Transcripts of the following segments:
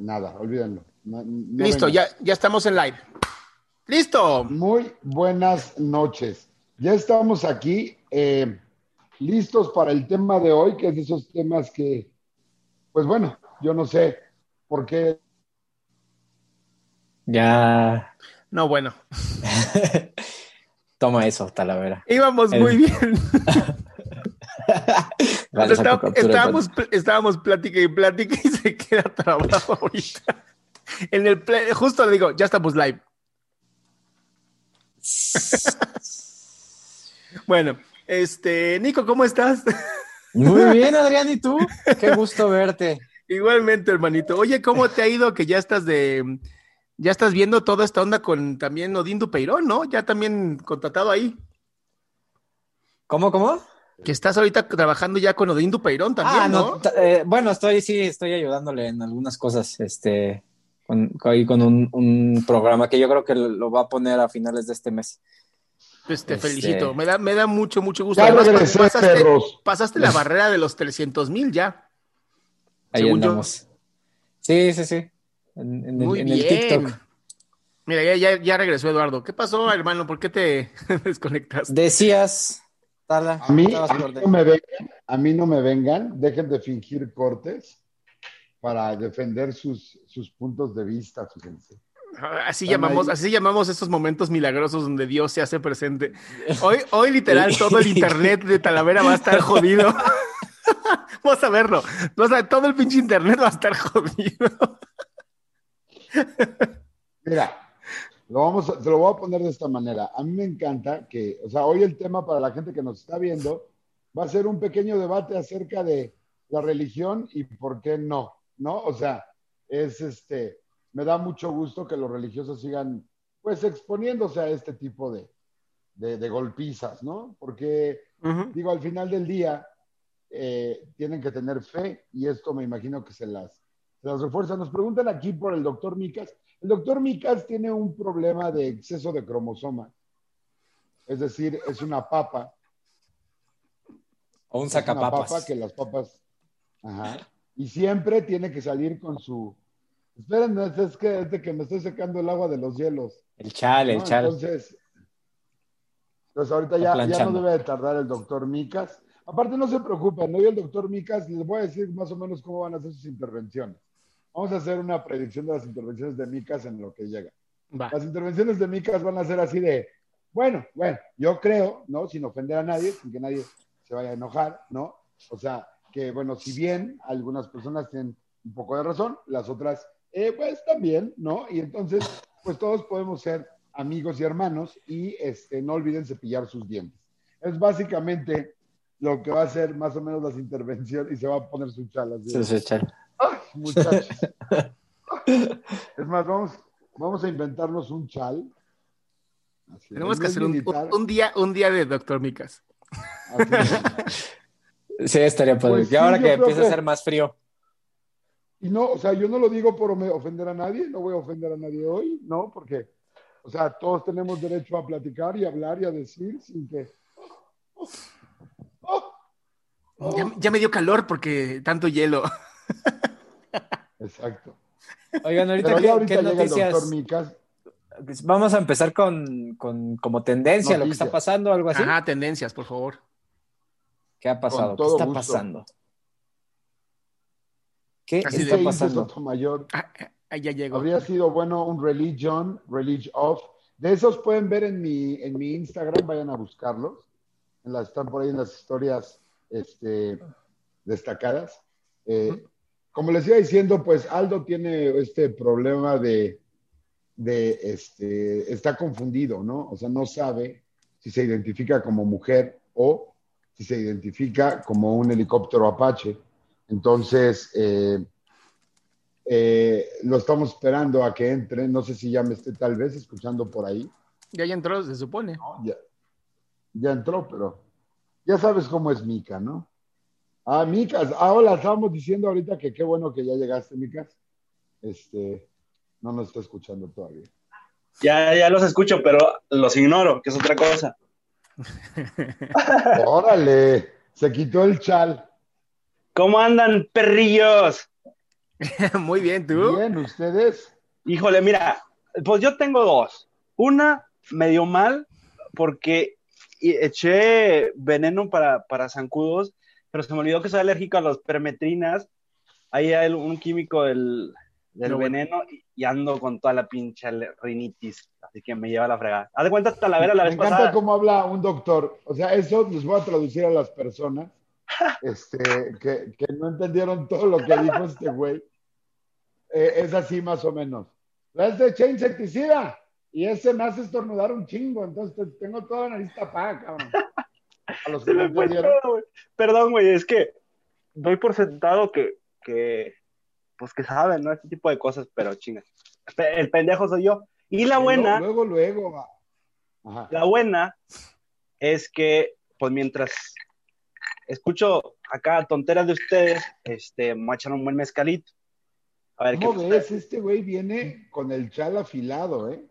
nada, olvídenlo. Listo, ya, ya estamos en live. Listo. Muy buenas noches. Ya estamos aquí, eh, listos para el tema de hoy, que es de esos temas que, pues bueno, yo no sé por qué. Ya. No, bueno. Toma eso, Talavera. Íbamos muy bien. estábamos, estábamos, plática y plática y se queda trabado ahorita. En el justo le digo, ya estamos live. bueno, este, Nico, ¿cómo estás? Muy bien, Adrián, ¿y tú? Qué gusto verte. Igualmente, hermanito. Oye, ¿cómo te ha ido que ya estás de, ya estás viendo toda esta onda con también Odín Dupeirón, ¿no? Ya también contratado ahí. ¿Cómo, cómo? Que estás ahorita trabajando ya con Odín Dupeirón también, ah, ¿no? Eh, bueno, estoy, sí, estoy ayudándole en algunas cosas, este, con, ahí con un, programa que yo creo que lo va a poner a finales de este mes. Pues te este, felicito, me da, me da mucho, mucho gusto. Además, pasaste, pasaste, la barrera de los 300 mil ya. Ahí andamos. Sí, sí, sí. En, Muy bien. el TikTok. Mira, ya, ya, regresó Eduardo. ¿Qué pasó, hermano? ¿Por qué te desconectas? Decías, a mí, no me vengan, a mí no me vengan, dejen de fingir cortes para defender sus, sus puntos de vista, fíjense. Así llamamos, así llamamos estos momentos milagrosos donde Dios se hace presente. Hoy, hoy literal, todo el internet de Talavera va a estar jodido. Vamos a verlo. todo el pinche internet va a estar jodido. Mira, lo vamos te lo voy a poner de esta manera. A mí me encanta que, o sea, hoy el tema para la gente que nos está viendo va a ser un pequeño debate acerca de la religión y por qué no, ¿no? O sea, es este, me da mucho gusto que los religiosos sigan, pues, exponiéndose a este tipo de, de, golpizas, ¿no? Porque, digo, al final del día, eh, tienen que tener fe y esto me imagino que se las, se las refuerza. Nos preguntan aquí por el doctor Micas. El doctor Micas tiene un problema de exceso de cromosoma. Es decir, es una papa. O un sacapapas. Es una papa que las papas. Ajá. Y siempre tiene que salir con su. Esperen, es que es de que me estoy secando el agua de los hielos. El chal, el chal. Entonces, entonces ahorita ya, ya, no debe de tardar el doctor Micas. Aparte, no se preocupen, no y el doctor Micas les voy a decir más o menos cómo van a hacer sus intervenciones. Vamos a hacer una predicción de las intervenciones de Micas en lo que llega. Las intervenciones de Micas van a ser así de, bueno, bueno, yo creo, ¿no? Sin ofender a nadie, sin que nadie se vaya a enojar, ¿no? O sea, que bueno, si bien algunas personas tienen un poco de razón, las otras, eh, pues también, ¿no? Y entonces, pues todos podemos ser amigos y hermanos y este, no olviden cepillar sus dientes. Es básicamente lo que va a ser más o menos las intervenciones y se va a poner su chala. Su chala muchachos. es más, vamos, vamos a inventarnos un chal. Tenemos que hacer un, día, un día de Doctor Micas. sí, estaría padre. Pues y ahora que empieza a ser más frío. Y no, o sea, yo no lo digo por ofender a nadie, no voy a ofender a nadie hoy, no, porque, o sea, todos tenemos derecho a platicar y hablar y a decir sin que. Ya, ya, me dio calor porque tanto hielo. Exacto. Oigan, ahorita, ¿qué, noticias? Vamos a empezar con, como tendencia, lo que está pasando, algo así. Ajá, tendencias, por favor. ¿Qué ha pasado? ¿Qué está pasando? ¿Qué está pasando? Mayor, ah, ah, ya llegó. Habría sido bueno un religion, religion of. De esos pueden ver en mi, en mi Instagram, vayan a buscarlos. En las, están por ahí en las historias este, destacadas. Eh, como les iba diciendo, pues Aldo tiene este problema de, de, este, está confundido, ¿no? O sea, no sabe si se identifica como mujer o si se identifica como un helicóptero Apache. Entonces, eh, eh, lo estamos esperando a que entre. No sé si ya me esté tal vez escuchando por ahí. Ya, ya entró, se supone. ya, ya entró, pero ya sabes cómo es Mica, ¿no? Ah, Micas, ahora estábamos diciendo ahorita que qué bueno que ya llegaste, Micas. Este, no nos está escuchando todavía. Ya, ya los escucho, pero los ignoro, que es otra cosa. Órale, se quitó el chal. ¿Cómo andan, perrillos? Muy bien, ¿tú? Bien, ¿ustedes? Híjole, mira, pues yo tengo dos. Una medio mal porque eché veneno para, para zancudos, pero se me olvidó que soy alérgico a las permetrinas. Ahí hay un químico del, del veneno y, ando con toda la pinche rinitis, así que me lleva la fregada. Haz de cuenta Talavera la vez pasada. Me encanta cómo habla un doctor. O sea, eso les voy a traducir a las personas este, que, que no entendieron todo lo que dijo este güey. Eh, es así más o menos. Es de eché insecticida y ese me hace estornudar un chingo, entonces tengo toda la nariz tapada, cabrón. A los que me Perdón, güey, es que doy por sentado que, que, pues que saben, ¿no? Este tipo de cosas, pero chingas. El pendejo soy yo. Y la buena. Luego, luego, La buena es que, pues mientras escucho acá tonteras de ustedes, este, me echan un buen mezcalito. A ver, ¿Cómo ves? Este güey viene con el chal afilado, ¿eh?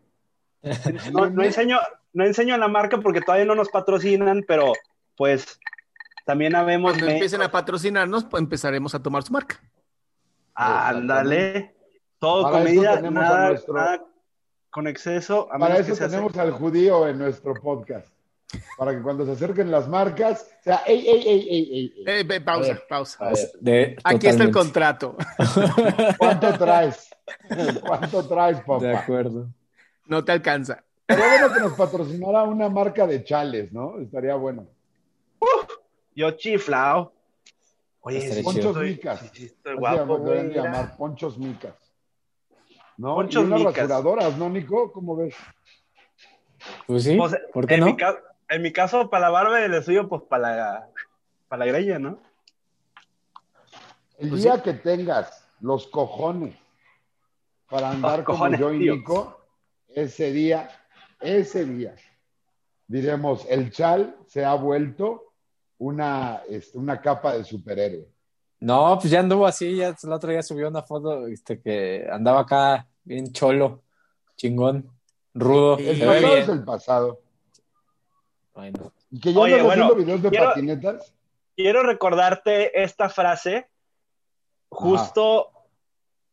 No, no, enseño, no enseño la marca porque todavía no nos patrocinan, pero pues también habemos. Cuando empiecen a patrocinarnos, pues empezaremos a tomar su marca. Ándale. Todo con medida, nada, con exceso. Para eso tenemos al judío en nuestro podcast. Para que cuando se acerquen las marcas, o sea, ey, ey, ey, ey, ey. Eh, pausa, pausa. Aquí está el contrato. ¿Cuánto traes? ¿Cuánto traes, papá? De acuerdo. No te alcanza. Sería bueno que nos patrocinara una marca de chales, ¿no? Estaría bueno. Yo chiflao. Oye, Ponchos Micas. Sí, guapo, deben llamar Ponchos Micas. ¿No? Ponchos y unas micas. rasuradoras, ¿no, Nico? ¿Cómo ves? Pues sí, pues, ¿por qué en no? Mi en mi caso, para la barba y el suyo, pues para la, para la greña, ¿no? El pues día que tengas los cojones para andar como yo y Nico, ese día, ese día, diremos, el chal se ha vuelto una, este, una capa de superhéroe. No, pues ya anduvo así, ya el otro día subió una foto este, que andaba acá bien cholo, chingón, rudo. El pasado es el pasado. Y que yo Oye, bueno, videos de patinetas. Quiero recordarte esta frase justo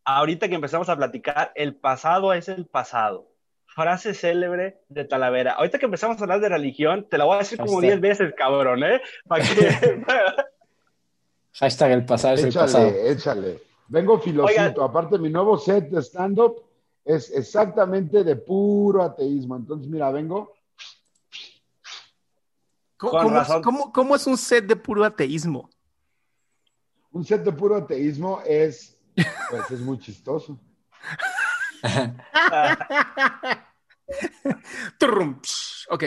ahorita que empezamos a platicar, el pasado es el pasado. Frase célebre de Talavera. Ahorita que empezamos a hablar de religión, te la voy a decir como 10 veces, cabrón, ¿eh? Para que... Hashtag el pasado es el pasado. Échale, Vengo filosito. Aparte, mi nuevo set de stand-up es exactamente de puro ateísmo. Entonces, mira, vengo ¿Cómo, es, un set de puro ateísmo? Un set de puro ateísmo es, pues es muy chistoso. ok.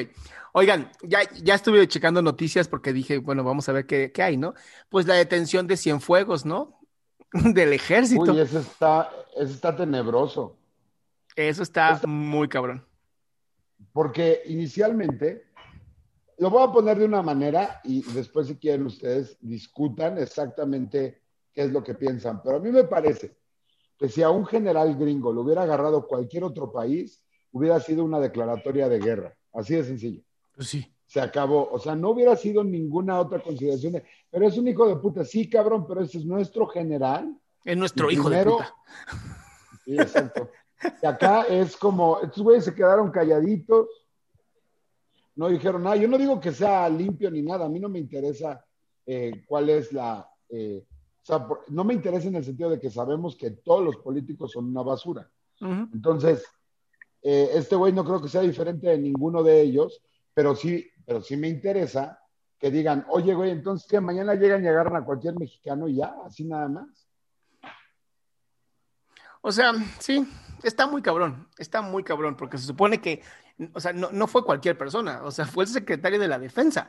Oigan, ya, ya estuve checando noticias porque dije, bueno, vamos a ver qué, hay, ¿no? Pues la detención de Cienfuegos, ¿no? Del ejército. Uy, eso está, eso está tenebroso. Eso está muy cabrón. Porque inicialmente lo voy a poner de una manera y después si quieren ustedes discutan exactamente qué es lo que piensan. Pero a mí me parece que si a un general gringo lo hubiera agarrado cualquier otro país, hubiera sido una declaratoria de guerra. Así de sencillo. Pues sí. Se acabó. O sea, no hubiera sido ninguna otra consideración. pero es un hijo de puta. Sí, cabrón, pero ese es nuestro general. Es nuestro hijo de puta. Sí, exacto. Y acá es como, estos güeyes se quedaron calladitos no dijeron nada. Yo no digo que sea limpio ni nada, a mí no me interesa eh, cuál es la... Eh, o sea, no me interesa en el sentido de que sabemos que todos los políticos son una basura. Entonces, eh, este güey no creo que sea diferente de ninguno de ellos, pero sí, pero sí me interesa que digan, oye, güey, entonces que mañana llegan y agarran a cualquier mexicano y ya, así nada más. O sea, sí, está muy cabrón, está muy cabrón, porque se supone que o sea, no, fue cualquier persona, o sea, fue el secretario de la defensa.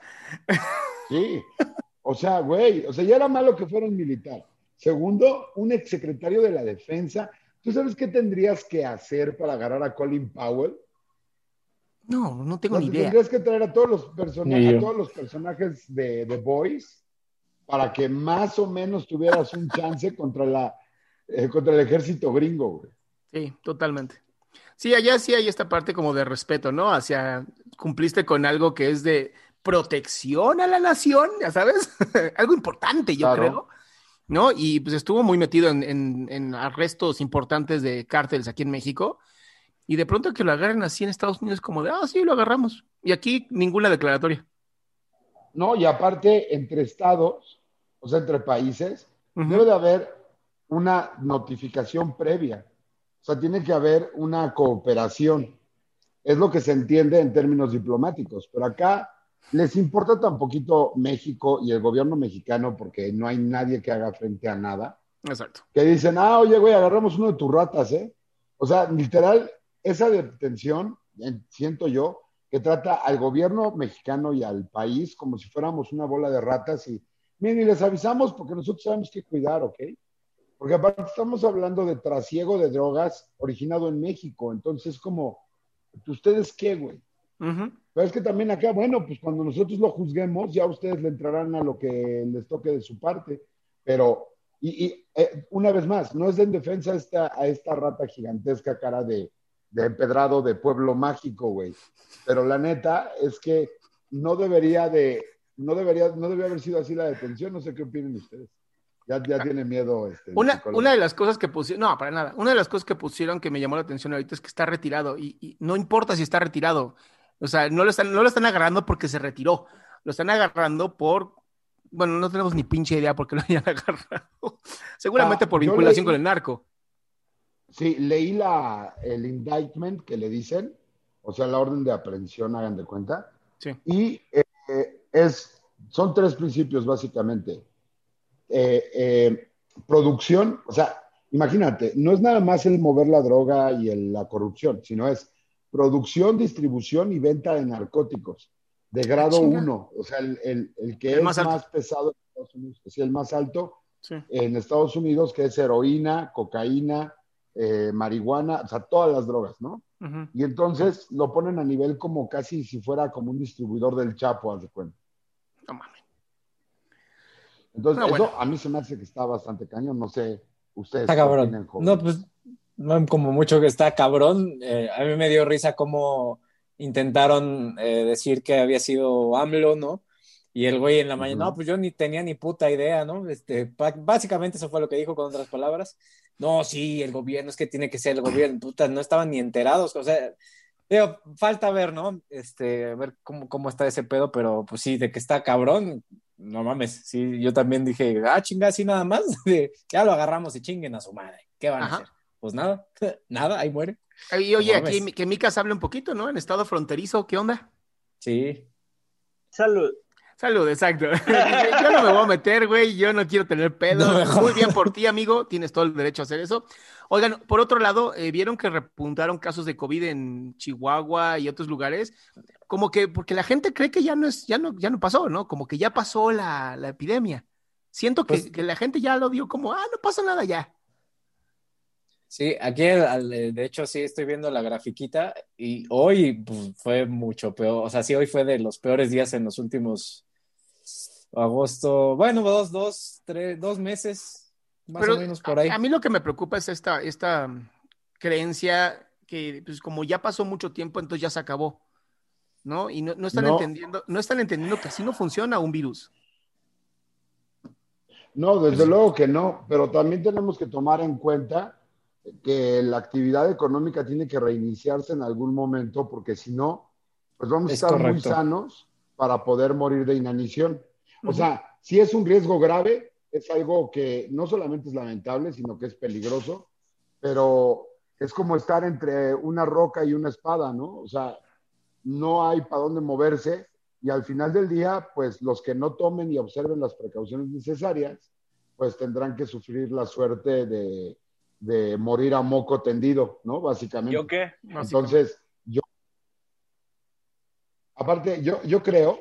Sí, o sea, güey, o sea, ya era malo que fuera un militar. Segundo, un exsecretario de la defensa. ¿Tú sabes qué tendrías que hacer para agarrar a Colin Powell? No, no tengo ni idea. Tendrías que traer a todos los personajes, a todos los personajes de The Boys para que más o menos tuvieras un chance contra la eh, contra el ejército gringo, güey. Sí, totalmente. Sí, allá sí hay esta parte como de respeto, ¿no? Hacia, cumpliste con algo que es de protección a la nación, ya sabes, algo importante, yo creo. ¿no? Y pues estuvo muy metido en, arrestos importantes de cárteles aquí en México. Y de pronto que lo agarren así en Estados Unidos como de, ah, sí, lo agarramos. Y aquí ninguna declaratoria. No, y aparte, entre estados, o sea, entre países, debe de haber una notificación previa. O sea, tiene que haber una cooperación. Es lo que se entiende en términos diplomáticos. Pero acá les importa tan poquito México y el gobierno mexicano porque no hay nadie que haga frente a nada. Exacto. Que dicen, ah, oye, güey, agarramos uno de tus ratas, ¿eh? O sea, literal, esa detención, siento yo, que trata al gobierno mexicano y al país como si fuéramos una bola de ratas y, miren, y les avisamos porque nosotros sabemos que cuidar, ¿ok? Porque aparte estamos hablando de trasiego de drogas originado en México, entonces como, ¿ustedes qué, güey? Pero es que también acá, bueno, pues cuando nosotros lo juzguemos, ya ustedes le entrarán a lo que les toque de su parte. Pero, y, eh, una vez más, no es en defensa esta, a esta rata gigantesca cara de, de empedrado de pueblo mágico, güey. Pero la neta es que no debería de, no debería, no debería haber sido así la detención. No sé qué opinan ustedes. Ya, ya tiene miedo. Este, una, una de las cosas que pusieron, no, para nada. Una de las cosas que pusieron que me llamó la atención ahorita es que está retirado y, y no importa si está retirado. O sea, no lo, están, no lo están agarrando porque se retiró. Lo están agarrando por. Bueno, no tenemos ni pinche idea por qué lo hayan agarrado. Seguramente ah, por vinculación con el narco. Sí, leí la, el indictment que le dicen, o sea, la orden de aprehensión, hagan de cuenta. Sí. Y eh, es, son tres principios, básicamente. Eh, eh, producción, o sea, imagínate, no es nada más el mover la droga y la corrupción, sino es producción, distribución y venta de narcóticos de grado 1, o sea, el, que es más, pesado en Estados Unidos, es el más alto en Estados Unidos, que es heroína, cocaína, eh, marihuana, o sea, todas las drogas, ¿no? Y entonces lo ponen a nivel como casi si fuera como un distribuidor del Chapo, haz de cuenta. No mames. Entonces, eso a mí se me hace que está bastante cañón, no sé, ustedes. Está cabrón. No, pues como mucho que está cabrón. Eh, a mí me dio risa cómo intentaron eh, decir que había sido AMLO, ¿no? Y el güey en la mañana, no, pues yo ni tenía ni puta idea, ¿no? Este, básicamente eso fue lo que dijo con otras palabras. No, sí, el gobierno es que tiene que ser el gobierno, puta, no estaban ni enterados, o sea, falta ver, ¿no? Este, ver cómo, cómo está ese pedo, pero pues sí, de que está cabrón, no mames, sí, yo también dije, ah, chinga, así nada más, ya lo agarramos y chinguen a su madre, ¿qué van a hacer? Pues nada, nada, ahí muere. Y oye, aquí que Micas hable un poquito, ¿no? En estado fronterizo, ¿qué onda? Sí. Salud. Salud, exacto. yo no me voy a meter, güey, yo no quiero tener pedo. Muy bien por ti, amigo, tienes todo el derecho a hacer eso. Oigan, por otro lado, eh, ¿vieron que repuntaron casos de COVID en Chihuahua y otros lugares? Como que, porque la gente cree que ya no es, ya no, ya no pasó, ¿no? Como que ya pasó la, epidemia. Siento que, pues que la gente ya lo dio como, ah, no pasa nada ya. Sí, aquí de hecho sí estoy viendo la grafiquita y hoy pues, fue mucho peor, o sea, sí hoy fue de los peores días en los últimos agosto, bueno, dos, dos, tres, dos meses, más o menos por ahí. A, mí lo que me preocupa es esta, esta creencia que pues como ya pasó mucho tiempo, entonces ya se acabó, ¿no? Y no, están entendiendo, no están entendiendo que así no funciona un virus. No, desde luego que no, pero también tenemos que tomar en cuenta que la actividad económica tiene que reiniciarse en algún momento, porque si no, pues vamos a estar muy sanos para poder morir de inanición. O sea, si es un riesgo grave, es algo que no solamente es lamentable, sino que es peligroso, pero es como estar entre una roca y una espada, ¿no? O sea, no hay para dónde moverse y al final del día, pues los que no tomen y observen las precauciones necesarias, pues tendrán que sufrir la suerte de, de morir a moco tendido, ¿no? Básicamente. ¿Yo qué? Entonces, yo, aparte, yo, yo creo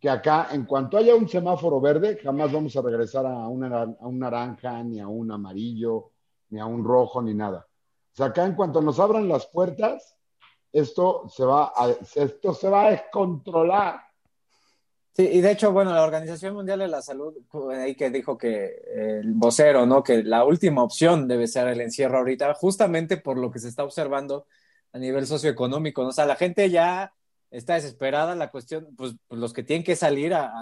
que acá, en cuanto haya un semáforo verde, jamás vamos a regresar a, una, a un naranja, ni a un amarillo, ni a un rojo, ni nada. O sea, acá en cuanto nos abran las puertas, esto se va a, esto se va a descontrolar. Sí, y de hecho, bueno, la Organización Mundial de la Salud, ahí que dijo que el vocero, ¿no? Que la última opción debe ser el encierro ahorita, justamente por lo que se está observando a nivel socioeconómico, ¿no? O sea, la gente ya está desesperada, la cuestión, pues, pues los que tienen que salir a,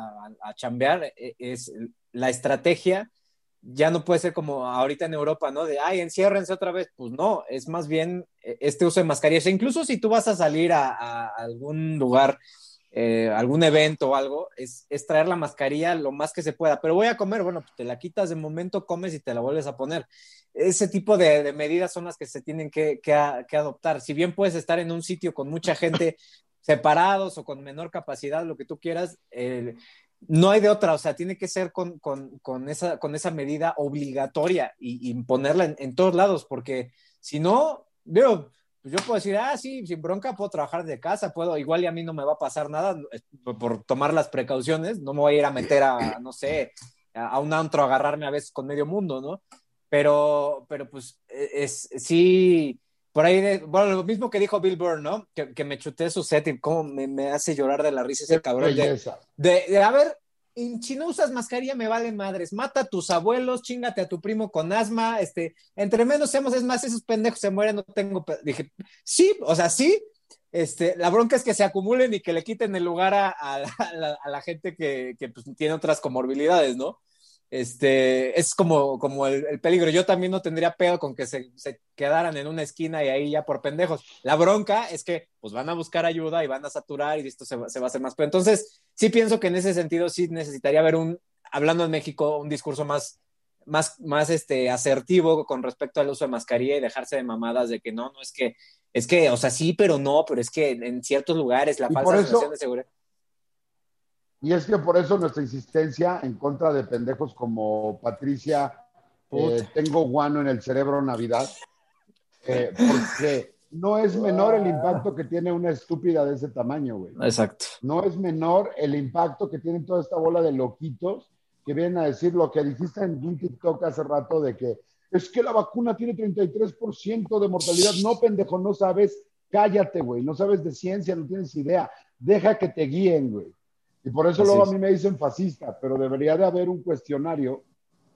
a, chambear e, es la estrategia ya no puede ser como ahorita en Europa, ¿no? De, ay, enciérrense otra vez. Pues no, es más bien eh, este uso de mascarillas. E incluso si tú vas a salir a, algún lugar, eh, algún evento o algo, es, traer la mascarilla lo más que se pueda. Pero voy a comer, bueno, pues te la quitas de momento, comes y te la vuelves a poner. Ese tipo de, medidas son las que se tienen que, que, adoptar. Si bien puedes estar en un sitio con mucha gente separados o con menor capacidad, lo que tú quieras, no hay de otra, o sea, tiene que ser con, esa, con esa medida obligatoria y, ponerla en, todos lados, porque si no, veo, pues yo puedo decir, ah, sí, sin bronca puedo trabajar de casa, puedo, igual y a mí no me va a pasar nada eh, por tomar las precauciones, no me voy a ir a meter a, no sé, a, un antro a agarrarme a veces con medio mundo, ¿no? Pero, pero pues e, es, sí, por ahí, bueno, lo mismo que dijo Bill Burr, ¿no? Que, me chuté su set y cómo me, hace llorar de la risa ese cabrón. De, de, a ver, si no usas mascarilla me vale madres, mata a tus abuelos, chingate a tu primo con asma, este, entre menos seamos, es más, esos pendejos se mueren, no tengo, dije, sí, o sea, sí, este, la bronca es que se acumulen y que le quiten el lugar a, la, gente que, que pues, tiene otras comorbilidades, ¿no? Este, es como, como el, peligro. Yo también no tendría pedo con que se, quedaran en una esquina y ahí ya por pendejos. La bronca es que pues van a buscar ayuda y van a saturar y esto se, va a hacer más. Pero entonces sí pienso que en ese sentido sí necesitaría haber un, hablando en México, un discurso más, más, más este, asertivo con respecto al uso de mascarilla y dejarse de mamadas de que no, no es que, es que, o sea, sí, pero no, pero es que en ciertos lugares la falsa sensación de seguridad y es que por eso nuestra insistencia en contra de pendejos como Patricia, eh, tengo guano en el cerebro Navidad, eh, porque no es menor el impacto que tiene una estúpida de ese tamaño, güey. Exacto. No es menor el impacto que tiene toda esta bola de loquitos que vienen a decir lo que dijiste en un TikTok hace rato de que es que la vacuna tiene 33% de mortalidad. No, pendejo, no sabes. Cállate, güey. No sabes de ciencia, no tienes idea. Deja que te guíen, güey. Y por eso luego a mí me dicen fascista, pero debería de haber un cuestionario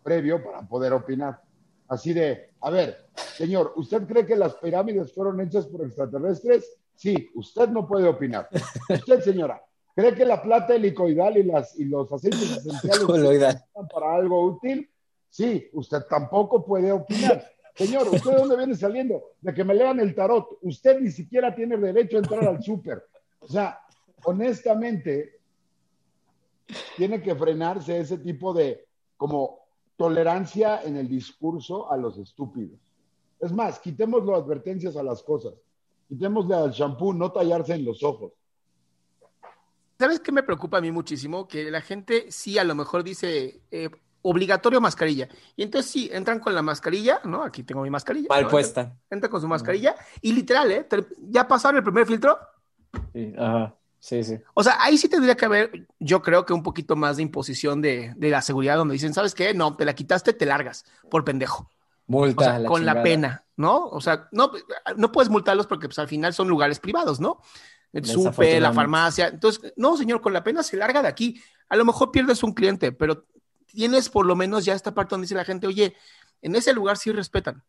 previo para poder opinar. Así de, a ver, señor, ¿usted cree que las pirámides fueron hechas por extraterrestres? Sí, usted no puede opinar. Usted, señora, ¿cree que la plata helicoidal y, las, y los aceites esenciales están para algo útil? Sí, usted tampoco puede opinar. Señor, ¿usted de dónde viene saliendo? De que me lean el tarot. Usted ni siquiera tiene derecho a entrar al súper. O sea, honestamente, tiene que frenarse ese tipo de como tolerancia en el discurso a los estúpidos. Es más, quitemos las advertencias a las cosas. Quitémosle al shampoo, no tallarse en los ojos. ¿Sabes qué me preocupa a mí muchísimo? Que la gente sí a lo mejor dice eh, obligatorio mascarilla. Y entonces sí, entran con la mascarilla, ¿no? Aquí tengo mi mascarilla. Mal puesta. Entra con su mascarilla y literal, ¿eh? ¿Ya pasaron el primer filtro? Sí, ajá. Sí, sí. O sea, ahí sí tendría que haber, yo creo que un poquito más de imposición de, la seguridad, donde dicen, ¿sabes qué? No, te la quitaste, te largas, por pendejo. Multa. con la pena, ¿no? O sea, no, no puedes multarlos porque pues, al final son lugares privados, ¿no? El supe, la farmacia. Entonces, no, señor, con la pena se larga de aquí. A lo mejor pierdes un cliente, pero tienes por lo menos ya esta parte donde dice la gente, oye, en ese lugar sí respetan.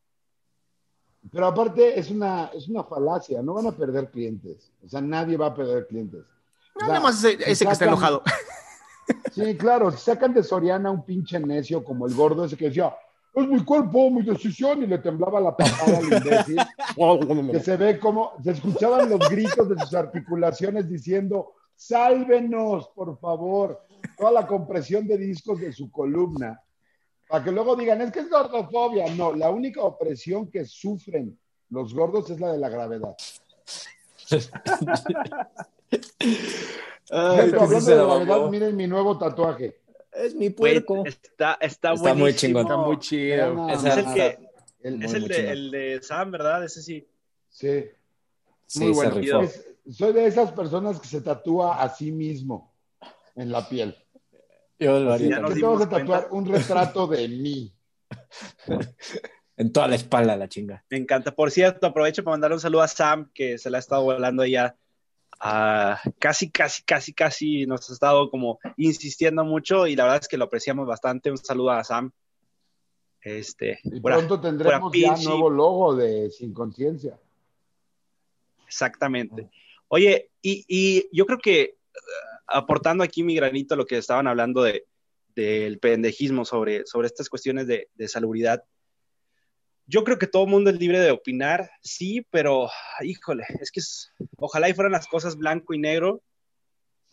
Pero aparte es una, es una falacia, no van a perder clientes. O sea, nadie va a perder clientes. Nada más ese, que está enojado. Sí, claro, si sacan de Soriana un pinche necio como el gordo ese que decía, es mi cuerpo, mi decisión, y le temblaba la papada al imbécil, que se ve como, se escuchaban los gritos de sus articulaciones diciendo, sálvenos, por favor, toda la compresión de discos de su columna para que luego digan, es que es gordofobia. No, la única opresión que sufren los gordos es la de la gravedad. miren mi nuevo tatuaje. Es mi puerco. está, está, está muy chingón. Está muy chido. es el, que, es el, de, el de Sam, ¿verdad? Ese sí. Sí. Muy bueno. soy de esas personas que se tatúa a sí mismo en la piel. Yo lo haría. a tatuar un retrato de mí. en toda la espalda, la chinga. Me encanta. Por cierto, aprovecho para mandar un saludo a Sam, que se la ha estado volando ya. casi, casi, casi, casi nos ha estado como insistiendo mucho y la verdad es que lo apreciamos bastante. Un saludo a Sam. Este, y pronto tendremos ya nuevo logo de Sin Conciencia. Exactamente. Oye, y, y yo creo que aportando aquí mi granito a lo que estaban hablando de, del pendejismo sobre, sobre estas cuestiones de, de salubridad. Yo creo que todo el mundo es libre de opinar, sí, pero híjole, es que ojalá y fueran las cosas blanco y negro,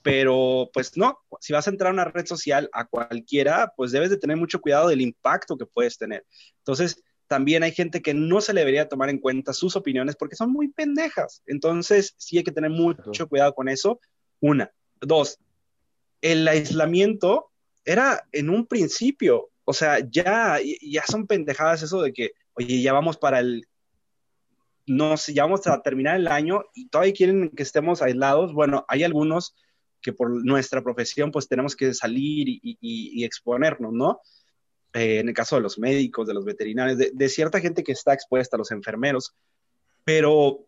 pero pues no, si vas a entrar a una red social a cualquiera, pues debes de tener mucho cuidado del impacto que puedes tener. Entonces, también hay gente que no se le debería tomar en cuenta sus opiniones porque son muy pendejas. Entonces, sí hay que tener mucho cuidado con eso. Una. Dos, el aislamiento era en un principio, o sea, ya, ya son pendejadas eso de que, oye, ya vamos para el, no sé, ya vamos a terminar el año y todavía quieren que estemos aislados. Bueno, hay algunos que por nuestra profesión pues tenemos que salir y, exponernos, ¿no? Eh, en el caso de los médicos, de los veterinarios, de, cierta gente que está expuesta, a los enfermeros, pero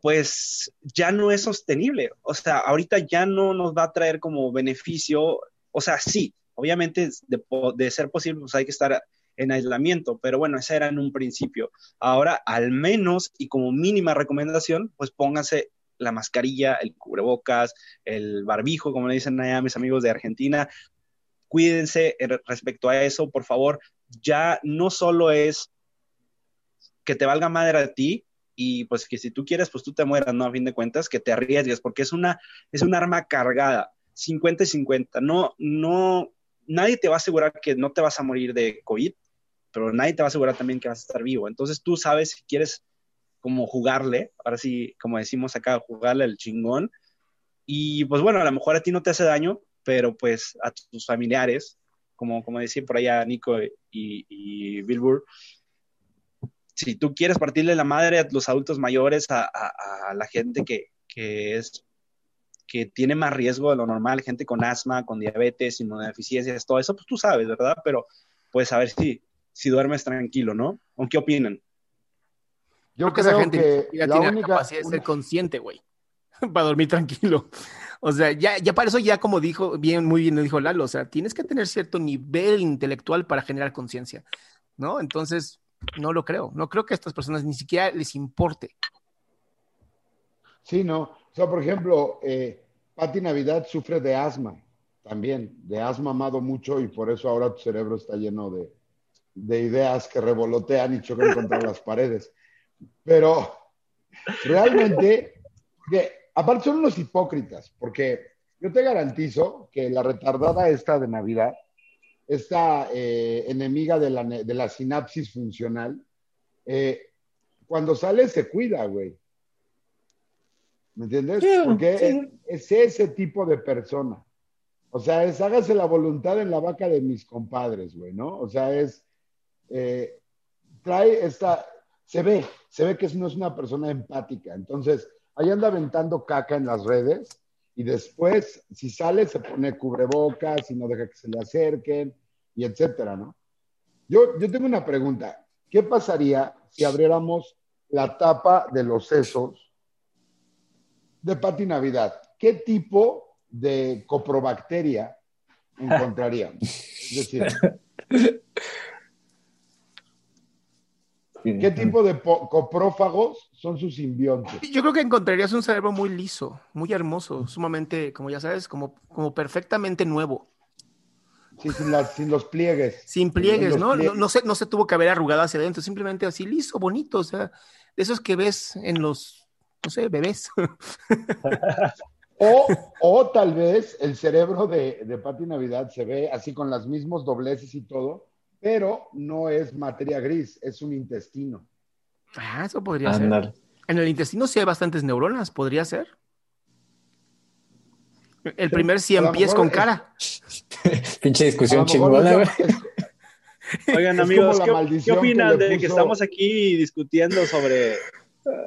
pues ya no es sostenible. O sea, ahorita ya no nos va a traer como beneficio, o sea, sí, obviamente de, ser posible pues hay que estar en aislamiento, pero bueno, ese era en un principio. Ahora, al menos y como mínima recomendación, pues póngase la mascarilla, el cubrebocas, el barbijo, como le dicen allá mis amigos de Argentina. Cuídense respecto a eso, por favor. Ya no solo es que te valga madre a ti y pues que si tú quieres, pues tú te mueras, ¿no? A fin de cuentas, que te arriesgues, porque es una, es un arma cargada, 50 y 50. No, no, nadie te va a asegurar que no te vas a morir de COVID, pero nadie te va a asegurar también que vas a estar vivo. Entonces tú sabes si quieres como jugarle, ahora sí, como decimos acá, jugarle al chingón. Y pues bueno, a lo mejor a ti no te hace daño, pero pues a tus familiares, como, como decía por allá Nico y, y Bill si tú quieres partirle la madre a los adultos mayores, a, a, la gente que, que, es que tiene más riesgo de lo normal, gente con asma, con diabetes, inmunodeficiencias, todo eso, pues tú sabes, ¿verdad? Pero pues a ver si, si duermes tranquilo, ¿no? ¿O qué opinan? Yo creo que esa gente que la tiene única, la capacidad de ser consciente, güey, para dormir tranquilo. O sea, ya, ya para eso, ya como dijo, bien, muy bien lo dijo Lalo, o sea, tienes que tener cierto nivel intelectual para generar conciencia, ¿no? Entonces, no lo creo. No creo que a estas personas ni siquiera les importe. Sí, no. O sea, por ejemplo, eh, Patti Navidad sufre de asma también, de asma amado mucho y por eso ahora tu cerebro está lleno de, de ideas que revolotean y chocan contra las paredes. Pero realmente, aparte son unos hipócritas, porque yo te garantizo que la retardada esta de Navidad, esta eh, enemiga de la, de la, sinapsis funcional, eh, cuando sale se cuida, güey. ¿Me entiendes? Porque es, ese tipo de persona. O sea, es hágase la voluntad en la vaca de mis compadres, güey, ¿no? O sea, es, eh, trae esta, se ve, se ve que no es una persona empática. Entonces, ahí anda aventando caca en las redes y después, si sale, se pone cubrebocas y no deja que se le acerquen y etcétera, ¿no? Yo, yo tengo una pregunta. ¿Qué pasaría si abriéramos la tapa de los sesos de Pati Navidad? ¿Qué tipo de coprobacteria encontraríamos? Es decir, ¿Qué tipo de coprófagos son sus simbiontes? Yo creo que encontrarías un cerebro muy liso, muy hermoso, sumamente, como ya sabes, como, como perfectamente nuevo. Sí, sin, los pliegues. Sin pliegues, ¿no? No, se, no se tuvo que haber arrugado hacia adentro, simplemente así liso, bonito, o sea, de esos que ves en los, no sé, bebés. o, o tal vez el cerebro de, de Pati Navidad se ve así con los mismos dobleces y todo, pero no es materia gris, es un intestino. Ah, eso podría ser. En el intestino sí hay bastantes neuronas, podría ser. El primer 100 pies con cara. Pinche discusión chingona, güey. Oigan, amigos, ¿qué, opinan de que estamos aquí discutiendo sobre,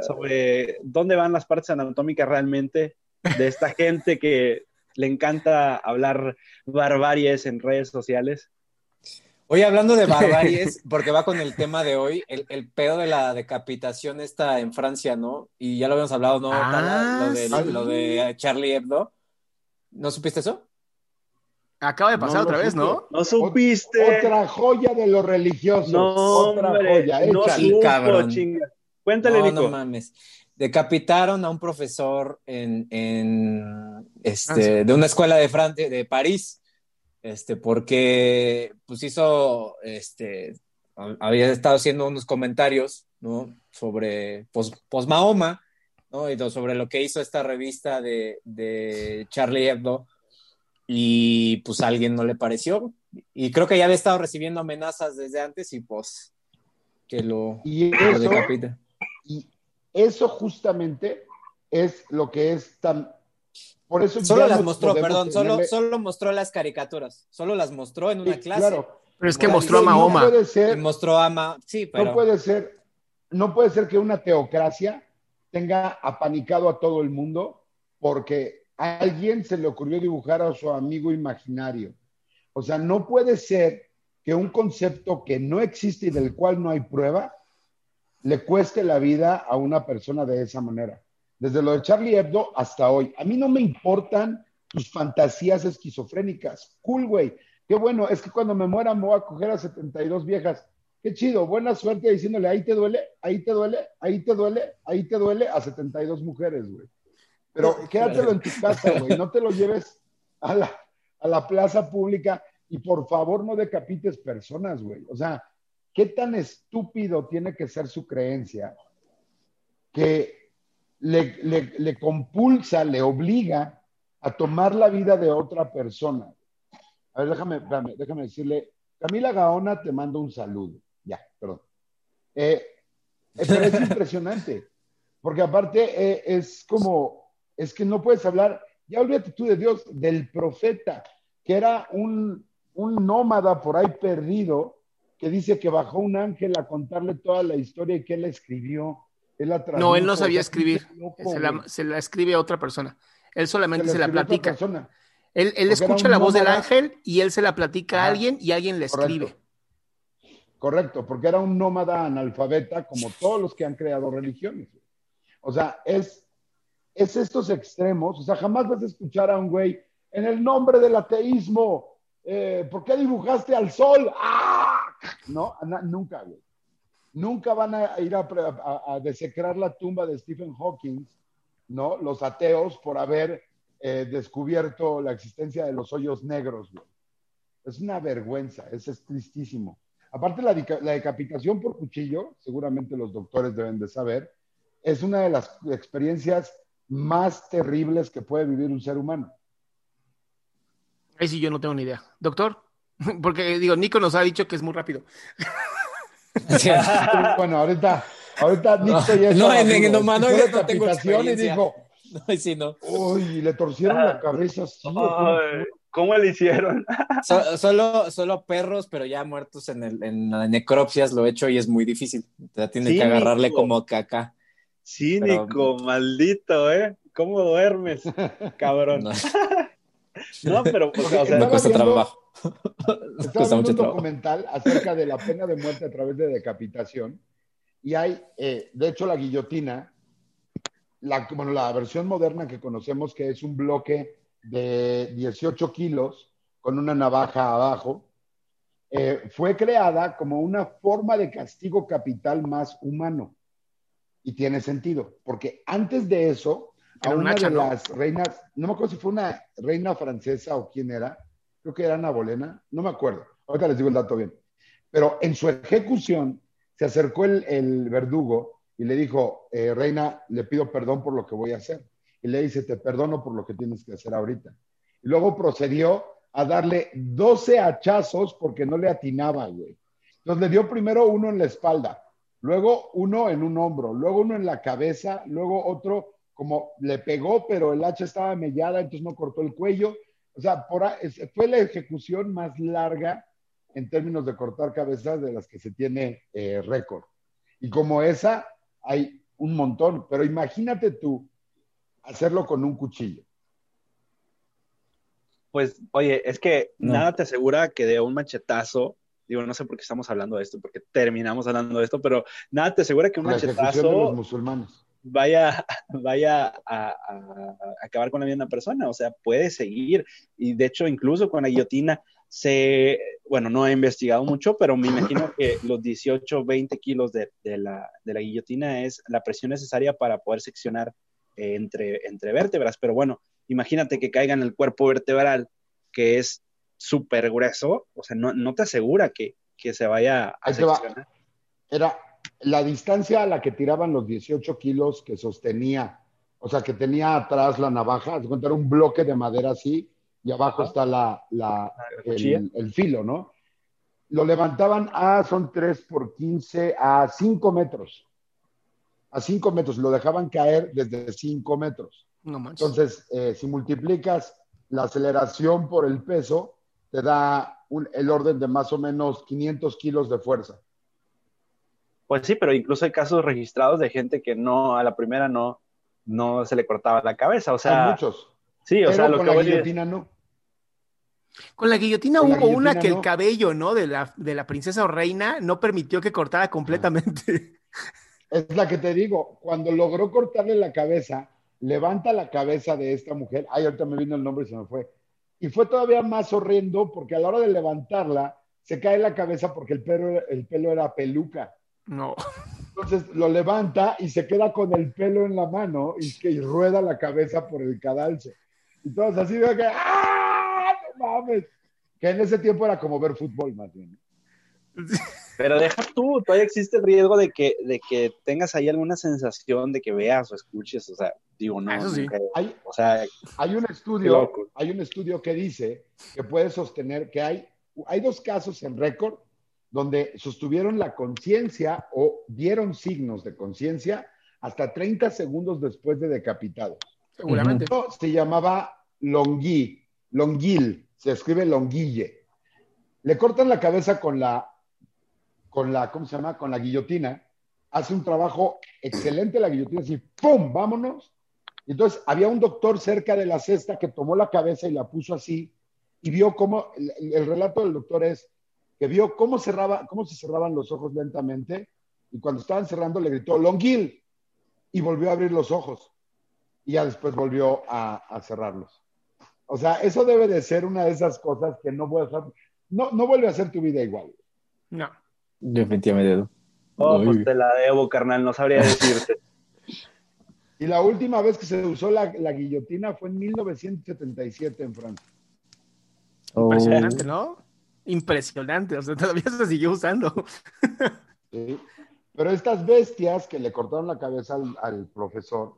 sobre dónde van las partes anatómicas realmente de esta gente que le encanta hablar barbaries en redes sociales? Oye, hablando de barbaries, porque va con el tema de hoy, el, el, pedo de la decapitación está en Francia, ¿no? Y ya lo habíamos hablado, ¿no? Ah, lo, de, lo, de, Charlie Hebdo. ¿No supiste eso? Acaba de pasar otra vez, ¿no? No supiste. Otra joya de lo religioso. No, otra joya. No supo, chinga. Cuéntale, Nico. No mames. Decapitaron a un profesor en, en este, de una escuela de Francia, de París este, porque pues hizo, este, había estado haciendo unos comentarios, ¿no? Sobre, pues, pues Mahoma, ¿no? Y sobre lo que hizo esta revista de, de Charlie Hebdo, y pues a alguien no le pareció, y creo que ya había estado recibiendo amenazas desde antes, y pues que lo, y eso, Y eso justamente es lo que es tan por eso solo las mostró, perdón, solo, solo mostró las caricaturas, solo las mostró en una clase. Claro. Pero es que mostró a Mahoma. No puede ser, mostró a Ma... sí, pero... No puede ser, no puede ser que una teocracia tenga apanicado a todo el mundo porque a alguien se le ocurrió dibujar a su amigo imaginario. O sea, no puede ser que un concepto que no existe y del cual no hay prueba le cueste la vida a una persona de esa manera desde lo de Charlie Hebdo hasta hoy. A mí no me importan tus fantasías esquizofrénicas. Cool, güey. Qué bueno, es que cuando me muera me voy a coger a 72 viejas. Qué chido, buena suerte diciéndole, ahí te duele, ahí te duele, ahí te duele, ahí te duele a 72 mujeres, güey. Pero quédatelo en tu casa, güey, no te lo lleves a la, a la plaza pública y por favor no decapites personas, güey. O sea, ¿qué tan estúpido tiene que ser su creencia que le, compulsa, le obliga a tomar la vida de otra persona. A ver, déjame, déjame decirle, Camila Gaona te mando un saludo. Ya, perdón. Eh, eh, pero es impresionante, porque aparte eh, es como, es que no puedes hablar, ya olvídate tú de Dios, del profeta, que era un, un nómada por ahí perdido, que dice que bajó un ángel a contarle toda la historia y que él escribió no, él no sabía escribir. se, la, escribe a otra persona. Él solamente se, la platica. Él, escucha la voz del ángel y él se la platica a alguien y alguien le escribe. Correcto, porque era un nómada analfabeta como todos los que han creado religiones. O sea, es, es estos extremos. O sea, jamás vas a escuchar a un güey en el nombre del ateísmo. Eh, ¿Por qué dibujaste al sol? ¡Ah! No, nunca, güey. Nunca van a ir a, desecrar la tumba de Stephen Hawking, ¿no? Los ateos por haber eh, descubierto la existencia de los hoyos negros, Es una vergüenza, es, es tristísimo. Aparte, la, la, decapitación por cuchillo, seguramente los doctores deben de saber, es una de las experiencias más terribles que puede vivir un ser humano. Ahí sí yo no tengo ni idea. Doctor, porque digo, Nico nos ha dicho que es muy rápido. bueno, ahorita, ahorita no, ya no, en, en, no, no, no tengo y dijo, no, sí, no. Uy, le torcieron la cabeza así. ¿Cómo le hicieron? solo, solo perros, pero ya muertos en, el, en la necropsias lo he hecho y es muy difícil. Ya tiene que agarrarle como caca. Cínico, maldito, ¿eh? ¿Cómo duermes, cabrón? No, pero pues, o sea, me cuesta trabajo. Estaba viendo un documental acerca de la pena de muerte a través de decapitación y hay, eh, de hecho, la guillotina, la, bueno, la versión moderna que conocemos, que es un bloque de 18 kilos con una navaja abajo, eh, fue creada como una forma de castigo capital más humano. Y tiene sentido, porque antes de eso, a una, de las reinas, no me acuerdo si fue una reina francesa o quién era, creo que era Ana Bolena, no me acuerdo, ahorita les digo el dato bien, pero en su ejecución se acercó el, verdugo y le dijo, eh, reina, le pido perdón por lo que voy a hacer. Y le dice, te perdono por lo que tienes que hacer ahorita. Y luego procedió a darle 12 hachazos porque no le atinaba, güey. Entonces le dio primero uno en la espalda, luego uno en un hombro, luego uno en la cabeza, luego otro como le pegó, pero el hacha estaba mellada, entonces no cortó el cuello, o sea, fue la ejecución más larga en términos de cortar cabezas de las que se tiene eh, récord. Y como esa, hay un montón. Pero imagínate tú hacerlo con un cuchillo. Pues, oye, es que nada te asegura que de un machetazo, digo, no sé por qué estamos hablando de esto, porque terminamos hablando de esto, pero nada te asegura que un machetazo. De los musulmanes vaya, vaya a, acabar con la vida de una persona, o sea, puede seguir. Y de hecho, incluso con la guillotina, se, bueno, no he investigado mucho, pero me imagino que los 18, 20 kilos de, la, guillotina es la presión necesaria para poder seccionar eh, entre, entre vértebras. Pero bueno, imagínate que caiga en el cuerpo vertebral, que es súper grueso, o sea, no, te asegura que, se vaya a seccionar. Era la distancia a la que tiraban los 18 kilos que sostenía, o sea, que tenía atrás la navaja, se era un bloque de madera así, y abajo está la, la el, filo, ¿no? Lo levantaban a, son 3 por 15, a 5 metros. A 5 metros, lo dejaban caer desde 5 metros. No Entonces, eh, si multiplicas la aceleración por el peso, te da el orden de más o menos 500 kilos de fuerza. Pues sí, pero incluso hay casos registrados de gente que no, a la primera no, no se le cortaba la cabeza. O sea, hay muchos. Sí, o sea, lo con que la guillotina no. Con la guillotina hubo una que el cabello, ¿no? De la, de la princesa o reina no permitió que cortara completamente. Es la que te digo, cuando logró cortarle la cabeza, levanta la cabeza de esta mujer. Ay, ahorita me vino el nombre y se me fue. Y fue todavía más horrendo porque a la hora de levantarla, se cae la cabeza porque el pelo, el pelo era peluca. No. Entonces lo levanta y se queda con el pelo en la mano y que rueda la cabeza por el cadalso. Y todos así de que ¡ah! ¡No mames! Que en ese tiempo era como ver fútbol más bien. Pero deja tú, todavía existe el riesgo de que, de que tengas ahí alguna sensación de que veas o escuches, o sea, digo, no. Eso sí. hay, o sea, hay un estudio, hay un estudio que dice que puede sostener que hay, hay dos casos en récord donde sostuvieron la conciencia o dieron signos de conciencia hasta 30 segundos después de decapitados. Seguramente. se llamaba Longui, Longuil, se escribe Longuille. Le cortan la cabeza con la con la, ¿cómo se llama? Con la guillotina, hace un trabajo excelente la guillotina, así, ¡pum! Vámonos. Entonces había un doctor cerca de la cesta que tomó la cabeza y la puso así y vio cómo, el, relato del doctor es que vio cómo, cerraba, cómo se cerraban los ojos lentamente y cuando estaban cerrando le gritó, Longuil, y volvió a abrir los ojos y ya después volvió a, a cerrarlos. O sea, eso debe de ser una de esas cosas que no, puede hacer, no, no vuelve a ser tu vida igual. No. Definitivamente. Oh, pues te la debo, carnal, no sabría decirte. y la última vez que se usó la, guillotina fue en 1977 en Francia. Impresionante, ¿no? Impresionante, o sea, todavía se siguió usando. sí. Pero estas bestias que le cortaron la cabeza al, al, profesor,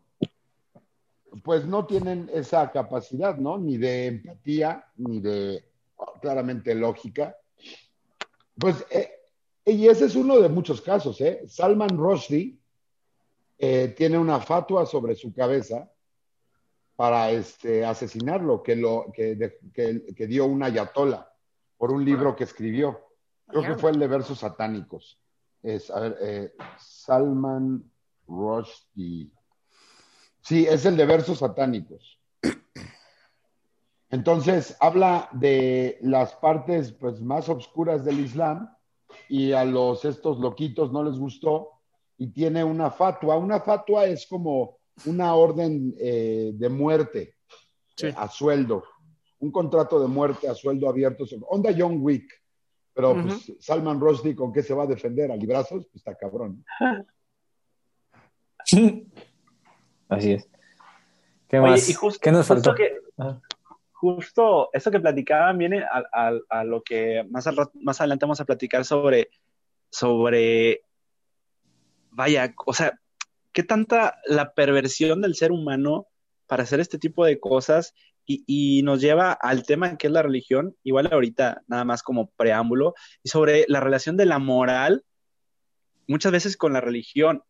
pues no tienen esa capacidad, ¿no? Ni de empatía, ni de claramente lógica. Pues eh, y ese es uno de muchos casos. ¿eh? Salman Rushdie eh, tiene una fatua sobre su cabeza para este, asesinarlo, que, lo, que, que, dio una ayatola por un libro que escribió. Creo que fue el de versos satánicos. Es, a ver, eh, Salman Rushdie. Sí, es el de versos satánicos. Entonces, habla de las partes pues, más oscuras del Islam y a los estos loquitos no les gustó y tiene una fatua. Una fatua es como una orden eh, de muerte a sueldo, un contrato de muerte a sueldo abierto. Onda John Wick, pero pues, Salman Rushdie con qué se va a defender a librazos, pues está cabrón. Así es. ¿Qué más? ¿Qué nos faltó? justo eso que platicaban viene a, lo que más, más adelante vamos a platicar sobre, sobre, vaya, o sea, qué tanta la perversión del ser humano para hacer este tipo de cosas y, nos lleva al tema que es la religión, igual ahorita nada más como preámbulo, y sobre la relación de la moral muchas veces con la religión.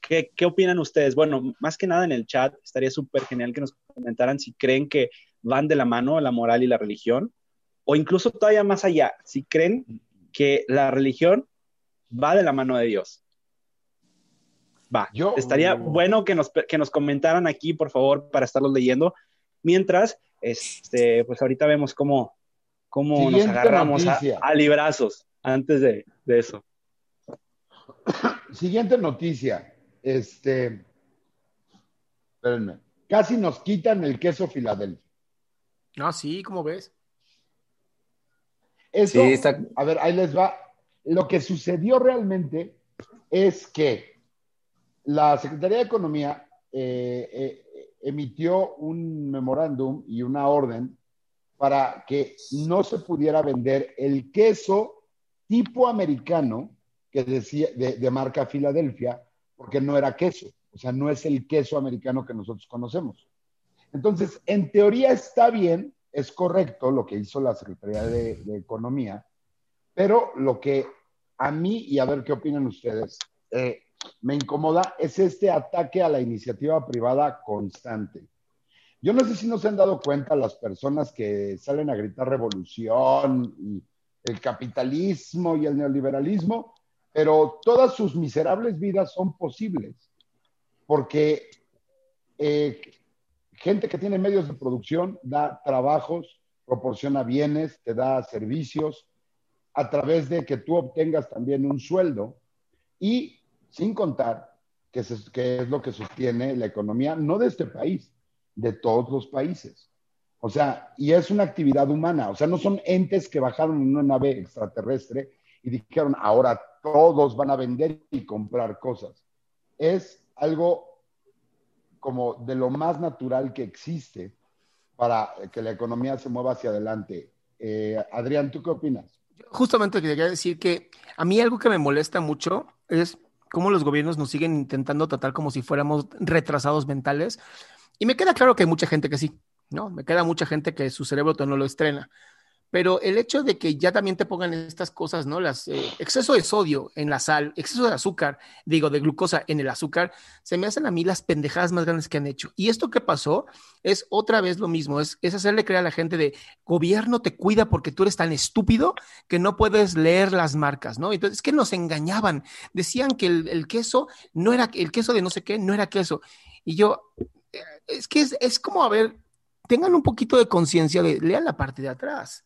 ¿Qué, ¿Qué, opinan ustedes? Bueno, más que nada en el chat, estaría súper genial que nos comentaran si creen que van de la mano la moral y la religión, o incluso todavía más allá, si creen que la religión va de la mano de Dios. Va, Yo, estaría bueno que nos, que nos comentaran aquí, por favor, para estarlos leyendo, mientras, este, pues ahorita vemos cómo, cómo nos agarramos a, a, librazos antes de, de eso. Siguiente noticia, este, espérenme, casi nos quitan el queso Filadelfia. No, sí, ¿cómo ves? Eso, a ver, ahí les va. Lo que sucedió realmente es que la Secretaría de Economía eh, eh, emitió un memorándum y una orden para que no se pudiera vender el queso tipo americano que decía de, marca Filadelfia, porque no era queso, o sea, no es el queso americano que nosotros conocemos. Entonces, en teoría está bien, es correcto lo que hizo la Secretaría de, Economía, pero lo que a mí, y a ver qué opinan ustedes, eh, me incomoda es este ataque a la iniciativa privada constante. Yo no sé si no se han dado cuenta las personas que salen a gritar revolución y el capitalismo y el neoliberalismo, pero todas sus miserables vidas son posibles, porque eh, gente que tiene medios de producción da trabajos, proporciona bienes, te da servicios, a través de que tú obtengas también un sueldo y sin contar que, es lo que sostiene la economía, no de este país, de todos los países. O sea, y es una actividad humana, o sea, no son entes que bajaron en una nave extraterrestre y dijeron, ahora todos van a vender y comprar cosas. Es algo como de lo más natural que existe para que la economía se mueva hacia adelante. Eh, Adrián, ¿tú qué opinas? Justamente quería decir que a mí algo que me molesta mucho es cómo los gobiernos nos siguen intentando tratar como si fuéramos retrasados mentales. Y me queda claro que hay mucha gente que sí, ¿no? Me queda mucha gente que su cerebro no lo estrena. Pero el hecho de que ya también te pongan estas cosas, ¿no? Las, eh, exceso de sodio en la sal, exceso de azúcar, digo, de glucosa en el azúcar, se me hacen a mí las pendejadas más grandes que han hecho. Y esto que pasó es otra vez lo mismo, es, es hacerle creer a la gente de gobierno te cuida porque tú eres tan estúpido que no puedes leer las marcas, ¿no? Entonces, es que nos engañaban. Decían que el, queso no era, el queso de no sé qué, no era queso. Y yo, eh, es que es, es como, a ver, tengan un poquito de conciencia de, lean la parte de atrás.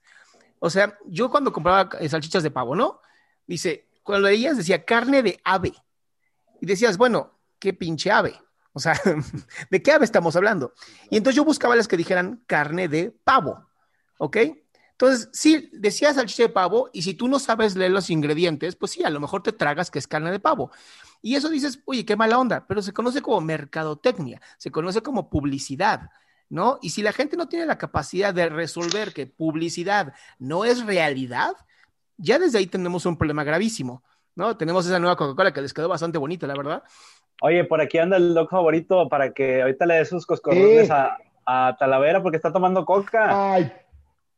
O sea, yo cuando compraba eh, salchichas de pavo, ¿no? Dice, cuando leías decía carne de ave. Y decías, bueno, ¿qué pinche ave? O sea, ¿de qué ave estamos hablando? Y entonces yo buscaba las que dijeran carne de pavo, ¿ok? Entonces, sí, decía salchicha de pavo y si tú no sabes leer los ingredientes, pues sí, a lo mejor te tragas que es carne de pavo. Y eso dices, oye, qué mala onda, pero se conoce como mercadotecnia, se conoce como publicidad. ¿No? Y si la gente no tiene la capacidad de resolver que publicidad no es realidad, ya desde ahí tenemos un problema gravísimo, ¿no? Tenemos esa nueva Coca-Cola que les quedó bastante bonita, la verdad. Oye, por aquí anda el doc favorito para que ahorita le dé sus coscorrones a, a, Talavera porque está tomando coca. Ay,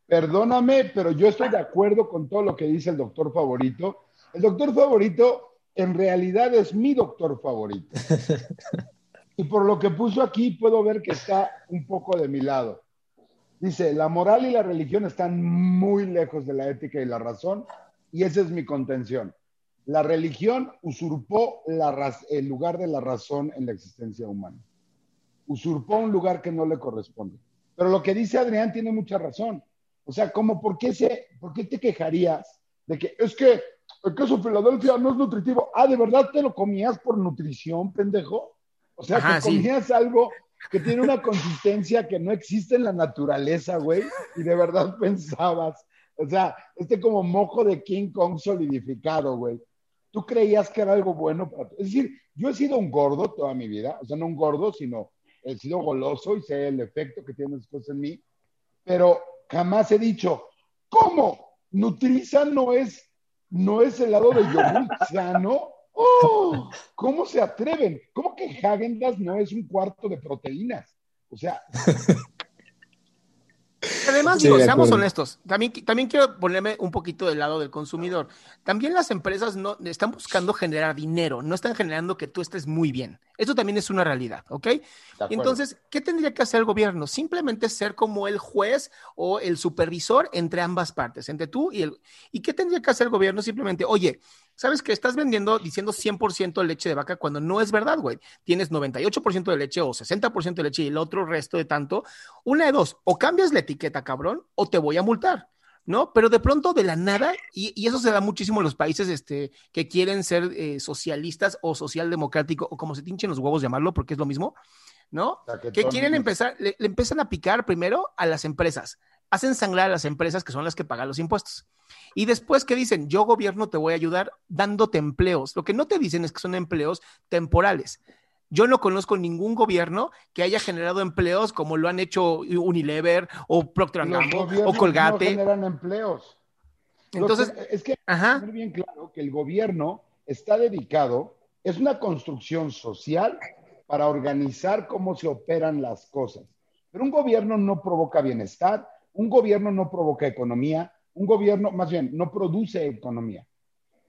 perdóname, pero yo estoy de acuerdo con todo lo que dice el doctor favorito. El doctor favorito en realidad es mi doctor favorito. Y por lo que puso aquí, puedo ver que está un poco de mi lado. Dice, la moral y la religión están muy lejos de la ética y la razón, y esa es mi contención. La religión usurpó el lugar de la razón en la existencia humana. Usurpó un lugar que no le corresponde. Pero lo que dice Adrián tiene mucha razón. O sea, como, ¿por qué, se, ¿por qué te quejarías de que es que el queso Filadelfia no es nutritivo? Ah, ¿de verdad te lo comías por nutrición, pendejo? O sea, que comías algo que tiene una consistencia que no existe en la naturaleza, güey, y de verdad pensabas, o sea, este como mojo de King Kong solidificado, güey. Tú creías que era algo bueno para Es decir, yo he sido un gordo toda mi vida, o sea, no un gordo, sino he sido goloso y sé el efecto que tienen las cosas en mí, pero jamás he dicho, ¿cómo? Nutriza no es, no es helado de yogur sano. ¡Oh! ¿Cómo se atreven? ¿Cómo que Hagendas no es un cuarto de proteínas? O sea. Además, digo, seamos honestos, también, también quiero ponerme un poquito del lado del consumidor. También las empresas no están buscando generar dinero, no están generando que tú estés muy bien. Eso también es una realidad, ¿ok? Entonces, ¿qué tendría que hacer el gobierno? Simplemente ser como el juez o el supervisor entre ambas partes, entre tú y el... ¿Y qué tendría que hacer el gobierno? Simplemente, oye, ¿sabes que estás vendiendo diciendo 100% leche de vaca cuando no es verdad, güey? Tienes 98% de leche o 60% de leche y el otro resto de tanto. Una de dos, o cambias la etiqueta, cabrón, o te voy a multar. ¿no? Pero de pronto de la nada, y, eso se da muchísimo en los países este, que quieren ser eh, socialistas o socialdemocráticos, o como se tinchen los huevos llamarlo, porque es lo mismo, ¿no? Que quieren empezar, le, empiezan a picar primero a las empresas, hacen sangrar a las empresas que son las que pagan los impuestos. Y después que dicen, yo gobierno te voy a ayudar dándote empleos. Lo que no te dicen es que son empleos temporales Yo no conozco ningún gobierno que haya generado empleos como lo han hecho Unilever o Procter Gamble o Colgate. No generan empleos. Entonces, es que ajá. bien claro que el gobierno está dedicado, es una construcción social para organizar cómo se operan las cosas. Pero un gobierno no provoca bienestar, un gobierno no provoca economía, un gobierno, más bien, no produce economía.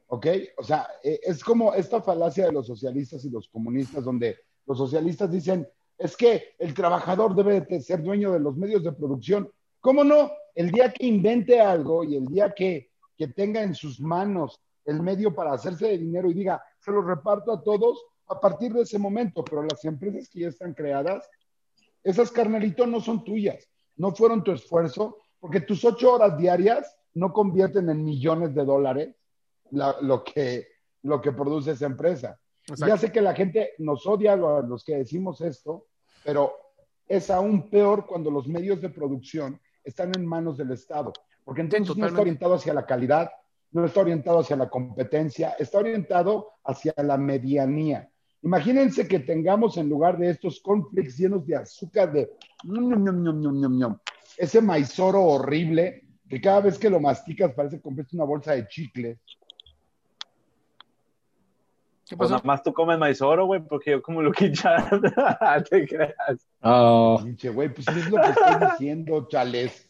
¿Ok? O sea, eh, es como esta falacia de los socialistas y los comunistas, donde los socialistas dicen, es que el trabajador debe de ser dueño de los medios de producción. ¿Cómo no? El día que invente algo y el día que, que tenga en sus manos el medio para hacerse de dinero y diga, se lo reparto a todos, a partir de ese momento, pero las empresas que ya están creadas, esas carnalitos no son tuyas, no fueron tu esfuerzo, porque tus ocho horas diarias no convierten en millones de dólares lo, que, lo que produce esa empresa. Ya sé que la gente nos odia a los que decimos esto, pero es aún peor cuando los medios de producción están en manos del Estado, porque entonces no está orientado hacia la calidad, no está orientado hacia la competencia, está orientado hacia la medianía. Imagínense que tengamos en lugar de estos conflictos llenos de azúcar de ese maizoro horrible que cada vez que lo masticas parece que una bolsa de chicle. ¿Qué pues nada más tú comes maizoro, güey, porque yo como lo ya te creas. Oh. güey, pues es lo que estoy diciendo, chales.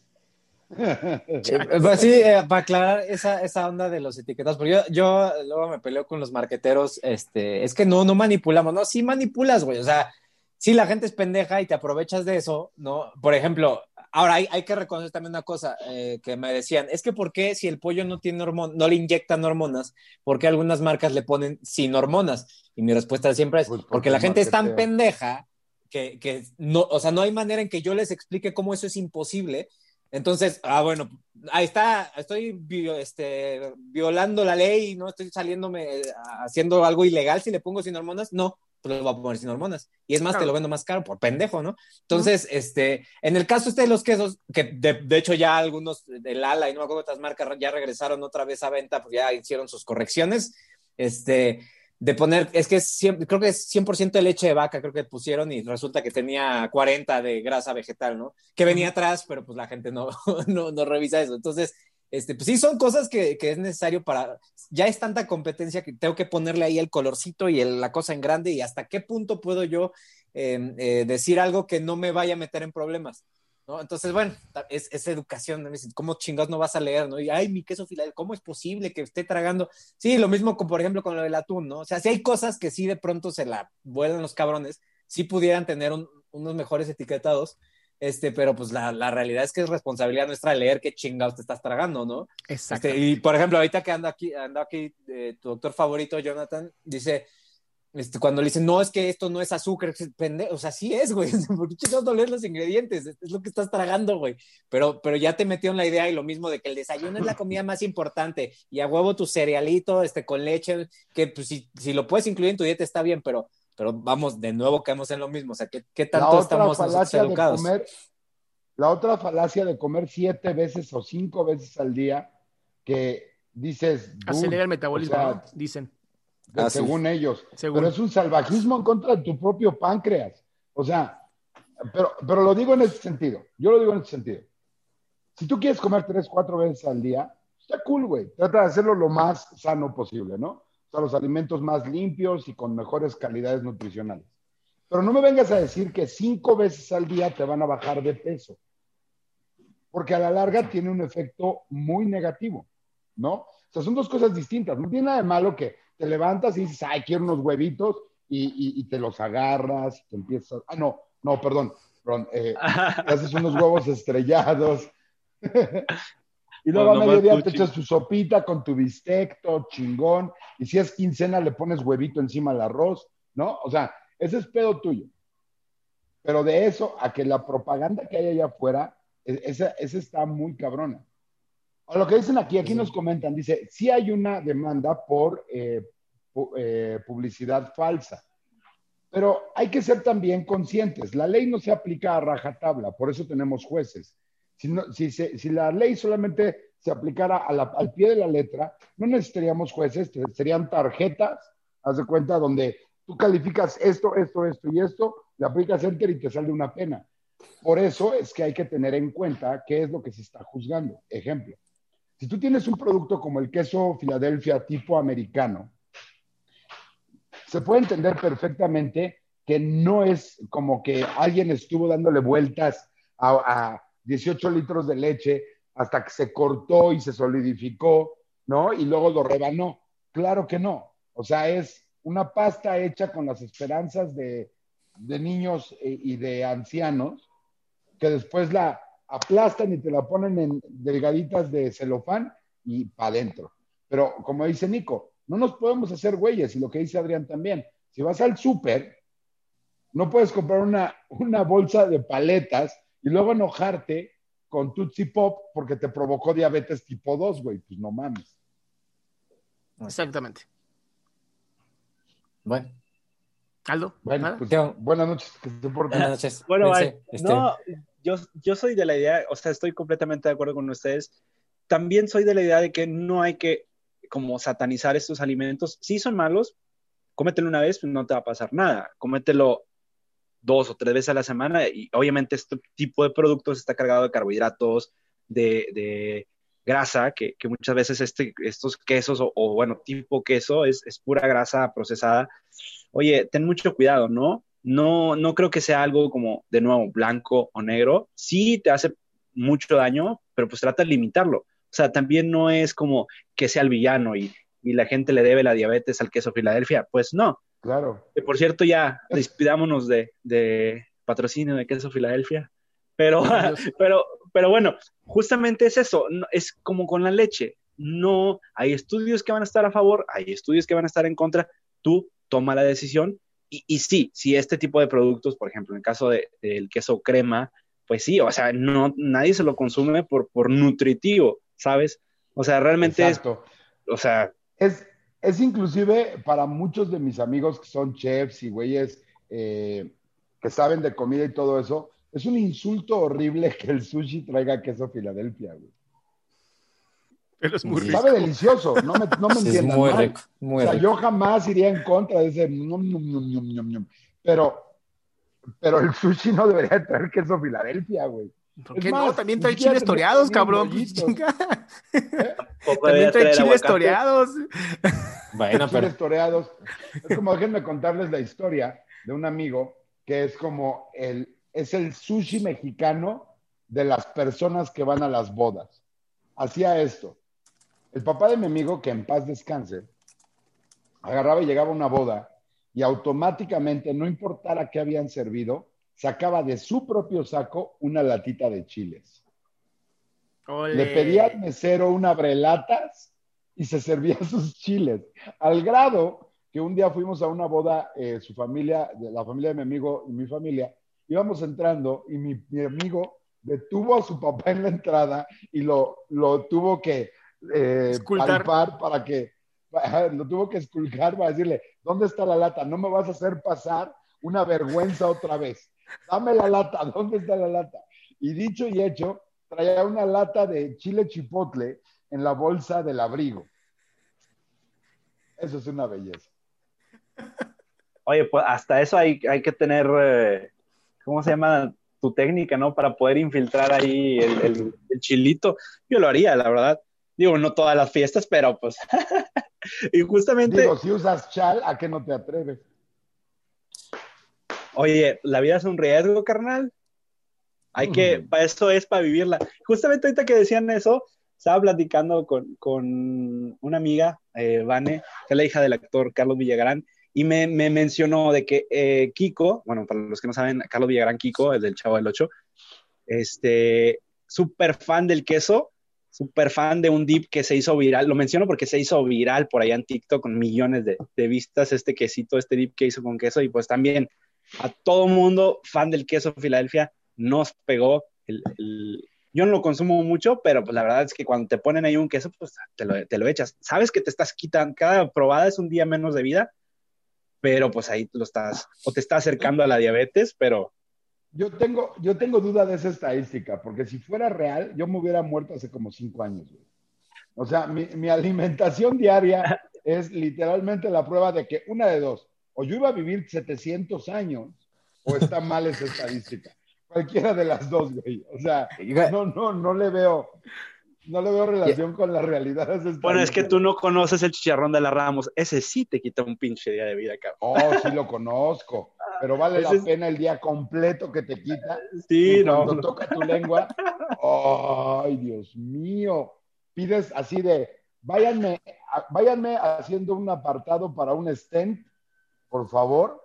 pues sí, eh, para aclarar esa, esa onda de los etiquetas, porque yo, yo luego me peleo con los marqueteros, este, es que no, no manipulamos, no, sí manipulas, güey, o sea, sí la gente es pendeja y te aprovechas de eso, ¿no? Por ejemplo, ahora hay, hay que reconocer también una cosa eh, que me decían, es que ¿por qué si el pollo no tiene hormonas, no le inyectan hormonas, por qué algunas marcas le ponen sin hormonas? Y mi respuesta siempre es, porque la gente es tan pendeja que, que no, o sea, no hay manera en que yo les explique cómo eso es imposible entonces, ah, bueno, ahí está, estoy este, violando la ley, no estoy saliéndome eh, haciendo algo ilegal si le pongo sin hormonas, no, pues lo voy a poner sin hormonas. Y es más, te lo vendo más caro por pendejo, ¿no? Entonces, este, en el caso este de los quesos, que de, hecho ya algunos del Ala y no me acuerdo otras marcas ya regresaron otra vez a venta, pues ya hicieron sus correcciones, este, de poner, es que es, creo que es 100% de leche de vaca, creo que pusieron y resulta que tenía 40 de grasa vegetal, ¿no? Que venía atrás, pero pues la gente no, no, no revisa eso. Entonces, este, pues sí, son cosas que, que, es necesario para, ya es tanta competencia que tengo que ponerle ahí el colorcito y la cosa en grande y hasta qué punto puedo yo em, eh, decir algo que no me vaya a meter en problemas. ¿no? Entonces, bueno, es, es educación, ¿cómo chingados no vas a leer, no? Y, ay, mi queso Filadelfia, ¿cómo es posible que esté tragando? Sí, lo mismo con, por ejemplo, con lo del atún, ¿no? O sea, si hay cosas que sí de pronto se la vuelan los cabrones, sí pudieran tener unos mejores etiquetados, este, pero pues la, la, realidad es que es responsabilidad nuestra leer qué chingados te estás tragando, ¿no? Exacto. Este, y, por ejemplo, ahorita que anda aquí, anda aquí eh, tu doctor favorito, Jonathan, dice este, cuando le dicen, no, es que esto no es azúcar, o sea, sí es, güey, porque chingados no lees los ingredientes, es lo que estás tragando, güey, pero, pero ya te metió en la idea y lo mismo de que el desayuno es la comida más importante y a huevo tu cerealito, este, con leche, que pues si, si lo puedes incluir en tu dieta está bien, pero, pero vamos, de nuevo caemos en lo mismo, o sea, ¿qué, qué tanto estamos educados? Comer, la otra falacia de comer siete veces o cinco veces al día, que dices... Acelera el metabolismo, dicen Ah, según ellos. Pero es un salvajismo en contra de tu propio páncreas. O sea, pero, pero lo digo en ese sentido. Yo lo digo en ese sentido. Si tú quieres comer tres, cuatro veces al día, está cool, güey. Trata de hacerlo lo más sano posible, ¿no? Sea, los alimentos más limpios y con mejores calidades nutricionales. Pero no me vengas a decir que cinco veces al día te van a bajar de peso. Porque a la larga tiene un efecto muy negativo, ¿no? O sea, son dos cosas distintas. No tiene nada de malo que te levantas y dices, ay, quiero unos huevitos, y, te los agarras, y te empiezas. Ah, no, no, perdón, perdón. Eh, haces unos huevos estrellados. y luego a mediodía te echas tu sopita con tu bistec, todo chingón. Y si es quincena, le pones huevito encima al arroz, ¿no? O sea, ese es pedo tuyo. Pero de eso a que la propaganda que hay allá afuera, e, esa, esa está muy cabrona lo que dicen aquí, aquí nos comentan, dice, sí hay una demanda por eh, eh, publicidad falsa, pero hay que ser también conscientes. La ley no se aplica a rajatabla, por eso tenemos jueces. Si, si, la ley solamente se aplicara al pie de la letra, no necesitaríamos jueces, serían tarjetas, haz de cuenta, donde Tú calificas esto, esto, esto y esto, le aplicas enter y te sale una pena. Por eso es que hay que tener en cuenta qué es lo que se está juzgando. Ejemplo, si tú tienes un producto como el queso Filadelfia tipo americano, se puede entender perfectamente que no es como que alguien estuvo dándole vueltas a 18 litros de leche hasta que se cortó y se solidificó, ¿no? Y luego lo rebanó. Claro que no. O sea, es una pasta hecha con las esperanzas de, niños e, y de ancianos que después la aplastan y te la ponen en delgaditas de celofán y para adentro. Pero como dice Nico, no nos podemos hacer güeyes y lo que dice Adrián también, si vas al súper, no puedes comprar una, una bolsa de paletas y luego enojarte con Tootsie Pop porque te provocó diabetes tipo 2, güey. Pues no mames. Exactamente. Bueno. Aldo. Bueno, pues, buenas noches. Buenas noches. Bueno, este no, yo, yo soy de la idea, o sea, estoy completamente de acuerdo con ustedes. También soy de la idea de que no hay que como satanizar estos alimentos. Si son malos, cómetelo una vez, pues no te va a pasar nada. Cómetelo dos o tres veces a la semana y obviamente este tipo de productos está cargado de carbohidratos, de, grasa, que, muchas veces este, estos quesos o, bueno, tipo queso es, es, pura grasa procesada. Oye, ten mucho cuidado, ¿no? No, no creo que sea algo como, de nuevo, blanco o negro. Sí te hace mucho daño, pero pues trata de limitarlo. O sea, también no es como que sea el villano y, y la gente le debe la diabetes al queso Filadelfia. Pues no, Claro. Que por cierto, ya despidámonos de, de patrocinio de queso Filadelfia. Pero, pero, pero bueno, justamente es eso, es como con la leche. No, hay estudios que van a estar a favor, hay estudios que van a estar en contra. Tú toma la decisión y, y sí, si este tipo de productos, por ejemplo, en el caso del queso crema, pues sí, o sea, no, nadie se lo consume por, por nutritivo, ¿sabes? O sea, realmente Exacto. es, o sea... Es, es inclusive para muchos de mis amigos que son chefs y güeyes eh, que saben de comida y todo eso, es un insulto horrible que el sushi traiga queso Filadelfia, güey. Pero es muy rico. Sabe delicioso, no me, no me entiendan muy Rico, muy o sea, rico. yo jamás iría en contra de ese pero, pero el sushi no debería traer queso Filadelfia, güey. ¿Por qué no? También trae chiles toreados, cabrón. También trae chiles toreados. Bueno, pero... Chiles toreados. Es como, déjenme contarles la historia de un amigo que es como el, es el sushi mexicano de las personas que van a las bodas. Hacía esto. El papá de mi amigo, que en paz descanse, agarraba y llegaba a una boda y automáticamente, no importara qué habían servido, sacaba de su propio saco una latita de chiles. Le pedía al mesero una brelatas y se servía sus chiles. Al grado que un día fuimos a una boda, eh, su familia, la familia de mi amigo y mi familia, íbamos entrando y mi, mi amigo detuvo a su papá en la entrada y lo, lo tuvo que eh, palpar para que, lo tuvo que esculcar para decirle, ¿dónde está la lata? No me vas a hacer pasar una vergüenza otra vez dame la lata, ¿dónde está la lata? Y dicho y hecho, traía una lata de chile chipotle en la bolsa del abrigo. Eso es una belleza. Oye, pues hasta eso hay, hay que tener, eh, ¿cómo se llama? Tu técnica, ¿no? Para poder infiltrar ahí el, el, el, chilito. Yo lo haría, la verdad. Digo, no todas las fiestas, pero pues. y justamente. Digo, si usas chal, ¿a qué no te atreves? Oye, la vida es un riesgo, carnal. Hay que, mm. para eso es para vivirla. Justamente ahorita que decían eso, estaba platicando con, con una amiga, eh, Vane, que es la hija del actor Carlos Villagrán, y me, me mencionó de que eh, Kiko, bueno, para los que no saben, Carlos Villagrán Kiko, el del Chavo del Ocho, este, súper fan del queso, súper fan de un dip que se hizo viral. Lo menciono porque se hizo viral por allá en TikTok con millones de, de vistas, este quesito, este dip que hizo con queso, y pues también a todo mundo fan del queso Filadelfia nos pegó. El, el... Yo no lo consumo mucho, pero pues la verdad es que cuando te ponen ahí un queso, pues te lo, te lo, echas. Sabes que te estás quitando, cada probada es un día menos de vida, pero pues ahí lo estás, o te está acercando a la diabetes, pero... Yo tengo, yo tengo duda de esa estadística, porque si fuera real, yo me hubiera muerto hace como cinco años. Güey. O sea, mi, mi alimentación diaria es literalmente la prueba de que una de dos, o yo iba a vivir 700 años, o está mal esa estadística. Cualquiera de las dos, güey. O sea, no, no, no le veo, no le veo relación con la realidad. Bueno, es que tú no conoces el chicharrón de la Ramos. Ese sí te quita un pinche día de vida, cabrón. Oh, sí lo conozco. Pero vale la pena el día completo que te quita. Sí, no. Cuando toca tu lengua. Ay, Dios mío. Pides así de, váyanme, váyanme haciendo un apartado para un stent, por favor,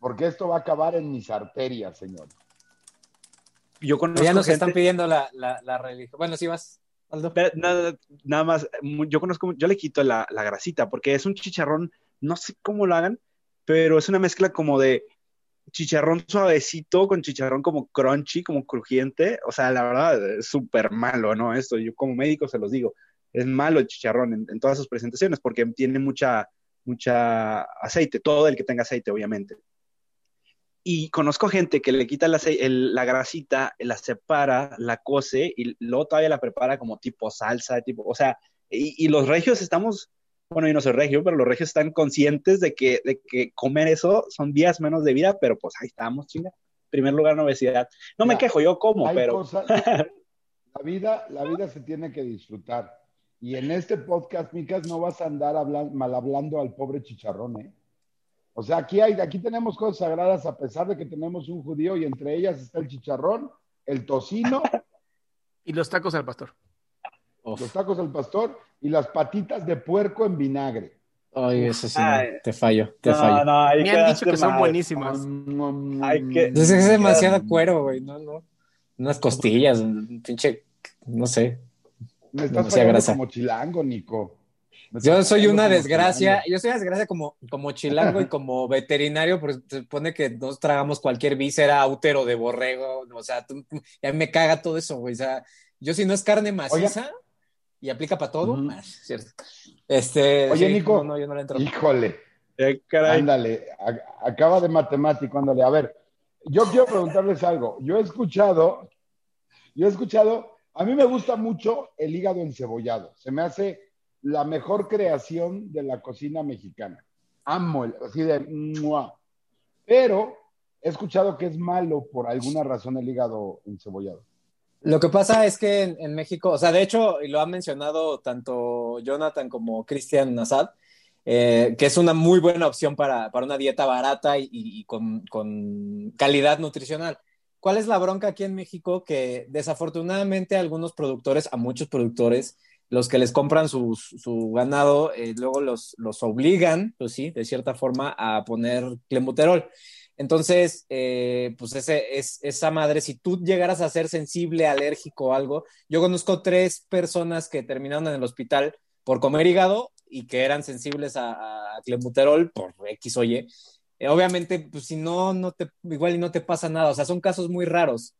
porque esto va a acabar en mis arterias, señor. Yo conozco ya nos están pidiendo la, la, religión. Bueno, si vas, Aldo. nada, más, yo conozco, yo le quito la, la grasita, porque es un chicharrón, no sé cómo lo hagan, pero es una mezcla como de chicharrón suavecito con chicharrón como crunchy, como crujiente. O sea, la verdad, es súper malo, ¿no? Esto, yo como médico se los digo es malo el chicharrón en, todas sus presentaciones porque tiene mucha, mucha aceite, todo el que tenga aceite, obviamente. Y conozco gente que le quita la, la grasita, la separa, la cose y luego todavía la prepara como tipo salsa, tipo, o sea, y, los regios estamos, bueno, yo no soy regio, pero los regios están conscientes de que, de que comer eso son días menos de vida, pero pues ahí estamos, chinga. Primer lugar en obesidad. No me quejo, yo como, pero... la, vida, la vida se tiene que disfrutar. Y en este podcast, Micas, no vas a andar mal hablando al pobre chicharrón, ¿eh? O sea, aquí, hay, aquí tenemos cosas sagradas a pesar de que tenemos un judío y entre ellas está el chicharrón, el tocino. y los tacos al pastor. Los tacos al pastor y las patitas de puerco en vinagre. Ay, eso sí, te fallo, te fallo. Me han dicho que son buenísimas. Hay que... Es, es demasiado cuero, güey, no, no. Unas costillas, un pinche, no sé. Me estás fallando como chilango, Nico. Yo soy una desgracia, yo soy una desgracia como, como chilango y como veterinario, porque se supone que nos tragamos cualquier víscera, útero de borrego, o sea, ya me caga todo eso, güey. O sea, yo si no es carne maciza y aplica para todo, ah, cierto. Este, Oye, Nico, no, yo no le entro. híjole, eh, ándale, acaba de matemático, ándale. A ver, yo quiero preguntarles algo. Yo he escuchado, yo he escuchado a mí me gusta mucho el hígado encebollado. Se me hace la mejor creación de la cocina mexicana. Amo el, así de Pero he escuchado que es malo por alguna razón el hígado encebollado. Lo que pasa es que en, México, o sea, de hecho, y lo han mencionado tanto Jonathan como Cristian Nazad, eh, que es una muy buena opción para, una dieta barata y, con, con, calidad nutricional. ¿Cuál es la bronca aquí en México? Que desafortunadamente algunos productores, a muchos productores, los que les compran su, ganado, eh, luego los, obligan, pues sí, de cierta forma, a poner clenbuterol. Entonces, eh, pues ese, es, esa madre, si tú llegaras a ser sensible, alérgico o algo, yo conozco tres personas que terminaron en el hospital por comer hígado y que eran sensibles a, a por X o Y, eh, obviamente, pues si no, no igual y no te pasa nada, o sea, son casos muy raros,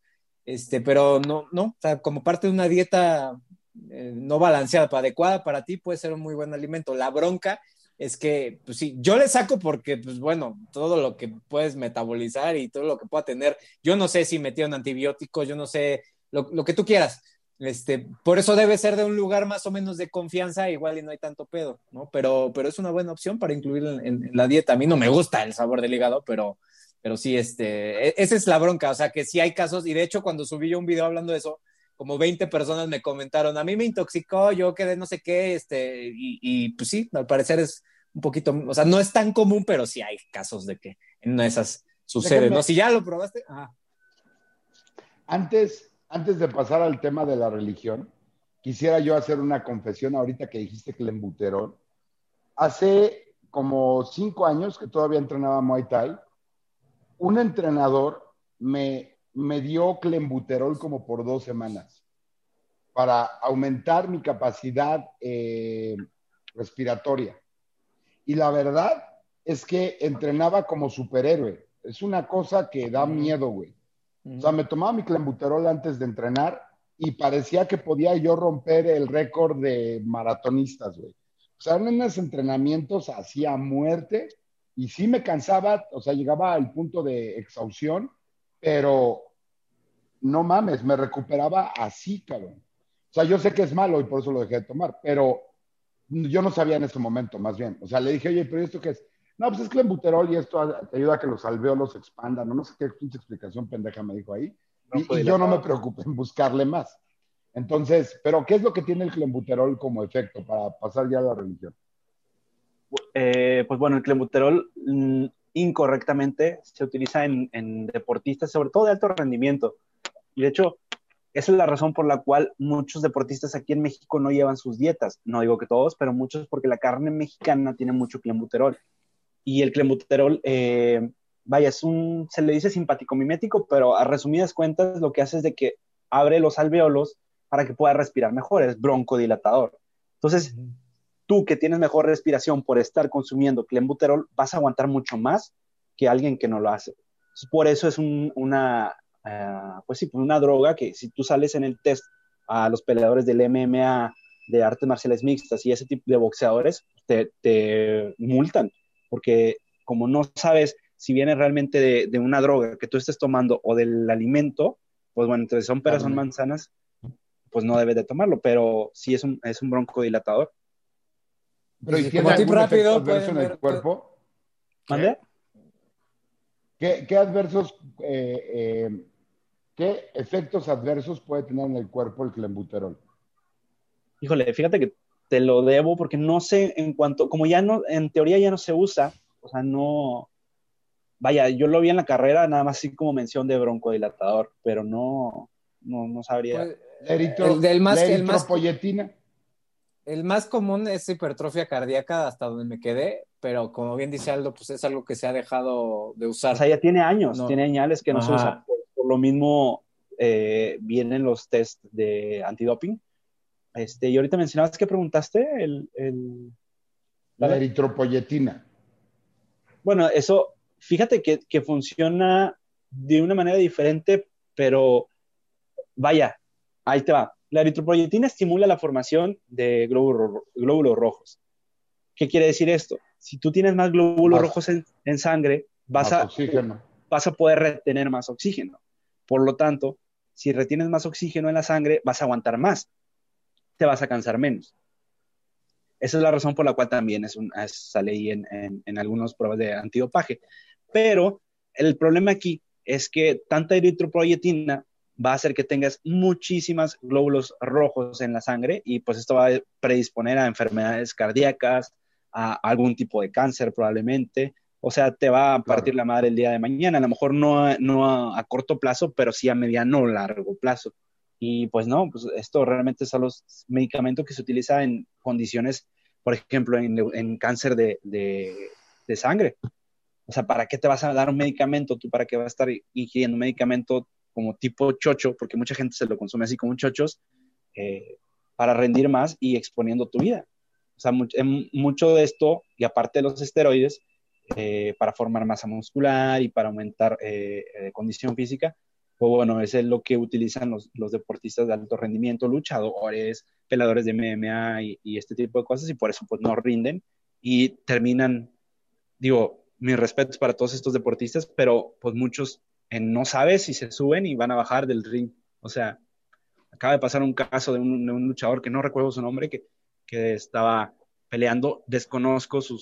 este, pero no, no, o sea, como parte de una dieta eh, no balanceada, adecuada para ti, puede ser un muy buen alimento. La bronca es que, pues sí, yo le saco porque, pues bueno, todo lo que puedes metabolizar y todo lo que pueda tener, yo no sé si metieron antibióticos, yo no sé, lo, lo que tú quieras, este, por eso debe ser de un lugar más o menos de confianza, igual y no hay tanto pedo, ¿no? Pero, pero es una buena opción para incluir en, la dieta. A mí no me gusta el sabor del hígado, pero, pero sí, este, e, esa es la bronca, o sea, que sí hay casos, y de hecho cuando subí yo un video hablando de eso, como 20 personas me comentaron, a mí me intoxicó, yo quedé no sé qué, este, y, pues sí, al parecer es un poquito, o sea, no es tan común, pero sí hay casos de que en una de esas sucede, ¿no? Si ya lo probaste, Antes, antes de pasar al tema de la religión, quisiera yo hacer una confesión ahorita que dijiste clenbuterol. Hace como cinco años que todavía entrenaba Muay Thai, un entrenador me, me dio clenbuterol como por dos semanas para aumentar mi capacidad eh, respiratoria. Y la verdad es que entrenaba como superhéroe. Es una cosa que da miedo, güey. O sea, me tomaba mi clenbuterol antes de entrenar y parecía que podía yo romper el récord de maratonistas, güey. O sea, en unos entrenamientos hacía muerte y sí me cansaba, o sea, llegaba al punto de exhaustión, pero no mames, me recuperaba así, cabrón. O sea, yo sé que es malo y por eso lo dejé de tomar, pero yo no sabía en ese momento, más bien. O sea, le dije, oye, pero ¿esto qué es? No, pues es clenbuterol y esto te ayuda a que los alveolos se expandan, no, no sé qué explicación pendeja me dijo ahí. y, yo no me preocupo en buscarle más. Entonces, pero ¿qué es lo que tiene el clenbuterol como efecto para pasar ya a la religión? Eh, pues bueno, el clenbuterol mm, incorrectamente se utiliza en, deportistas, sobre todo de alto rendimiento. Y de hecho, esa es la razón por la cual muchos deportistas aquí en México no llevan sus dietas. No digo que todos, pero muchos porque la carne mexicana tiene mucho clenbuterol. Y el clenbuterol, eh, vaya, es un, se le dice simpático mimético, pero a resumidas cuentas lo que hace es de que abre los alveolos para que pueda respirar mejor, es broncodilatador. Entonces, tú que tienes mejor respiración por estar consumiendo clenbuterol, vas a aguantar mucho más que alguien que no lo hace. Por eso es una, eh, pues sí, pues una droga que si tú sales en el test a los peleadores del MMA, de artes marciales mixtas y ese tipo de boxeadores, te, te multan, porque como no sabes si viene realmente de, de, una droga que tú estés tomando o del alimento, pues bueno, entonces son peras, son manzanas, pues no debes de tomarlo, pero sí es un, es un broncodilatador. Pero ¿y tiene algún rápido, adverso en el cuerpo? ¿Mande? ¿Qué, qué adversos, eh, eh, qué efectos adversos puede tener en el cuerpo el clenbuterol? Híjole, fíjate que te lo debo porque no sé en cuanto, como ya no, en teoría ya no se usa, o sea, no, vaya, yo lo vi en la carrera nada más así como mención de broncodilatador, pero no, no, no sabría. Pues, el del más, el más, el más común es hipertrofia cardíaca hasta donde me quedé, pero como bien dice Aldo, pues es algo que se ha dejado de usar. O sea, ya tiene años, tiene añales que no se usa. Por, lo mismo eh, vienen los test de antidoping. Este, y ahorita mencionabas que preguntaste el, la eritropoyetina. Bueno, eso, fíjate que, que funciona de una manera diferente, pero vaya, Ahí te va. La eritropoyetina estimula la formación de glóbulos, rojos. ¿Qué quiere decir esto? Si tú tienes más glóbulos rojos en, sangre, vas a, vas a poder retener más oxígeno. Por lo tanto, si retienes más oxígeno en la sangre, vas a aguantar más. Te vas a cansar menos. Esa es la razón por la cual también es un, sale ahí en, en, en algunas pruebas de antidopaje. Pero el problema aquí es que tanta eritropoyetina va a hacer que tengas muchísimas glóbulos rojos en la sangre y pues esto va a predisponer a enfermedades cardíacas, a algún tipo de cáncer probablemente. O sea, te va a partir la madre el día de mañana, a lo mejor no, no a, corto plazo, pero sí a mediano o largo plazo. Y pues no, pues esto realmente son los medicamentos que se utilizan en condiciones, por ejemplo, en, cáncer de, de, de, sangre. O sea, ¿para qué te vas a dar un medicamento? ¿Tú para qué vas a estar ingiriendo un medicamento como tipo chocho, porque mucha gente se lo consume así como chochos, eh, para rendir más y exponiendo tu vida. O sea, mucho, de esto, y aparte de los esteroides, eh, para formar masa muscular y para aumentar eh, condición física, pues bueno, es lo que utilizan los, deportistas de alto rendimiento, luchadores, peladores de MMA y, este tipo de cosas, y por eso pues no rinden y terminan, digo, mis respetos para todos estos deportistas, pero pues muchos en no sabes si se suben y van a bajar del ring. O sea, acaba de pasar un caso de un, luchador que no recuerdo su nombre, que, que estaba peleando, desconozco su,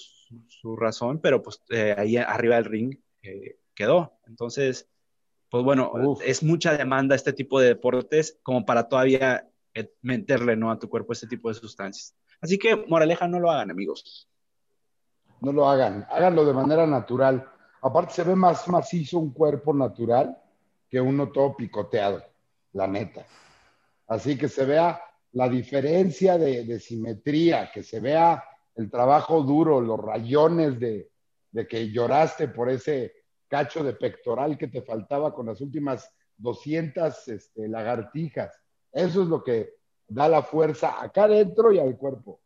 su, razón, pero pues eh, ahí arriba del ring eh, quedó. Entonces, pues bueno, es mucha demanda este tipo de deportes como para todavía eh, meterle ¿no? a tu cuerpo este tipo de sustancias. Así que, moraleja, no lo hagan, amigos. No lo hagan, háganlo de manera natural. Aparte se ve más macizo un cuerpo natural que uno todo picoteado, la neta. Así que se vea la diferencia de, simetría, que se vea el trabajo duro, los rayones de, que lloraste por ese cacho de pectoral que te faltaba con las últimas 200 este, lagartijas. Eso es lo que da la fuerza acá adentro y al cuerpo.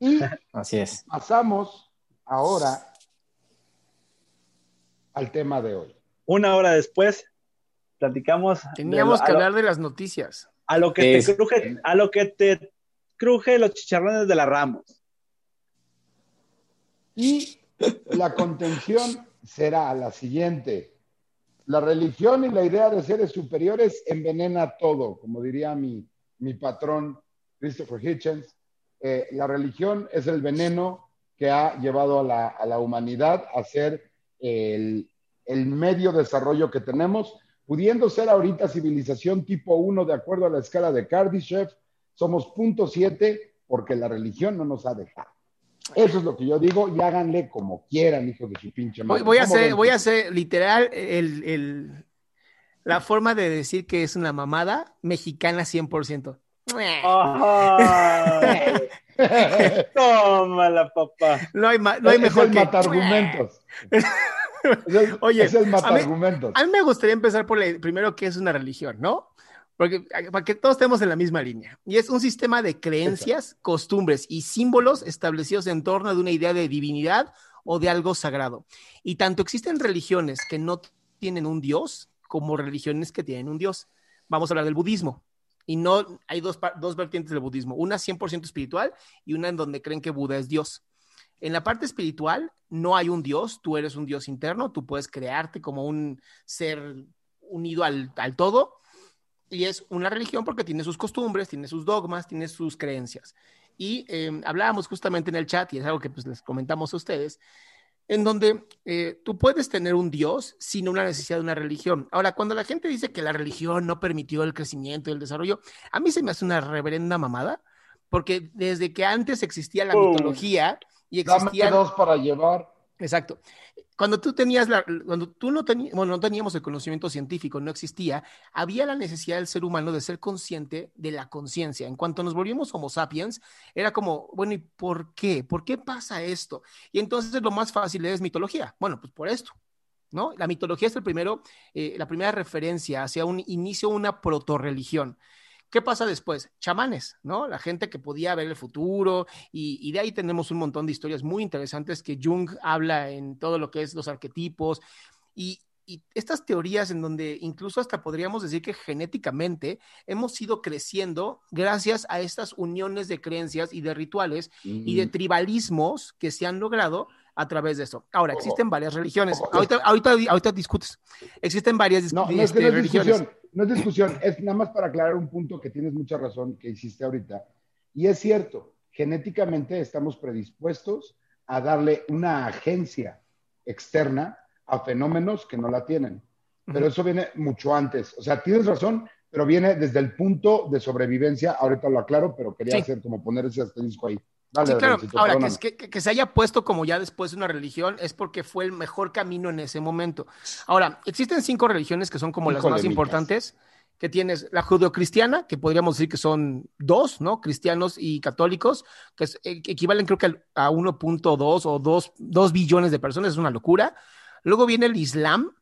Y Así es. pasamos ahora al tema de hoy. Una hora después, platicamos. Teníamos que hablar de las noticias. A lo que te cruje, a lo que te cruje los chicharrones de la Ramos. Y la contención será la siguiente. La religión y la idea de seres superiores envenena todo, como diría mi, mi patrón Christopher Hitchens. Eh, la religión es el veneno que ha llevado a la, a la humanidad a ser el, el medio desarrollo que tenemos, pudiendo ser ahorita civilización tipo 1 de acuerdo a la escala de Kardashev, somos punto 7 porque la religión no nos ha dejado. Eso es lo que yo digo y háganle como quieran, hijos de su pinche madre. Voy, a hacer, voy a hacer literal el, el, la forma de decir que es una mamada mexicana 100%. Tómala, papá. No hay, no hay mejor que... argumentos. Oye, es el a, mí, a mí me gustaría empezar por el primero que es una religión, ¿no? Porque para que todos estemos en la misma línea. Y es un sistema de creencias, costumbres y símbolos establecidos en torno de una idea de divinidad o de algo sagrado. Y tanto existen religiones que no tienen un dios como religiones que tienen un dios. Vamos a hablar del budismo. Y no hay dos, dos vertientes del budismo, una 100% espiritual y una en donde creen que Buda es Dios. En la parte espiritual no hay un Dios, tú eres un Dios interno, tú puedes crearte como un ser unido al, al todo y es una religión porque tiene sus costumbres, tiene sus dogmas, tiene sus creencias. Y eh, hablábamos justamente en el chat, y es algo que pues, les comentamos a ustedes, en donde eh, tú puedes tener un Dios sin una necesidad de una religión. Ahora, cuando la gente dice que la religión no permitió el crecimiento y el desarrollo, a mí se me hace una reverenda mamada, porque desde que antes existía la mitología y existía... Dame dos para llevar. Exacto cuando tú tenías la, cuando tú no, tenías, teníamos el conocimiento científico, no existía, había la necesidad del ser humano de ser consciente de la conciencia. En cuanto nos volvimos Homo sapiens, era como, bueno, ¿y por qué? ¿Por qué pasa esto? Y entonces lo más fácil es mitología. Bueno, pues por esto. ¿No? La mitología es el primero, eh, la primera referencia hacia un inicio, una protorreligión. ¿Qué pasa después? Chamanes, ¿no? La gente que podía ver el futuro y, de ahí tenemos un montón de historias muy interesantes que Jung habla en todo lo que es los arquetipos y, estas teorías en donde incluso hasta podríamos decir que genéticamente hemos ido creciendo gracias a estas uniones de creencias y de rituales y de tribalismos que se han logrado a través de eso. Ahora, existen varias religiones. Ahorita, ahorita, ahorita discutes. Existen varias no, no es que no es religiones. Discusión, no es discusión, es nada más para aclarar un punto que tienes mucha razón que hiciste ahorita. Y es cierto, genéticamente estamos predispuestos a darle una agencia externa a fenómenos que no la tienen. Pero eso viene mucho antes. O sea, tienes razón, pero viene desde el punto de sobrevivencia. Ahorita lo aclaro, pero quería hacer como poner ese asterisco ahí sí, claro. Ahora, que, se haya puesto como ya después de una religión es porque fue el mejor camino en ese momento. Ahora, existen cinco religiones que son como las más importantes, que tienes la judeocristiana, que podríamos decir que son dos, ¿no? Cristianos y católicos, que eh, equivalen creo que a 1.2 o 2, 2 billones de personas, es una locura. Luego viene el Islam,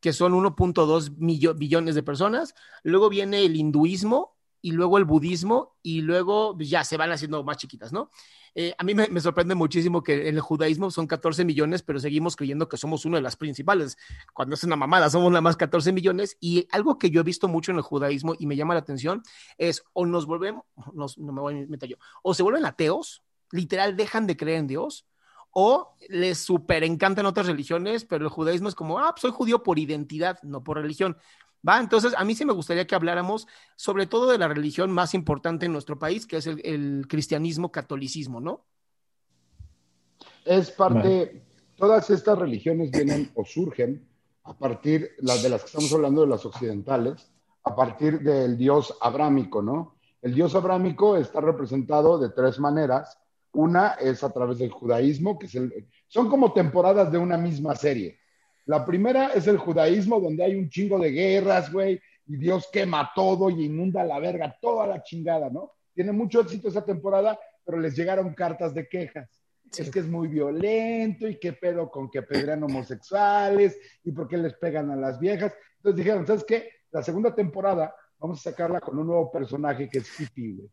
que son 1.2 billones de personas. Luego viene el hinduismo, y luego el budismo y luego pues, ya se van haciendo más chiquitas, ¿no? Eh, a mí me, sorprende muchísimo que en el judaísmo son 14 millones, pero seguimos creyendo que somos una de las principales, cuando es una mamada, somos nada más 14 millones. Y algo que yo he visto mucho en el judaísmo y me llama la atención es o nos volvemos, no me voy a meter yo, o se vuelven ateos, literal dejan de creer en Dios, o les súper encantan otras religiones, pero el judaísmo es como, ah, pues soy judío por identidad, no por religión. ¿Va? Entonces, a mí sí me gustaría que habláramos sobre todo de la religión más importante en nuestro país, que es el, cristianismo, catolicismo, ¿no? Es parte, todas estas religiones vienen o surgen a partir, las de las que estamos hablando de las occidentales, a partir del dios abrámico, ¿no? El dios abrámico está representado de tres maneras. Una es a través del judaísmo, que es el, son como temporadas de una misma serie. La primera es el judaísmo, donde hay un chingo de guerras, güey, y Dios quema todo y inunda la verga, toda la chingada, ¿no? Tiene mucho éxito esa temporada, pero les llegaron cartas de quejas. Es que es muy violento y qué pedo con que pedrean homosexuales y por qué les pegan a las viejas. Entonces dijeron, ¿sabes qué? La segunda temporada vamos a sacarla con un nuevo personaje que es hippie, güey.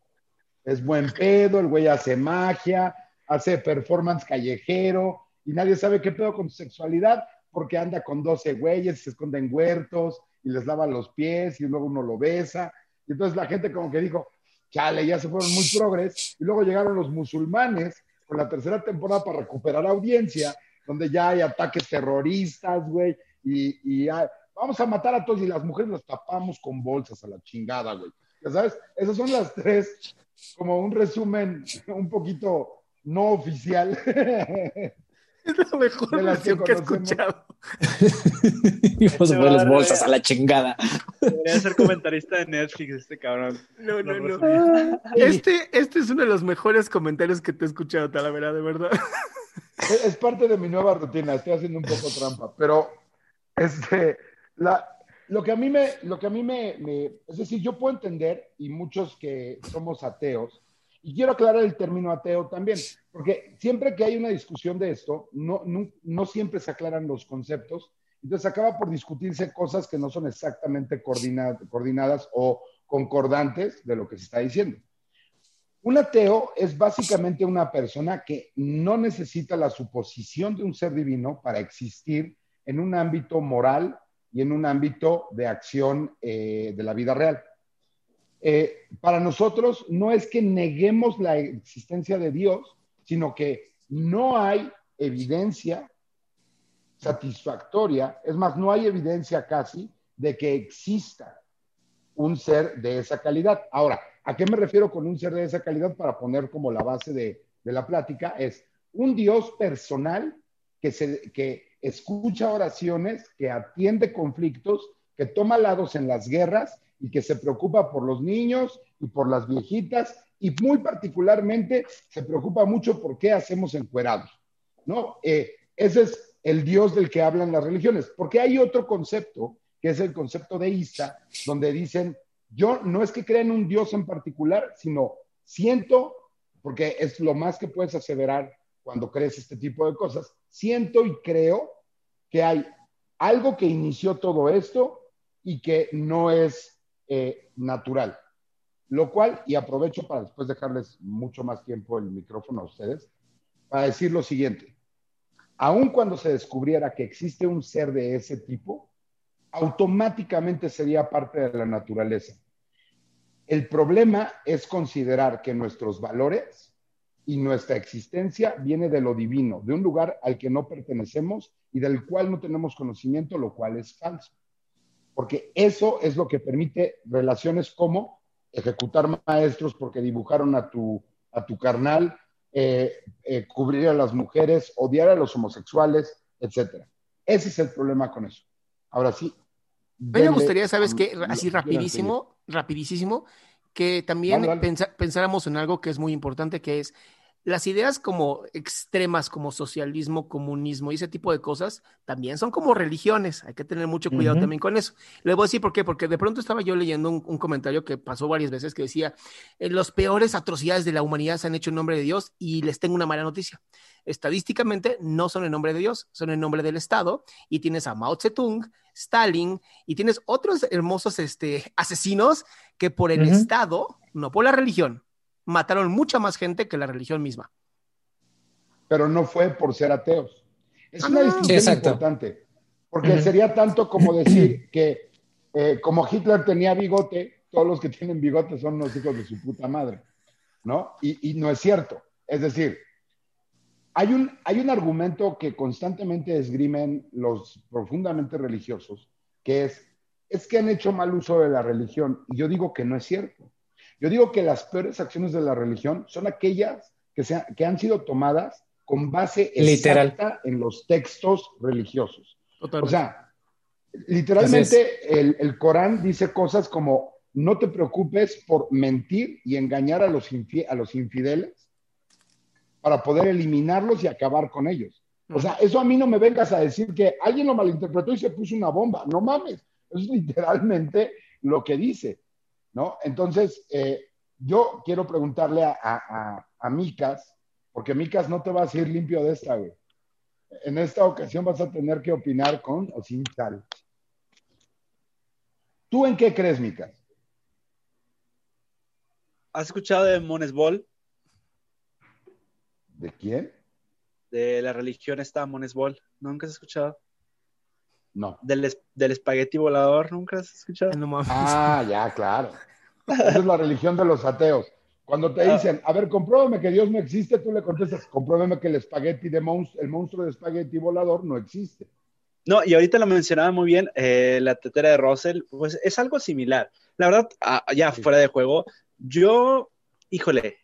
Es buen pedo, el güey hace magia, hace performance callejero y nadie sabe qué pedo con su sexualidad porque anda con 12 güeyes, se esconde en huertos y les lava los pies y luego uno lo besa. Y entonces la gente como que dijo, chale, ya se fueron muy progres. Y luego llegaron los musulmanes con la tercera temporada para recuperar audiencia, donde ya hay ataques terroristas, güey, y, y vamos a matar a todos y las mujeres las tapamos con bolsas a la chingada, güey. Ya sabes, esas son las tres, como un resumen un poquito no oficial. Es la mejor versión que, he escuchado. Vamos a las bolsas a la chingada. Debería ser comentarista de Netflix este cabrón. No, no, no. Este, este es uno de los mejores comentarios que te he escuchado, Talavera, de verdad. Es parte de mi nueva rutina, estoy haciendo un poco trampa, pero este, la, lo que a mí me, lo que a mí me, es decir, yo puedo entender, y muchos que somos ateos, y quiero aclarar el término ateo también, porque siempre que hay una discusión de esto, no, no, siempre se aclaran los conceptos, entonces acaba por discutirse cosas que no son exactamente coordinadas o concordantes de lo que se está diciendo. Un ateo es básicamente una persona que no necesita la suposición de un ser divino para existir en un ámbito moral y en un ámbito de acción eh, de la vida real. Eh, para nosotros no es que neguemos la existencia de Dios, sino que no hay evidencia satisfactoria, es más, no hay evidencia casi de que exista un ser de esa calidad. Ahora, ¿a qué me refiero con un ser de esa calidad para poner como la base de, de la plática? Es un Dios personal que, se, que escucha oraciones, que atiende conflictos, que toma lados en las guerras y que se preocupa por los niños y por las viejitas y muy particularmente se preocupa mucho por qué hacemos encuerados, ¿no? Eh, ese es el Dios del que hablan las religiones, porque hay otro concepto, que es el concepto de Isa, donde dicen, yo no es que crea en un Dios en particular, sino siento, porque es lo más que puedes aseverar cuando crees este tipo de cosas, siento y creo que hay algo que inició todo esto y que no es eh, natural. Lo cual, y aprovecho para después dejarles mucho más tiempo el micrófono a ustedes, para decir lo siguiente. Aun cuando se descubriera que existe un ser de ese tipo, automáticamente sería parte de la naturaleza. El problema es considerar que nuestros valores y nuestra existencia viene de lo divino, de un lugar al que no pertenecemos y del cual no tenemos conocimiento, lo cual es falso. Porque eso es lo que permite relaciones como ejecutar maestros porque dibujaron a tu, a tu carnal, eh, eh, cubrir a las mujeres, odiar a los homosexuales, etc. Ese es el problema con eso. Ahora sí. A mí me gustaría, ¿sabes qué? Así rapidísimo, rapidísimo, que también pensáramos en algo que es muy importante, que es las ideas como extremas, como socialismo, comunismo y ese tipo de cosas, también son como religiones. Hay que tener mucho cuidado también con eso. Le voy a decir por qué, porque de pronto estaba yo leyendo un, comentario que pasó varias veces que decía, eh, los peores atrocidades de la humanidad se han hecho en nombre de Dios y les tengo una mala noticia. Estadísticamente no son en nombre de Dios, son en nombre del Estado y tienes a Mao Zedong, Stalin y tienes otros hermosos este, asesinos que por el Estado, no por la religión, mataron mucha más gente que la religión misma. Pero no fue por ser ateos. Es una distinción importante, porque sería tanto como decir que eh, como Hitler tenía bigote, todos los que tienen bigote son los hijos de su puta madre, ¿no? Y, no es cierto. Es decir, hay un, hay un argumento que constantemente esgrimen los profundamente religiosos, que es, es que han hecho mal uso de la religión. Y yo digo que no es cierto. Yo digo que las peores acciones de la religión son aquellas que, que han sido tomadas con base exacta en los textos religiosos. O sea, literalmente el, el, Corán dice cosas como no te preocupes por mentir y engañar a los, a los infideles para poder eliminarlos y acabar con ellos. O sea, eso a mí no me vengas a decir que alguien lo malinterpretó y se puso una bomba. No mames. Eso es literalmente lo que dice. ¿No? Entonces, eh, yo quiero preguntarle a, a, a, Micas, porque Micas no te vas a ir limpio de esta, güey. En esta ocasión vas a tener que opinar con o sin tal. ¿Tú en qué crees, Micas? ¿Has escuchado de Monesbol? ¿De quién? De la religión esta Monesbol. ¿Nunca has escuchado? No. Del, del espagueti volador, ¿nunca has escuchado? ah, ya, claro. Esa es la religión de los ateos. Cuando te ah. dicen, a ver, compruébame que Dios no existe, tú le contestas, compruébame que el espagueti de monstruo, el monstruo de espagueti volador no existe. No, y ahorita lo mencionaba muy bien, eh, la tetera de Russell, pues es algo similar. La verdad, ah, ya fuera de juego, yo, híjole,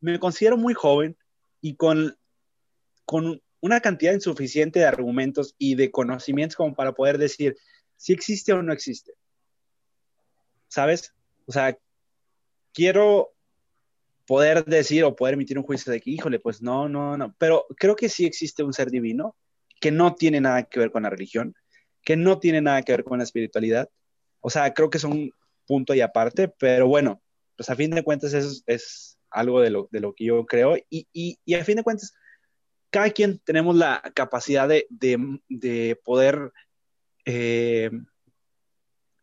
me considero muy joven, y con, con una cantidad insuficiente de argumentos y de conocimientos como para poder decir si existe o no existe. ¿Sabes? O sea, quiero poder decir o poder emitir un juicio de que, híjole, pues no, no, no, pero creo que sí existe un ser divino que no tiene nada que ver con la religión, que no tiene nada que ver con la espiritualidad. O sea, creo que es un punto y aparte, pero bueno, pues a fin de cuentas eso es, algo de lo, de lo, que yo creo y, y, y, a fin de cuentas cada quien tenemos la capacidad de, de, de poder eh,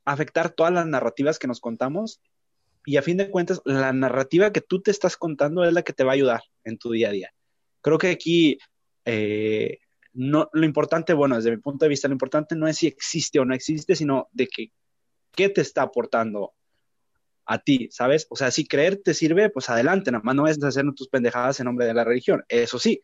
afectar todas las narrativas que nos contamos y a fin de cuentas la narrativa que tú te estás contando es la que te va a ayudar en tu día a día. Creo que aquí eh, no, lo importante, bueno, desde mi punto de vista, lo importante no es si existe o no existe, sino de que qué te está aportando a ti, ¿sabes? O sea, si creer te sirve, pues adelante, nada más no es hacer tus pendejadas en nombre de la religión. Eso sí,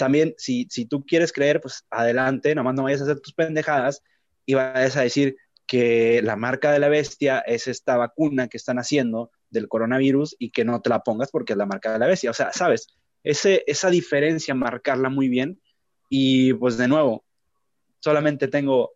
también si, si tú quieres creer, pues adelante, nada más no vayas a hacer tus pendejadas y vayas a decir que la marca de la bestia es esta vacuna que están haciendo del coronavirus y que no te la pongas porque es la marca de la bestia. O sea, ¿sabes? Ese, esa diferencia, marcarla muy bien y pues de nuevo, solamente tengo,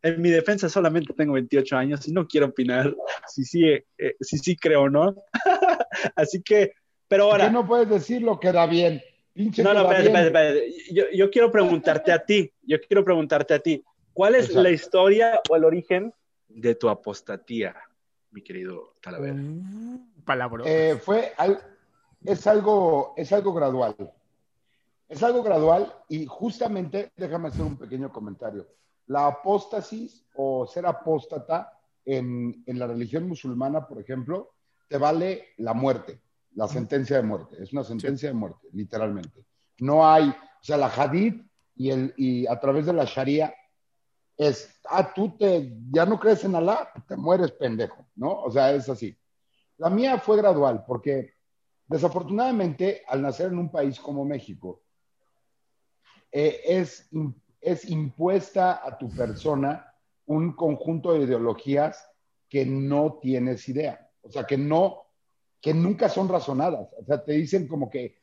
en mi defensa solamente tengo 28 años y no quiero opinar si sí, eh, si sí creo o no. Así que, pero ahora... ¿Por qué no puedes decir lo que da bien? Pinche no, no, espérate, espérate, espérate. Yo, yo, quiero preguntarte a ti, yo quiero preguntarte a ti, ¿cuál es Exacto. la historia o el origen de tu apostatía, mi querido Talavera? Mm, palabra. Eh, fue, es algo, es algo gradual. Es algo gradual y justamente, déjame hacer un pequeño comentario. La apóstasis o ser apóstata en, en, la religión musulmana, por ejemplo, te vale la muerte, la sentencia de muerte. Es una sentencia de muerte, literalmente. No hay, o sea, la hadith y, el, y a través de la sharia es, ah, tú te, ya no crees en Alá, te mueres pendejo, ¿no? O sea, es así. La mía fue gradual porque desafortunadamente al nacer en un país como México, eh, es, es impuesta a tu persona un conjunto de ideologías que no tienes idea, o sea, que no, que nunca son razonadas, o sea, te dicen como que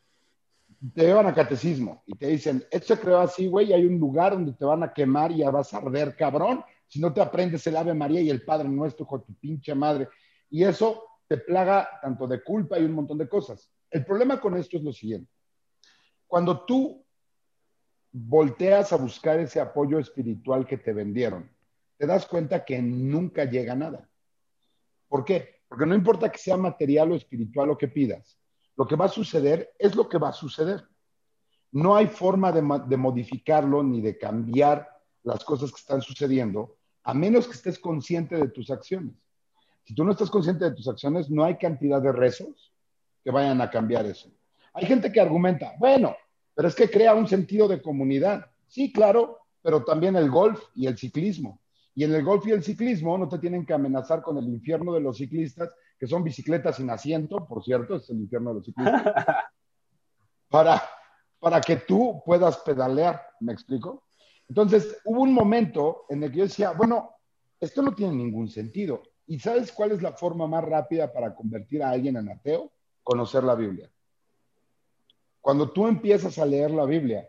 te llevan a catecismo y te dicen, esto se creó así, güey, hay un lugar donde te van a quemar y ya vas a arder, cabrón, si no te aprendes el Ave María y el Padre Nuestro con tu pinche madre. Y eso te plaga tanto de culpa y un montón de cosas. El problema con esto es lo siguiente. Cuando tú volteas a buscar ese apoyo espiritual que te vendieron, te das cuenta que nunca llega nada. ¿Por qué? Porque no importa que sea material o espiritual lo que pidas, lo que va a suceder es lo que va a suceder. No hay forma de, de modificarlo ni de cambiar las cosas que están sucediendo, a menos que estés consciente de tus acciones. Si tú no estás consciente de tus acciones, no hay cantidad de rezos que vayan a cambiar eso. Hay gente que argumenta, bueno, pero es que crea un sentido de comunidad. Sí, claro, pero también el golf y el ciclismo. Y en el golf y el ciclismo no te tienen que amenazar con el infierno de los ciclistas, que son bicicletas sin asiento, por cierto, es el infierno de los ciclistas, para, para que tú puedas pedalear, ¿me explico? Entonces, hubo un momento en el que yo decía, bueno, esto no tiene ningún sentido. ¿Y sabes cuál es la forma más rápida para convertir a alguien en ateo? Conocer la Biblia. Cuando tú empiezas a leer la Biblia,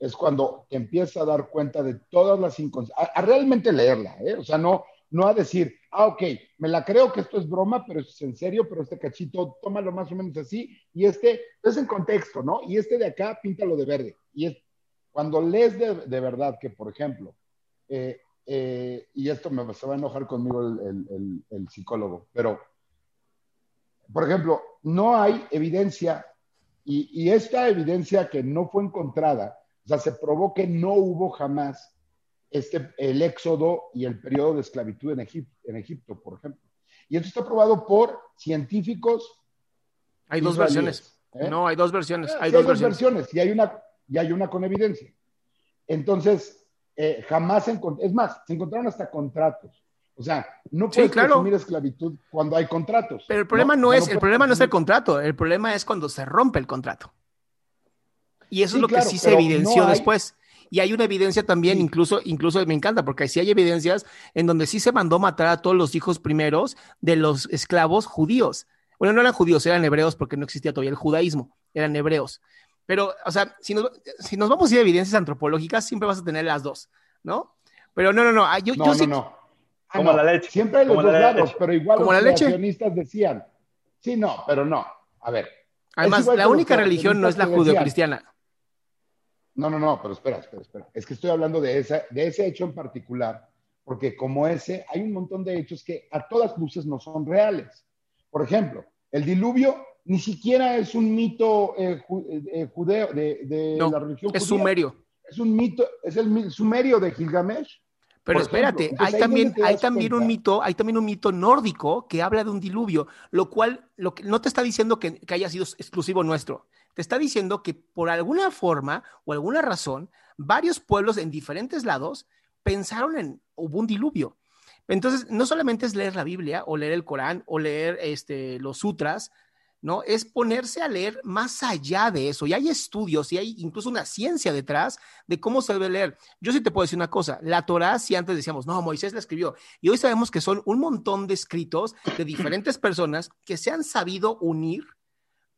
es cuando te empiezas a dar cuenta de todas las inconsistencias, a, realmente leerla, ¿eh? o sea, no, no a decir, ah, ok, me la creo que esto es broma, pero es en serio, pero este cachito, tómalo más o menos así, y este, es en contexto, ¿no? Y este de acá, píntalo de verde. Y es, cuando lees de, de verdad que, por ejemplo, eh, eh, y esto me, se va a enojar conmigo el, el, el psicólogo, pero, por ejemplo, no hay evidencia y, esta evidencia que no fue encontrada, sea, se probó que no hubo jamás este, el éxodo y el periodo de esclavitud en Egipto, en Egipto, por ejemplo. Y esto está probado por científicos. Hay dos versiones. ¿eh? No, hay dos versiones. Hay, sí, dos, hay dos versiones. y hay una, y hay una con evidencia. Entonces, eh, jamás se encontró, es más, se encontraron hasta contratos o sea, no puedes sí, claro. consumir esclavitud cuando hay contratos. Pero el problema no, no es, no el problema no es el contrato, el problema es cuando se rompe el contrato. Y eso sí, es lo claro, que sí se evidenció hay... después. Y hay una evidencia también, sí. incluso, incluso me encanta, porque sí hay evidencias en donde sí se mandó matar a todos los hijos primeros de los esclavos judíos. Bueno, no eran judíos, eran hebreos porque no existía todavía el judaísmo, eran hebreos. Pero, o sea, si nos, si nos vamos a ir a evidencias antropológicas, siempre vas a tener las dos, ¿no? Pero no, no, no. Ah, yo, no, yo no, sí... no. Ah, como la leche. Siempre hay los dos lados, pero igual como los la creacionistas decían. Sí, no, pero no. A ver. Además, la única religión no es la judeocristiana. No, no, no, pero espera, espera, espera. Es que estoy hablando de, esa, de ese hecho en particular, porque como ese, hay un montón de hechos que a todas luces no son reales. Por ejemplo, el diluvio ni siquiera es un mito eh, ju- eh, judeo de, de No, la religión es judía. sumerio. Es un mito, es el sumerio de Gilgamesh. Pero espérate, entonces hay también, hay también un mito, hay también un mito nórdico que habla de un diluvio, lo cual lo que, no te está diciendo que, que haya sido exclusivo nuestro. Te está diciendo que por alguna forma o alguna razón, varios pueblos en diferentes lados pensaron en hubo un diluvio. Entonces, no solamente es leer la Biblia o leer el Corán o leer este, los sutras, ¿no? Es ponerse a leer más allá de eso. Y hay estudios y hay incluso una ciencia detrás de cómo se debe leer. Yo sí te puedo decir una cosa, la Torá, si antes decíamos, no, Moisés la escribió, y hoy sabemos que son un montón de escritos de diferentes personas que se han sabido unir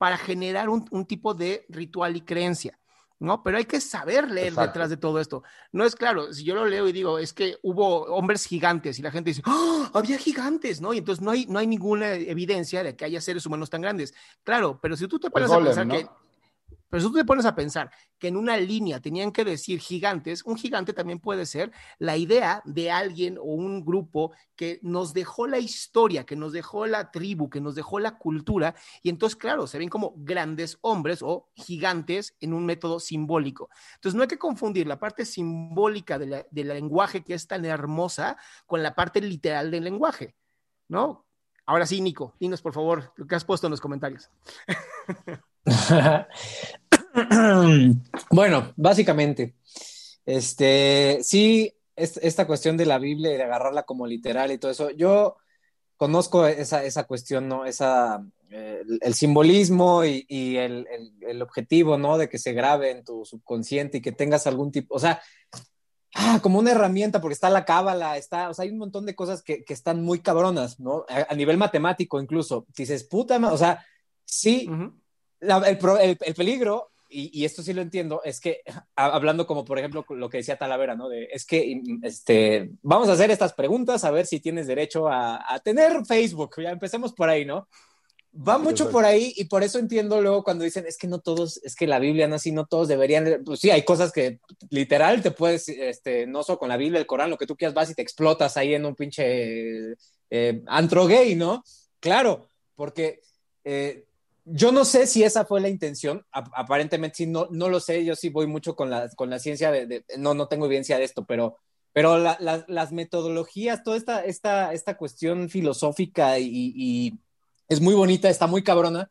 para generar un, un tipo de ritual y creencia. ¿no? Pero hay que saber leer Exacto. detrás de todo esto. No es claro, si yo lo leo y digo, es que hubo hombres gigantes y la gente dice, ¡Oh, había gigantes, ¿no? Y entonces no hay, no hay ninguna evidencia de que haya seres humanos tan grandes. Claro, pero si tú te pones a pensar ¿no? que pero si tú te pones a pensar que en una línea tenían que decir gigantes, un gigante también puede ser la idea de alguien o un grupo que nos dejó la historia, que nos dejó la tribu, que nos dejó la cultura, y entonces, claro, se ven como grandes hombres o gigantes en un método simbólico. Entonces, no hay que confundir la parte simbólica de la- del lenguaje, que es tan hermosa, con la parte literal del lenguaje, ¿no? Ahora sí, Nico, dinos por favor lo que has puesto en los comentarios. bueno, básicamente, este, sí, es- esta cuestión de la Biblia y de agarrarla como literal y todo eso, yo conozco esa, esa cuestión, ¿no? Esa, eh, el, el simbolismo y, y el, el- el objetivo, ¿no? De que se grabe en tu subconsciente y que tengas algún tipo, o sea, ah, como una herramienta, porque está la cábala, está, o sea, hay un montón de cosas que, que están muy cabronas, ¿no? A, a nivel matemático incluso. Dices, puta, ma-", o sea, sí, la- el peligro, y, y esto sí lo entiendo, es que, hablando como por ejemplo lo que decía Talavera, ¿no? De, es que este, vamos a hacer estas preguntas a ver si tienes derecho a, a tener Facebook. Ya empecemos por ahí, ¿no? Va mucho por ahí y por eso entiendo luego cuando dicen, es que no todos, es que la Biblia no así, no todos deberían, leer". pues sí, hay cosas que literal te puedes, este, no solo con la Biblia, el Corán, lo que tú quieras, vas y te explotas ahí en un pinche eh, antro gay, ¿no? Claro, porque eh, yo no sé si esa fue la intención, ap- aparentemente sí, no, no lo sé, yo sí voy mucho con la, con la ciencia, de, de- no, no tengo evidencia de esto, pero, pero la- la- las metodologías, toda esta, esta, esta cuestión filosófica y, es muy bonita, está muy cabrona,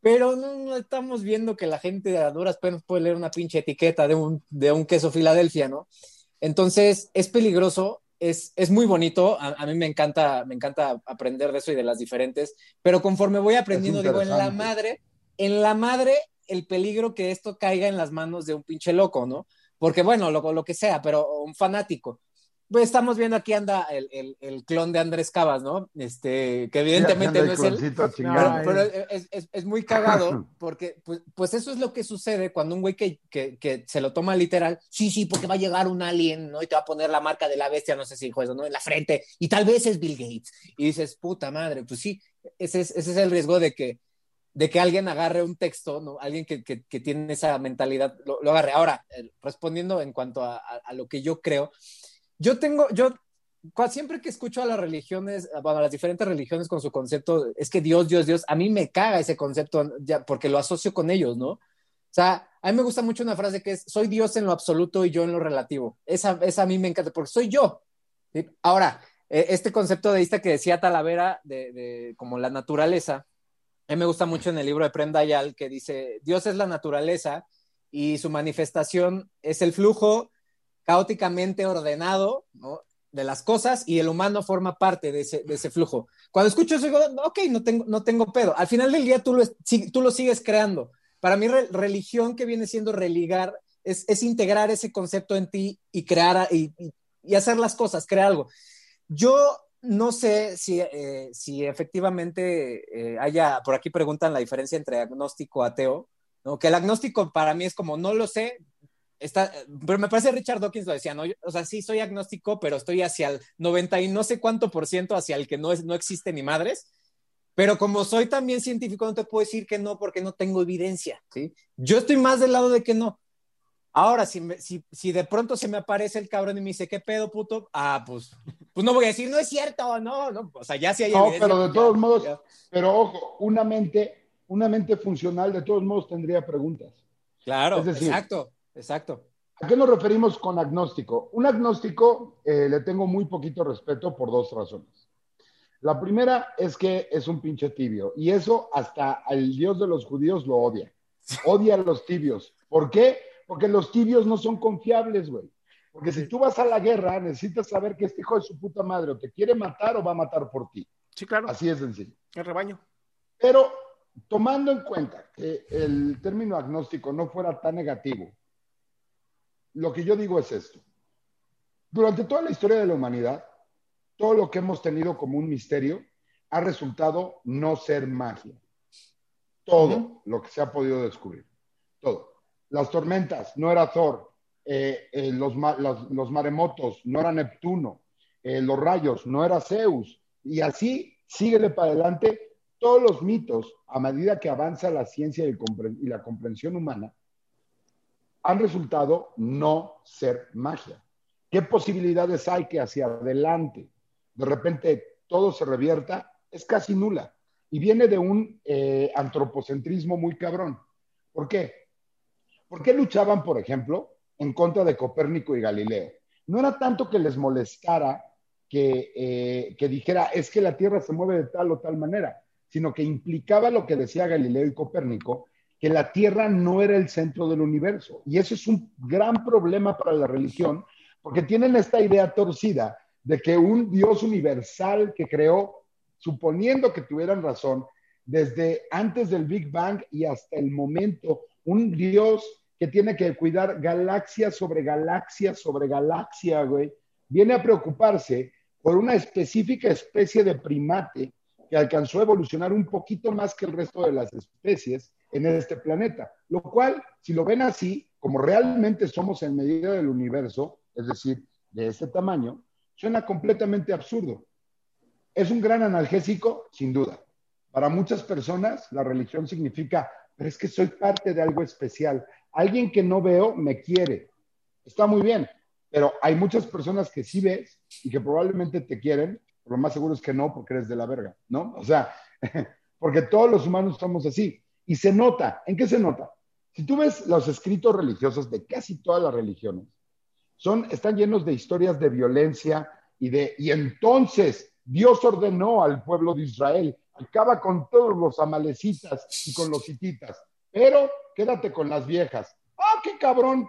pero no, estamos viendo que la gente a duras puede leer una pinche etiqueta de un, de un queso Filadelfia, ¿no? Entonces es peligroso, es, es muy bonito, a, a mí me encanta, me encanta aprender de eso y de las diferentes, pero conforme voy aprendiendo, digo, en la madre, en la madre, el peligro que esto caiga en las manos de un pinche loco, ¿no? Porque bueno, lo, lo que sea, pero un fanático. Pues estamos viendo aquí anda el, el, el clon de Andrés Cabas, ¿no? Este, que evidentemente no es él. Pero, pero es, es- es muy cagado porque pues, pues eso es lo que sucede cuando un güey que, que, que se lo toma literal, sí, sí, porque va a llegar un alien, ¿no? Y te va a poner la marca de la bestia, no sé si dijo eso, ¿no? En la frente, y tal vez es Bill Gates. Y dices, puta madre, pues sí, ese es, ese es el riesgo de que, de que alguien agarre un texto, ¿no? Alguien que, que, que tiene esa mentalidad lo, lo agarre. Ahora, eh, respondiendo en cuanto a, a- a lo que yo creo, yo tengo, yo siempre que escucho a las religiones, bueno, a las diferentes religiones con su concepto, es que Dios, Dios, Dios, a mí me caga ese concepto ya, porque lo asocio con ellos, ¿no? O sea, a mí me gusta mucho una frase que es, soy Dios en lo absoluto y yo en lo relativo. Esa, esa a mí me encanta porque soy yo. Ahora, eh, este concepto deísta que decía Talavera de, de como la naturaleza, a mí me gusta mucho en el libro de Prenda Yal que dice, Dios es la naturaleza y su manifestación es el flujo caóticamente ordenado ¿no? de las cosas y el humano forma parte de ese, de ese flujo. Cuando escucho eso, digo, ok, no tengo, no tengo pedo. Al final del día tú lo, tú lo sigues creando. Para mí, re- religión que viene siendo religar es, integrar ese concepto en ti y crear y, y- y hacer las cosas, crear algo. Yo no sé si, eh, si efectivamente eh, haya, por aquí preguntan la diferencia entre agnóstico ateo. ¿no? Que el agnóstico para mí es como, no lo sé, está, pero me parece Richard Dawkins lo decía, ¿no? O sea, sí soy agnóstico, pero estoy hacia el 90 y no sé cuánto por ciento hacia el que no, es, no existe ni madres. Pero como soy también científico, no te puedo decir que no porque no tengo evidencia, ¿sí? Yo estoy más del lado de que no. Ahora, si, si, si, de pronto se me aparece el cabrón y me dice, ¿qué pedo, puto? Ah, pues, pues no voy a decir, no es cierto, no, no, o sea, ya sí hay No, pero de pues todos modos, pero ojo, una mente, una mente funcional de todos modos tendría preguntas. Claro, exacto, exacto. ¿A qué nos referimos con agnóstico? Un agnóstico eh, le tengo muy poquito respeto por dos razones. La primera es que es un pinche tibio y eso hasta el Dios de los judíos lo odia. Odia a los tibios. ¿Por qué? Porque los tibios no son confiables, güey. Porque si tú vas a la guerra, necesitas saber que este hijo de su puta madre o te quiere matar o va a matar por ti. Sí, claro. Así es sencillo. El rebaño. Pero tomando en cuenta que el término agnóstico no fuera tan negativo, lo que yo digo es esto. Durante toda la historia de la humanidad, todo lo que hemos tenido como un misterio ha resultado no ser magia. Todo lo que se ha podido descubrir. Todo las tormentas, no era Thor, eh, eh, los, los, maremotos, no era Neptuno, eh, los rayos, no era Zeus, y así síguele para adelante todos los mitos, a medida que avanza la ciencia y la comprensión humana, han resultado no ser magia. ¿Qué posibilidades hay que hacia adelante de repente todo se revierta? Es casi nula. Y viene de un antropocentrismo muy cabrón. ¿Por qué? ¿Por qué luchaban, por ejemplo, en contra de Copérnico y Galileo? No era tanto que les molestara que, eh, dijera, es que la Tierra se mueve de tal o tal manera, sino que implicaba lo que decía Galileo y Copérnico, que la Tierra no era el centro del universo. Y eso es un gran problema para la religión, porque tienen esta idea torcida de que un Dios universal que creó, suponiendo que tuvieran razón, desde antes del Big Bang y hasta el momento, un Dios que tiene que cuidar galaxia sobre galaxia sobre galaxia, güey, viene a preocuparse por una específica especie de primate que alcanzó a evolucionar un poquito más que el resto de las especies en este planeta. Lo cual, si lo ven así, como realmente somos en medida del universo, es decir, de este tamaño, suena completamente absurdo. ¿Es un gran analgésico? Sin duda. Para muchas personas, la religión significa, pero es que soy parte de algo especial, Alguien que no veo me quiere. Está muy bien, pero hay muchas personas que sí ves y que probablemente te quieren, lo más seguro es que no, porque eres de la verga, ¿no? O sea, porque todos los humanos somos así. Y se nota. ¿En qué se nota? Si tú ves los escritos religiosos de casi todas las religiones, son, están llenos de historias de violencia y de, y entonces Dios ordenó al pueblo de Israel, acaba con todos los amalecitas y con los hititas, pero quédate con las viejas. ¡Ah, qué cabrón!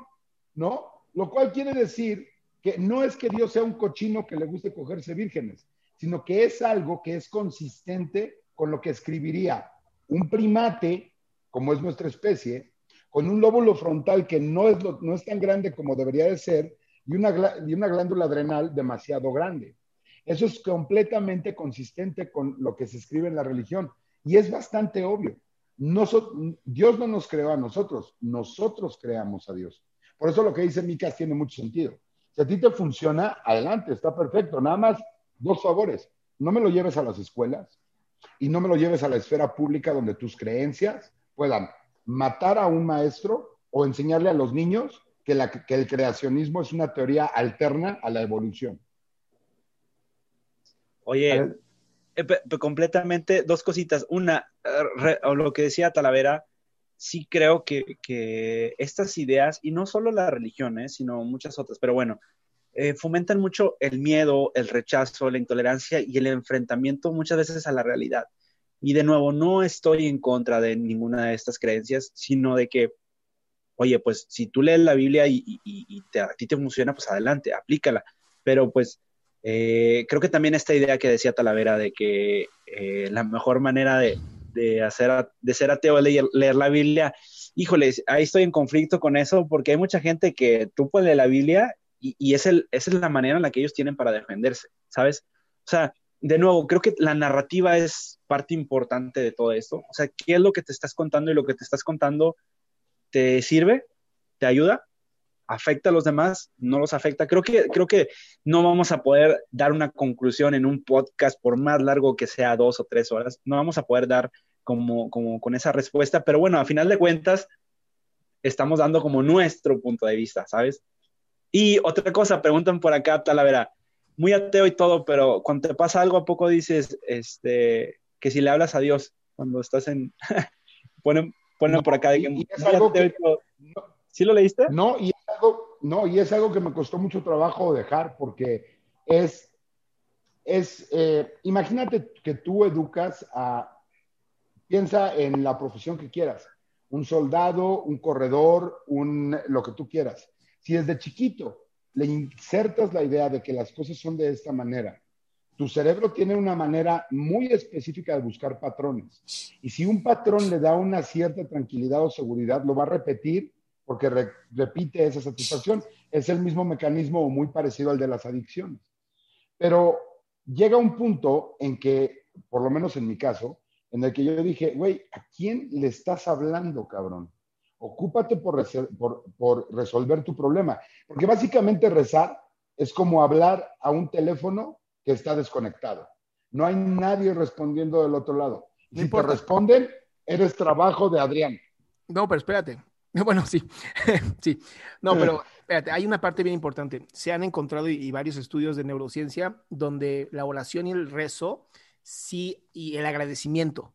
¿No? Lo cual quiere decir que no es que Dios sea un cochino que le guste cogerse vírgenes, sino que es algo que es consistente con lo que escribiría un primate, como es nuestra especie, con un lóbulo frontal que no es, no es tan grande como debería de ser y una, y una glándula adrenal demasiado grande. Eso es completamente consistente con lo que se escribe en la religión y es bastante obvio. Dios no nos creó a nosotros, nosotros creamos a Dios. Por eso lo que dice Micas tiene mucho sentido. Si a ti te funciona, adelante, está perfecto. Nada más dos favores. No me lo lleves a las escuelas y no me lo lleves a la esfera pública donde tus creencias puedan matar a un maestro o enseñarle a los niños que, que el creacionismo es una teoría alterna a la evolución. Oye, eh, completamente dos cositas. Una, lo que decía Talavera, sí creo que, estas ideas, y no solo las religiones, sino muchas otras, pero bueno, eh, fomentan mucho el miedo, el rechazo, la intolerancia y el enfrentamiento muchas veces a la realidad. Y de nuevo, no estoy en contra de ninguna de estas creencias, sino de que, oye, pues si tú lees la Biblia y, te, a ti te funciona, pues adelante, aplícala. Pero pues eh, creo que también esta idea que decía Talavera de que eh, la mejor manera de, hacer, de ser ateo es leer, la Biblia, híjole, ahí estoy en conflicto con eso porque hay mucha gente que tú puedes leer la Biblia y, es el, esa es la manera en la que ellos tienen para defenderse, ¿sabes? O sea, de nuevo, creo que la narrativa es parte importante de todo esto. O sea, ¿qué es lo que te estás contando? Y lo que te estás contando te sirve, te ayuda, afecta a los demás, no los afecta. Creo que, creo que no vamos a poder dar una conclusión en un podcast, por más largo que sea dos o tres horas, no vamos a poder dar como, como con esa respuesta, pero bueno, a final de cuentas, estamos dando como nuestro punto de vista, ¿sabes? Y otra cosa, preguntan por acá, Talavera, muy ateo y todo, pero cuando te pasa algo, ¿a poco dices este, que si le hablas a Dios cuando estás en... ponen, ponen por acá de que... Es algo que, ¿Sí lo leíste? No y, es algo, no, y es algo que me costó mucho trabajo dejar porque es, es eh, imagínate que tú educas a, piensa en la profesión que quieras, un soldado, un corredor, un, lo que tú quieras. Si desde chiquito le insertas la idea de que las cosas son de esta manera, tu cerebro tiene una manera muy específica de buscar patrones. Y si un patrón le da una cierta tranquilidad o seguridad, lo va a repetir porque repite esa satisfacción. Es el mismo mecanismo o muy parecido al de las adicciones. Pero llega un punto en que, por lo menos en mi caso, en el que yo dije, güey, ¿a quién le estás hablando, cabrón? Ocúpate por, por, resolver tu problema. Porque básicamente rezar es como hablar a un teléfono que está desconectado. No hay nadie respondiendo del otro lado. si te responden, eres trabajo de Adrián. No, pero espérate. Bueno, sí, sí. No, pero espérate, hay una parte bien importante. Se han encontrado y, varios estudios de neurociencia donde la oración y el rezo, sí, y el agradecimiento,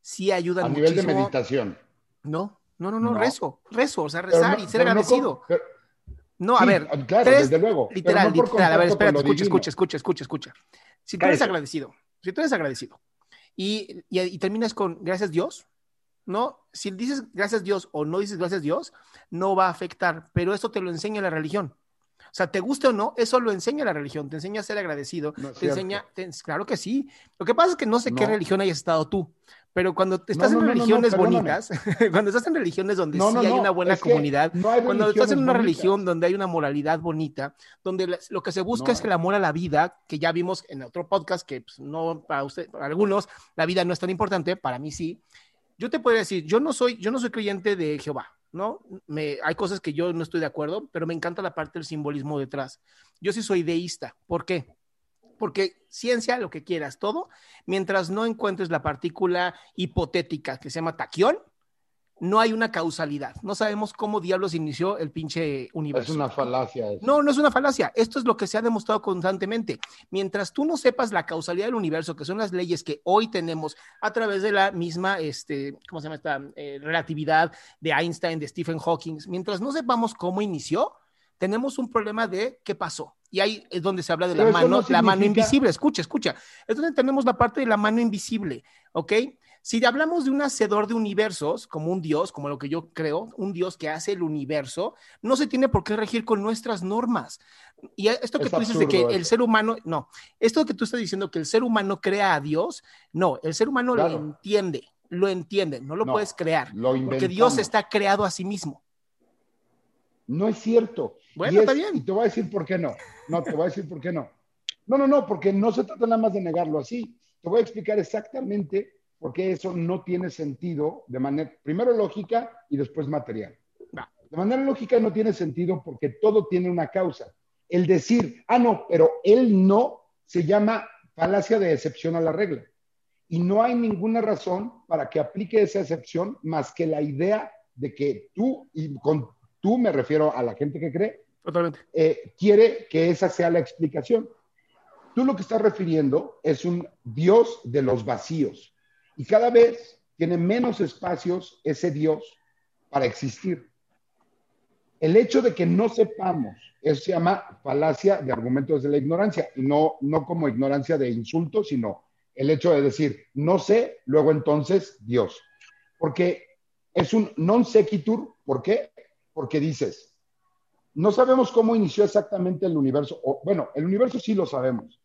sí ayudan a nivel de meditación. No, no, no, no, rezo, rezo, o sea, rezar y ser agradecido. No, a ver, claro, desde luego. Literal, literal. A ver, espérate, escucha, escucha, escucha, escucha, escucha. Si tú eres agradecido, si tú eres agradecido y, y, terminas con gracias Dios, ¿no? Si dices gracias Dios o no dices gracias Dios, no va a afectar, pero eso te lo enseña la religión. O sea, te guste o no, eso lo enseña la religión, te enseña a ser agradecido, te enseña, claro que sí. Lo que pasa es que no sé qué religión hayas estado tú, pero cuando estás en religiones bonitas, cuando estás en religiones donde sí hay una buena comunidad, cuando estás en una religión donde hay una moralidad bonita, donde lo que se busca es el amor a la vida, que ya vimos en otro podcast, que pues, no para usted, para algunos la vida no es tan importante, para mí sí. Yo te podría decir, yo no soy, yo no soy creyente de Jehová, ¿no? Me, hay cosas que yo no estoy de acuerdo, pero me encanta la parte del simbolismo detrás. Yo sí soy deísta. ¿Por qué? Porque ciencia, lo que quieras, todo, mientras no encuentres la partícula hipotética que se llama taquión, no hay una causalidad. No sabemos cómo diablos inició el pinche universo. Es una falacia. No, no es una falacia. Esto es lo que se ha demostrado constantemente. Mientras tú no sepas la causalidad del universo, que son las leyes que hoy tenemos a través de la misma, este, ¿cómo se llama esta? Eh, relatividad de Einstein, de Stephen Hawking, mientras no sepamos cómo inició, tenemos un problema de qué pasó. Y ahí es donde se habla de la mano, la mano invisible. Escucha, escucha. Es donde tenemos la parte de la mano invisible, ¿ok? Si hablamos de un hacedor de universos, como un Dios, como lo que yo creo, un Dios que hace el universo, no se tiene por qué regir con nuestras normas. Y esto que tú dices de que el ser humano, no, esto que tú estás diciendo que el ser humano crea a Dios, no, el ser humano lo entiende, lo entiende, no lo puedes crear, porque Dios está creado a sí mismo. No es cierto. Bueno, está bien. Y te voy a decir por qué no. No, te voy a decir por qué no. No, no, no, porque no se trata nada más de negarlo así. Te voy a explicar exactamente por qué eso no tiene sentido de manera, primero lógica y después material. De manera lógica no tiene sentido porque todo tiene una causa. El decir, ah, no, pero él no, se llama falacia de excepción a la regla. Y no hay ninguna razón para que aplique esa excepción más que la idea de que tú, y con tú me refiero a la gente que cree, Totalmente. Eh, quiere que esa sea la explicación. Tú lo que estás refiriendo es un Dios de los vacíos y cada vez tiene menos espacios ese Dios para existir. El hecho de que no sepamos, eso se llama falacia de argumentos de la ignorancia, y no, no como ignorancia de insulto, sino el hecho de decir, no sé, luego entonces Dios. Porque es un non sequitur, ¿por qué? Porque dices, no sabemos cómo inició exactamente el universo, o, bueno, el universo sí lo sabemos,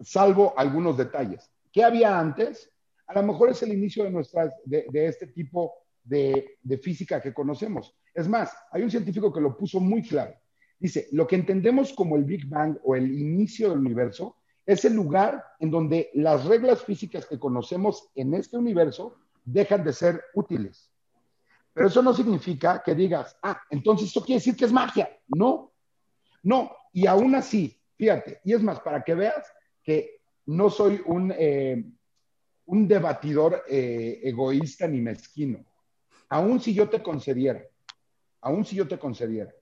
salvo algunos detalles. ¿Qué había antes? A lo mejor es el inicio de, nuestras, de, este tipo de, de física que conocemos. Es más, hay un científico que lo puso muy claro. Dice, lo que entendemos como el Big Bang o el inicio del universo es el lugar en donde las reglas físicas que conocemos en este universo dejan de ser útiles Pero eso no significa que digas, ah, entonces eso quiere decir que es magia. No, no. Y aún así, fíjate, y es más, para que veas que no soy un, eh, un debatidor eh, egoísta ni mezquino. Aún si yo te concediera, aún si yo te concediera,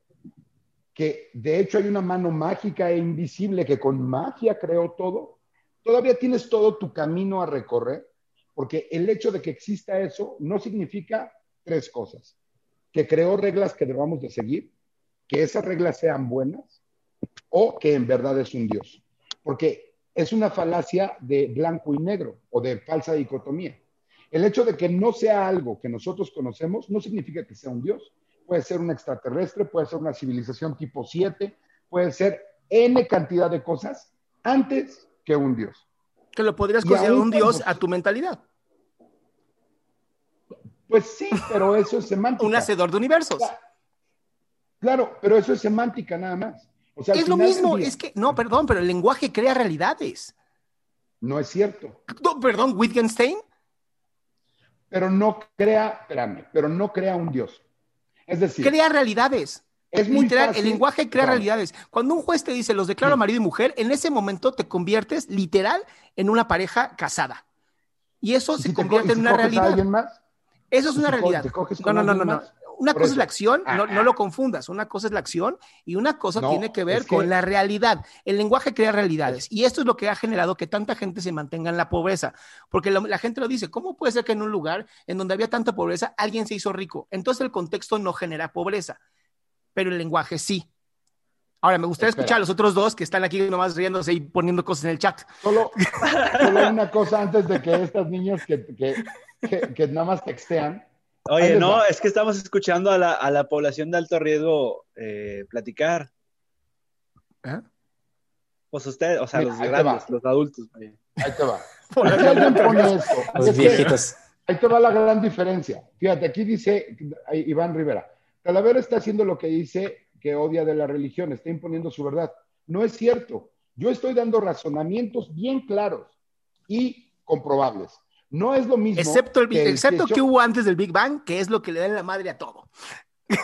que de hecho hay una mano mágica e invisible que con magia creó todo, todavía tienes todo tu camino a recorrer, porque el hecho de que exista eso no significa tres cosas. Que creó reglas que debamos de seguir, que esas reglas sean buenas o que en verdad es un Dios. Porque es una falacia de blanco y negro o de falsa dicotomía. El hecho de que no sea algo que nosotros conocemos no significa que sea un Dios. Puede ser un extraterrestre, puede ser una civilización tipo 7, puede ser N cantidad de cosas antes que un Dios. Que lo podrías considerar un Dios a tu mentalidad. Pues sí, pero eso es semántica. un hacedor de universos. Claro, pero eso es semántica nada más. es lo mismo, es que, no, perdón, pero el lenguaje crea realidades. No es cierto. perdón, Wittgenstein. Pero no crea, espérame, pero no crea un Dios. Es decir, crea realidades. Es muy literal, el lenguaje crea realidades. Cuando un juez te dice los declaro marido y mujer, en ese momento te conviertes literal en una pareja casada. Y eso se convierte en una realidad. alguien más? Eso es una realidad. no, no, no, no, Una cosa es la acción, no, no, lo confundas. Una cosa es la acción y una cosa tiene que ver con la realidad. El lenguaje crea realidades y esto es lo que ha generado que tanta gente se mantenga en la pobreza. Porque la, gente lo dice, ¿cómo puede ser que en un lugar en donde había tanta pobreza alguien se hizo rico? Entonces el contexto no genera pobreza, pero el lenguaje sí. Ahora, me gustaría escuchar a los otros dos que están aquí nomás riéndose y poniendo cosas en el chat. Solo, solo una cosa antes de que estas niñas que, que que, nada más textean. Oye, no, es que estamos escuchando a la, población de alto riesgo eh, platicar. ¿Eh? Pues ustedes, o sea, los grandes, los adultos. Ahí te va. alguien pone esto. Los viejitos. Ahí te va la gran diferencia. Fíjate, aquí dice Iván Rivera, Talavera está haciendo lo que dice que odia de la religión, está imponiendo su verdad. No es cierto. Yo estoy dando razonamientos bien claros y comprobables. No es lo mismo. Excepto, el, que, excepto que, hubo antes del Big Bang, que es lo que le da la madre a todo.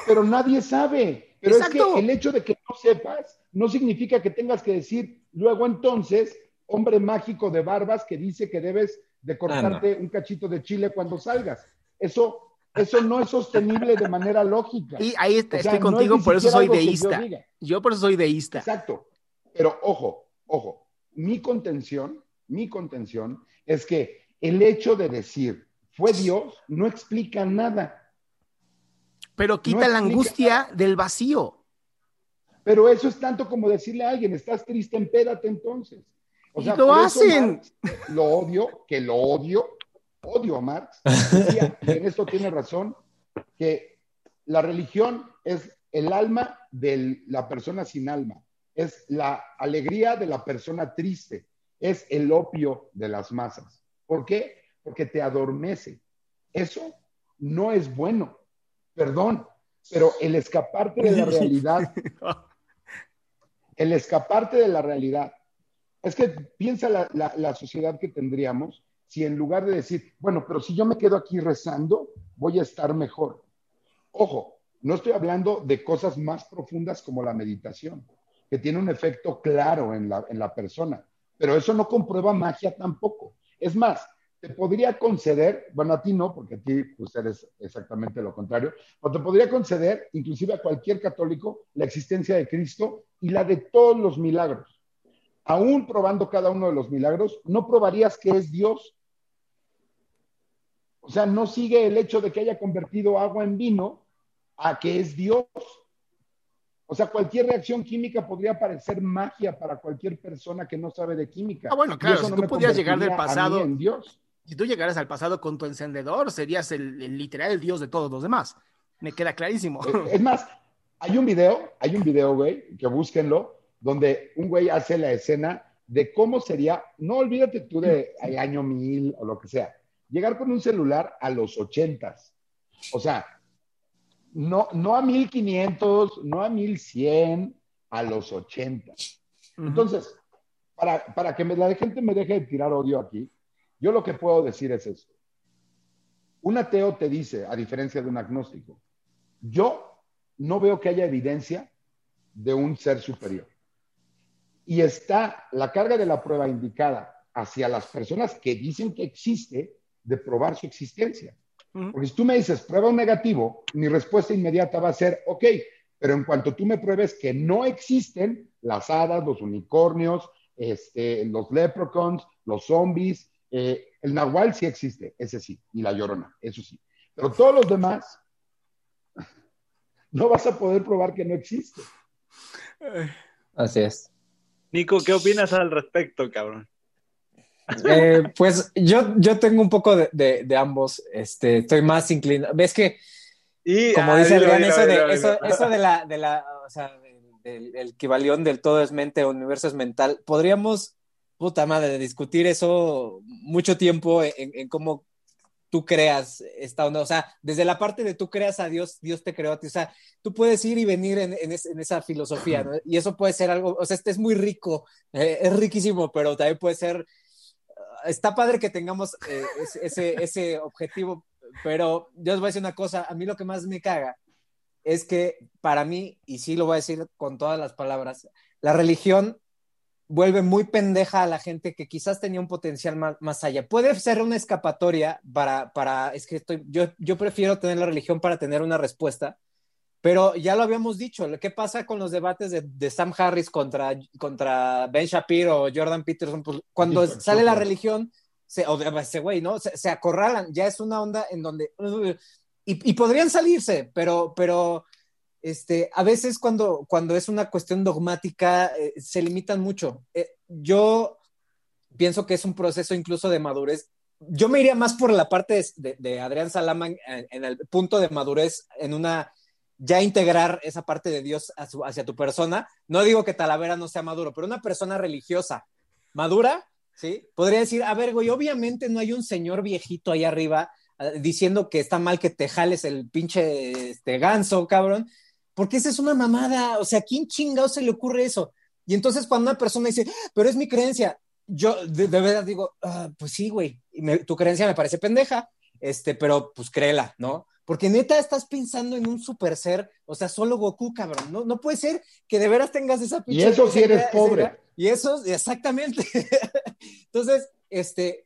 Pero nadie sabe. Pero es que el hecho de que no sepas no significa que tengas que decir luego entonces, hombre mágico de barbas que dice que debes de cortarte un cachito de chile cuando salgas. Eso, eso no es sostenible de manera lógica. Y ahí estoy contigo, por eso soy deísta. Yo, yo por eso soy deísta. Exacto. Pero ojo, ojo, mi contención, mi contención es que el hecho de decir fue Dios no explica nada. Pero quita la angustia del vacío. Pero eso es tanto como decirle a alguien, estás triste, empédate entonces. O sea, lo hacen. lo odio, que lo odio, odio a Marx. y en esto tiene razón, que la religión es el alma de la persona sin alma, es la alegría de la persona triste, es el opio de las masas. ¿Por qué? Porque te adormece. Eso no es bueno. Perdón, pero el escaparte de la realidad, el escaparte de la realidad, es que piensa la, sociedad que tendríamos si en lugar de decir, bueno, pero si yo me quedo aquí rezando, voy a estar mejor. Ojo, no estoy hablando de cosas más profundas como la meditación, que tiene un efecto claro en la, en la persona, pero eso no comprueba magia tampoco. Es más, te podría conceder, bueno, a ti no, porque a ti pues eres exactamente lo contrario, pero te podría conceder, inclusive a cualquier católico, la existencia de Cristo y la de todos los milagros. Aún probando cada uno de los milagros, no probarías que es Dios. O sea, no sigue el hecho de que haya convertido agua en vino a que es Dios. O sea, cualquier reacción química podría parecer magia para cualquier persona que no sabe de química. Ah, bueno, claro, si tú podías llegar del pasado. En Dios. Si tú llegaras al pasado con tu encendedor, serías el, literal el dios de todos los demás. Me queda clarísimo. Eh, es más, hay un video, hay un video, güey, que búsquenlo, donde un güey hace la escena de cómo sería, no olvídate tú de año mil o lo que sea, llegar con un celular a los ochentas. O sea, no, no a 1500, no a 1100, a los 80. Entonces, para, para que la gente me deje de tirar odio aquí, yo lo que puedo decir es eso. Un ateo te dice, a diferencia de un agnóstico, yo no veo que haya evidencia de un ser superior. Y está la carga de la prueba indicada hacia las personas que dicen que existe de probar su existencia. Porque si tú me dices prueba un negativo, mi respuesta inmediata va a ser, ok, pero en cuanto tú me pruebes que no existen las hadas, los unicornios, este, los leprechauns, los zombies, eh, el nahual sí existe, ese sí, y la llorona, eso sí. Pero todos los demás, no vas a poder probar que no existe. Así es. Nico, ¿qué opinas al respecto, cabrón? Eh, pues yo, yo tengo un poco de, ambos. Este, estoy más inclinado. Ves que, como dice Adrián, eso, de, eso, de la, de la, o sea, del, equivalión del todo es mente, universo es mental. Podríamos, puta madre, discutir eso mucho tiempo en, cómo tú creas esta onda, o sea, desde la parte de tú creas a Dios, Dios te creó a ti, o sea, tú puedes ir y venir en, esa filosofía, ¿no? Y eso puede ser algo, o sea, este es muy rico, eh, es riquísimo, pero también puede ser está padre que tengamos eh, ese, ese objetivo, pero yo os voy a decir una cosa, a mí lo que más me caga es que para mí, y sí lo voy a decir con todas las palabras, la religión vuelve muy pendeja a la gente que quizás tenía un potencial más, más allá. Puede ser una escapatoria para, para es que estoy, yo, yo prefiero tener la religión para tener una respuesta, pero ya lo habíamos dicho, ¿qué pasa con los debates de, Sam Harris contra, contra Ben Shapiro o Jordan Peterson? Pues, cuando sale la religión, se, o ese güey, ¿no? Se, acorralan, ya es una onda en donde... y, podrían salirse, pero, pero este, a veces cuando, cuando es una cuestión dogmática, eh, se limitan mucho. Eh, yo pienso que es un proceso incluso de madurez. Yo me iría más por la parte de, Adrián Salama en el punto de madurez en una ya integrar esa parte de Dios hacia tu persona. No digo que Talavera no sea maduro, pero una persona religiosa madura, ¿sí? Podría decir, a ver, güey, obviamente no hay un señor viejito ahí arriba ah, diciendo que está mal que te jales el pinche este, ganso, cabrón, porque esa es una mamada, o sea, quién chingado se le ocurre eso? Y entonces cuando una persona dice, pero es mi creencia, yo de, verdad digo, ah, pues sí, güey, tu creencia me parece pendeja, este, pero pues créela, ¿no? Porque neta estás pensando en un super ser, o sea, solo Goku, cabrón. No, no puede ser que de veras tengas esa pinche. Y eso si eres pobre. y eso, exactamente. Entonces, este,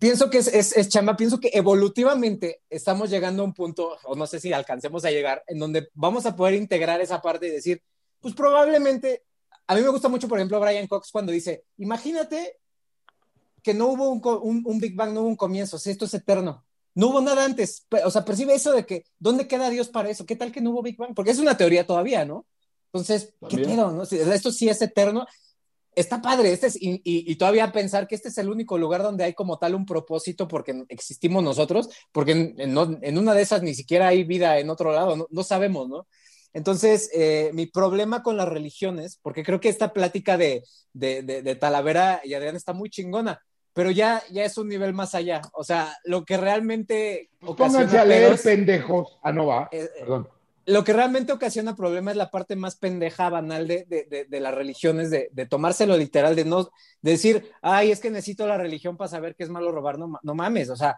pienso que es, es, es, chamba, pienso que evolutivamente estamos llegando a un punto, o no sé si alcancemos a llegar, en donde vamos a poder integrar esa parte y decir, pues probablemente, a mí me gusta mucho, por ejemplo, Brian Cox cuando dice, imagínate que no hubo un, un, un Big Bang, no hubo un comienzo, si esto es eterno. No hubo nada antes. O sea, percibe eso de que, ¿dónde queda Dios para eso? ¿Qué tal que no hubo Big Bang? Porque es una teoría todavía, ¿no? Entonces, ¿qué pedo? No? Esto sí es eterno. Está padre, este es, y, todavía pensar que este es el único lugar donde hay como tal un propósito porque existimos nosotros, porque en, una de esas ni siquiera hay vida en otro lado, no, sabemos, ¿no? Entonces, eh, mi problema con las religiones, porque creo que esta plática de, de, de Talavera y Adrián está muy chingona, pero ya, ya es un nivel más allá. O sea, lo que realmente. Pues pónganse a leer pendejos. Ah, no va. Eh, Perdón. Lo que realmente ocasiona problema es la parte más pendeja, banal de, de, de, las religiones, de, tomárselo literal, de no decir, ay, es que necesito la religión para saber que es malo robar. No, no mames. O sea,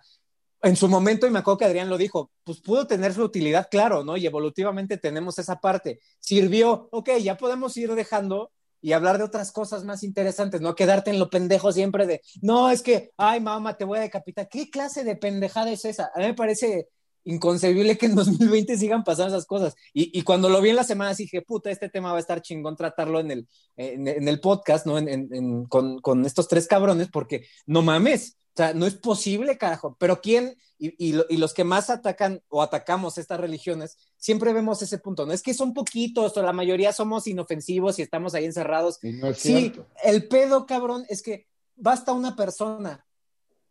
en su momento, y me acuerdo que Adrián lo dijo, pues pudo tener su utilidad, claro, ¿no? Y evolutivamente tenemos esa parte. Sirvió, ok, ya podemos ir dejando y hablar de otras cosas más interesantes, no quedarte en lo pendejo siempre de, no, es que, ay, mamá, te voy a decapitar. ¿Qué clase de pendejada es esa? A mí me parece inconcebible que en 2020 sigan pasando esas cosas. Y, cuando lo vi en la semana dije, puta, este tema va a estar chingón tratarlo en el, en, el podcast, ¿no? En, con, con, estos tres cabrones, porque no mames, o sea, no es posible, carajo. Pero ¿quién? Y, y, los que más atacan o atacamos estas religiones, siempre vemos ese punto, ¿no? Es que son poquitos o la mayoría somos inofensivos y estamos ahí encerrados. sí, el pedo, cabrón, es que basta una persona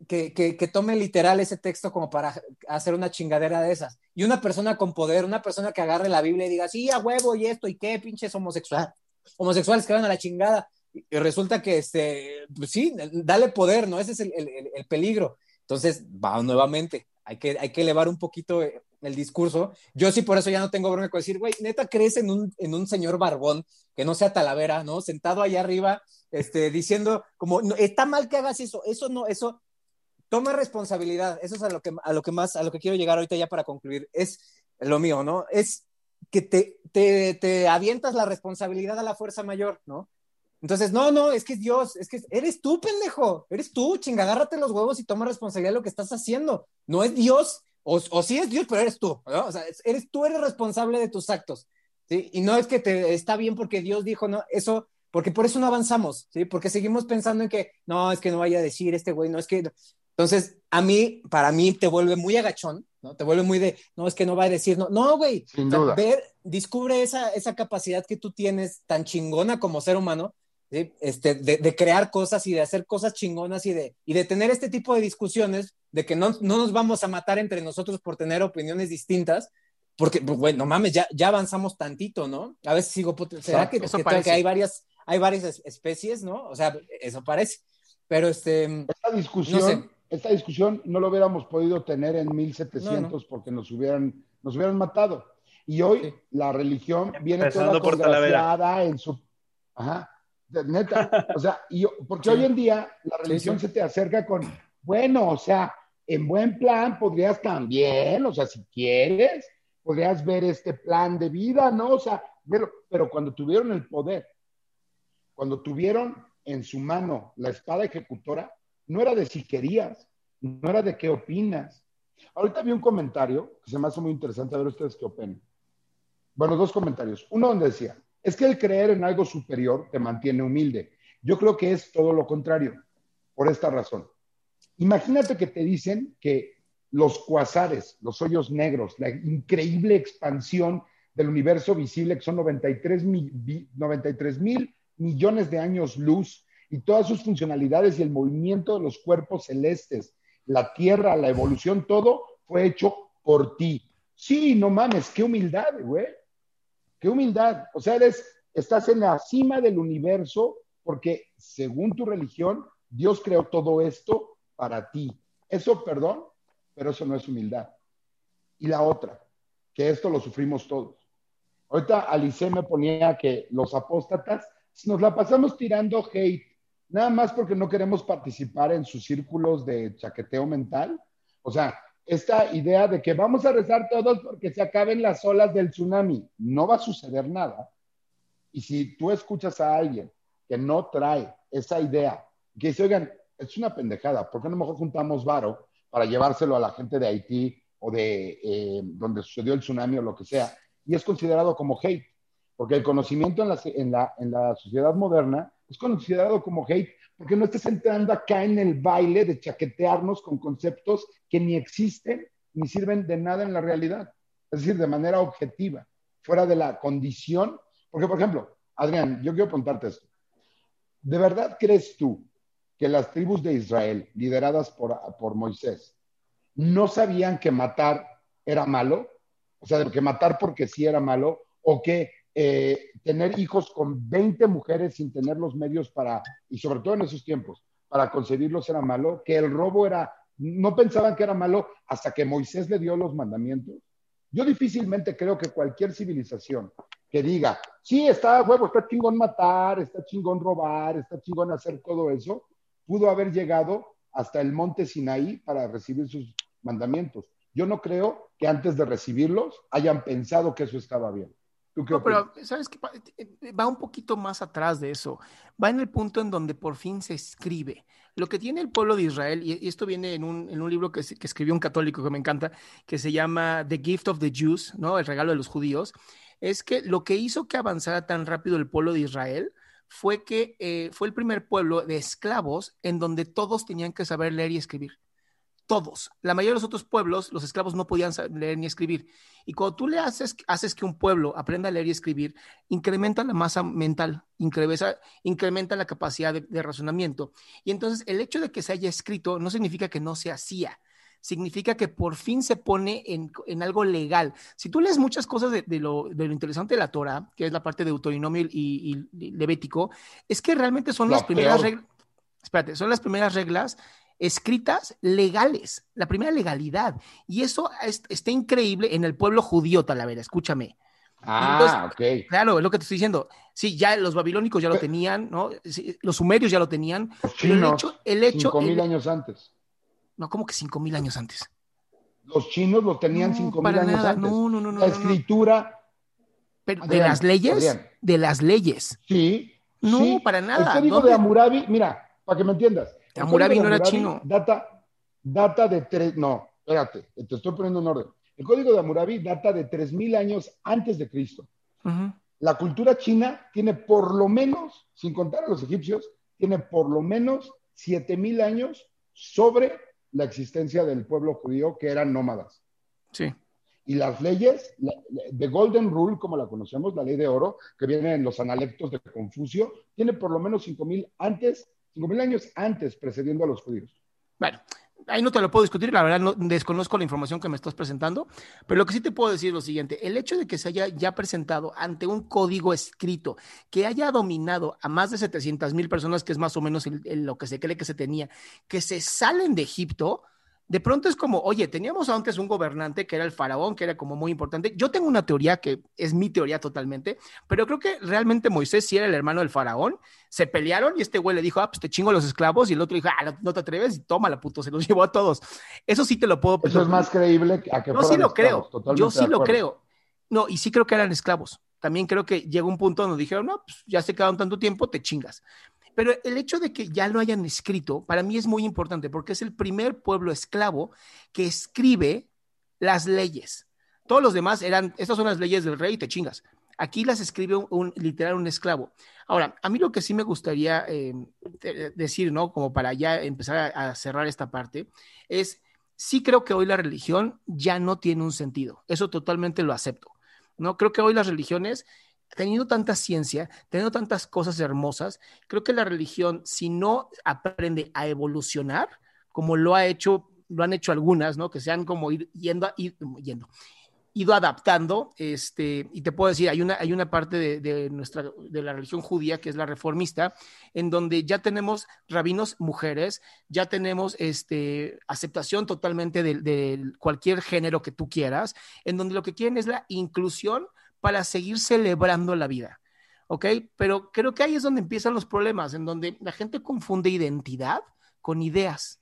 que, que, tome literal ese texto como para hacer una chingadera de esas. Y una persona con poder, una persona que agarre la Biblia y diga, sí, a huevo y esto, y qué, pinches homosexual, homosexuales que van a la chingada. Resulta que, este, pues sí, dale poder, ¿no? Ese es el, el, el peligro. Entonces, va nuevamente, hay que, hay que elevar un poquito eh, el discurso. Yo sí por eso ya no tengo broma con decir, güey, neta crees en un, en un señor barbón que no sea talavera, ¿no? Sentado allá arriba, este, diciendo como, está mal que hagas eso, eso no, eso, toma responsabilidad. Eso es a lo que, a lo que más, a lo que quiero llegar ahorita ya para concluir. Es lo mío, ¿no? Es que te, te, te avientas la responsabilidad a la fuerza mayor, ¿no? Entonces, no, no, es que es Dios, es que eres tú, pendejo, eres tú, chinga, agárrate los huevos y toma responsabilidad de lo que estás haciendo. No es Dios, o, o sí es Dios, pero eres tú, ¿no? O sea, eres tú, eres responsable de tus actos, ¿sí? Y no es que te está bien porque Dios dijo, no, eso, porque por eso no avanzamos, ¿sí? Porque seguimos pensando en que, no, es que no vaya a decir este güey, no es que... Entonces, a mí, para mí, te vuelve muy agachón, ¿no? Te vuelve muy de, no, es que no va a decir, no, no, güey. Sin duda. Ver, descubre esa, esa capacidad que tú tienes tan chingona como ser humano, este, de, crear cosas y de hacer cosas chingonas y de, y de tener este tipo de discusiones, de que no, no nos vamos a matar entre nosotros por tener opiniones distintas, porque, pues, bueno, mames, ya, ya avanzamos tantito, ¿no? A veces sigo, ¿será que, que, hay varias, hay varias especies, ¿no? O sea, eso parece. Pero este. Esta discusión, esta discusión no lo hubiéramos podido tener en 1700 porque nos hubieran, nos hubieran matado. Y hoy la religión viene toda congraciada en su. Ajá neta, o sea, y, porque hoy en día la religión se te acerca con, bueno, o sea, en buen plan podrías también, o sea, si quieres, podrías ver este plan de vida, ¿no? O sea, pero, pero cuando tuvieron el poder, cuando tuvieron en su mano la espada ejecutora, no era de si querías, no era de qué opinas. Ahorita vi un comentario que se me hace muy interesante, a ver ustedes qué opinan. Bueno, dos comentarios. Uno donde decía, es que el creer en algo superior te mantiene humilde. Yo creo que es todo lo contrario, por esta razón. Imagínate que te dicen que los cuasares, los hoyos negros, la increíble expansión del universo visible, que son 93 mil, 93 mil millones de años luz, y todas sus funcionalidades y el movimiento de los cuerpos celestes, la Tierra, la evolución, todo fue hecho por ti. Sí, no mames, qué humildad, güey. Qué humildad. O sea, eres, estás en la cima del universo porque según tu religión, Dios creó todo esto para ti. Eso, perdón, pero eso no es humildad. Y la otra, que esto lo sufrimos todos. Ahorita Alice me ponía que los apóstatas nos la pasamos tirando hate, nada más porque no queremos participar en sus círculos de chaqueteo mental. O sea, esta idea de que vamos a rezar todos porque se acaben las olas del tsunami. No va a suceder nada. Y si tú escuchas a alguien que no trae esa idea, que dice, oigan, es una pendejada, ¿por qué no mejor juntamos varo para llevárselo a la gente de Haití o de eh, donde sucedió el tsunami o lo que sea? Y es considerado como hate, porque el conocimiento en la, en la, en la sociedad moderna es considerado como hate porque no estás entrando acá en el baile de chaquetearnos con conceptos que ni existen ni sirven de nada en la realidad. Es decir, de manera objetiva, fuera de la condición. Porque, por ejemplo, Adrián, yo quiero preguntarte esto. ¿De verdad crees tú que las tribus de Israel, lideradas por, por Moisés, no sabían que matar era malo? O sea, que matar porque sí era malo, o que eh, tener hijos con 20 mujeres sin tener los medios para, y sobre todo en esos tiempos, para concebirlos era malo, que el robo era, no pensaban que era malo hasta que Moisés le dio los mandamientos. Yo difícilmente creo que cualquier civilización que diga, sí, está huevo, está chingón matar, está chingón robar, está chingón hacer todo eso, pudo haber llegado hasta el monte Sinaí para recibir sus mandamientos. Yo no creo que antes de recibirlos hayan pensado que eso estaba bien no, pero sabes que eh, va un poquito más atrás de eso. Va en el punto en donde por fin se escribe. Lo que tiene el pueblo de Israel, y esto viene en un, en un libro que, que, escribió un católico que me encanta, que se llama The Gift of the Jews, ¿no? El regalo de los judíos, es que lo que hizo que avanzara tan rápido el pueblo de Israel fue que eh, fue el primer pueblo de esclavos en donde todos tenían que saber leer y escribir todos. La mayoría de los otros pueblos, los esclavos no podían leer ni escribir. Y cuando tú le haces, haces que un pueblo aprenda a leer y escribir, incrementa la masa mental, incrementa, incrementa la capacidad de, razonamiento. Y entonces el hecho de que se haya escrito no significa que no se hacía, significa que por fin se pone en, algo legal. Si tú lees muchas cosas de, lo, interesante de la Torah, que es la parte de Deuteronomio y, y, Levítico, es que realmente son las primeras reglas. Espérate, son las primeras reglas escritas legales, la primera legalidad. Y eso está increíble en el pueblo judío, Talavera, escúchame. Ah, ok. Claro, es lo que te estoy diciendo. Sí, ya los babilónicos ya lo tenían, ¿no? los sumerios ya lo tenían. el hecho, el hecho. Cinco mil años antes. No, como que 5.000 años antes. Los chinos lo tenían 5.000 años antes. No, no, no, La escritura. Pero, ¿De las leyes? De las leyes. Sí. No, para nada. El código de Hammurabi, mira, para que me entiendas. Hammurabi no era chino. Data, data de tres, no, espérate, te estoy poniendo en orden. El código de Hammurabi data de 3.000 años antes de Cristo. La cultura china tiene por lo menos, sin contar a los egipcios, tiene por lo menos 7.000 años sobre la existencia del pueblo judío que eran nómadas. Sí. Y las leyes, de Golden Rule, como la conocemos, la ley de oro, que viene en los analectos de Confucio, tiene por lo menos 5.000 antes, 5.000 años antes precediendo a los judíos. Bueno, ahí no te lo puedo discutir, la verdad no, desconozco la información que me estás presentando, pero lo que sí te puedo decir es lo siguiente, el hecho de que se haya ya presentado ante un código escrito que haya dominado a más de 700 mil personas, que es más o menos lo que se cree que se tenía, que se salen de Egipto, de pronto es como, oye, teníamos antes un gobernante que era el faraón, que era como muy importante. Yo tengo una teoría que es mi teoría totalmente, pero creo que realmente Moisés sí era el hermano del faraón. Se pelearon y este güey le dijo, ah, pues te chingo a los esclavos, y el otro dijo, ah, no, te atreves, y toma la puto, se los llevó a todos. Eso sí te lo puedo. Eso es más creíble a que Yo sí lo creo. Yo sí lo creo. No, y sí creo que eran esclavos. También creo que llegó un punto donde dijeron, no, pues ya se quedaron tanto tiempo, te chingas. Pero el hecho de que ya lo hayan escrito, para mí es muy importante porque es el primer pueblo esclavo que escribe las leyes. Todos los demás eran, estas son las leyes del rey y te chingas. Aquí las escribe un, literal un esclavo. Ahora, a mí lo que sí me gustaría eh, decir, ¿no? Como para ya empezar a, a cerrar esta parte, es, sí creo que hoy la religión ya no tiene un sentido. Eso totalmente lo acepto. ¿no? Creo que hoy las religiones teniendo tanta ciencia, teniendo tantas cosas hermosas, creo que la religión, si no aprende a evolucionar, como lo ha hecho, lo han hecho algunas, ¿no? Que se han como ir yendo, yendo, ido adaptando, este, y te puedo decir, hay una, hay una parte de, nuestra, de la religión judía, que es la reformista, en donde ya tenemos rabinos mujeres, ya tenemos este, aceptación totalmente de, de cualquier género que tú quieras, en donde lo que quieren es la inclusión para seguir celebrando la vida. ¿Ok? Pero creo que ahí es donde empiezan los problemas, en donde la gente confunde identidad con ideas.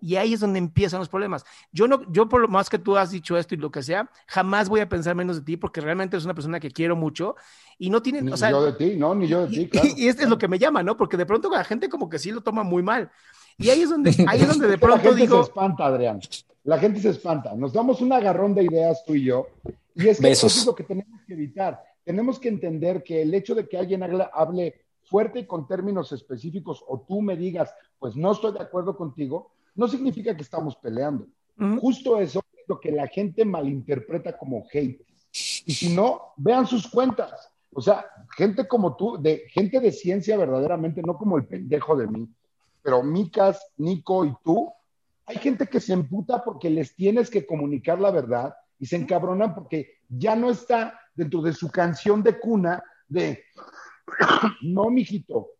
Y ahí es donde empiezan los problemas. Yo no, yo por lo más que tú has dicho esto y lo que sea, jamás voy a pensar menos de ti porque realmente eres una persona que quiero mucho y no tiene, ni yo de ti, no, ni yo de ti, claro. Y, este es lo que me llama, ¿no? Porque de pronto la gente como que sí lo toma muy mal. Y ahí es donde, ahí es donde de pronto la gente digo. se espanta, Adrián. La gente se espanta. Nos damos un agarrón de ideas tú y yo y es que eso es lo que tenemos que evitar. Tenemos que entender que el hecho de que alguien hable fuerte y con términos específicos o tú me digas, pues no estoy de acuerdo contigo, no significa que estamos peleando. Justo eso es lo que la gente malinterpreta como hate. Y si no, vean sus cuentas. O sea, gente como tú, de gente de ciencia verdaderamente, no como el pendejo de mí, pero Micas, Nico y tú, hay gente que se emputa porque les tienes que comunicar la verdad y se encabronan porque ya no está dentro de su canción de cuna de, no, mijito,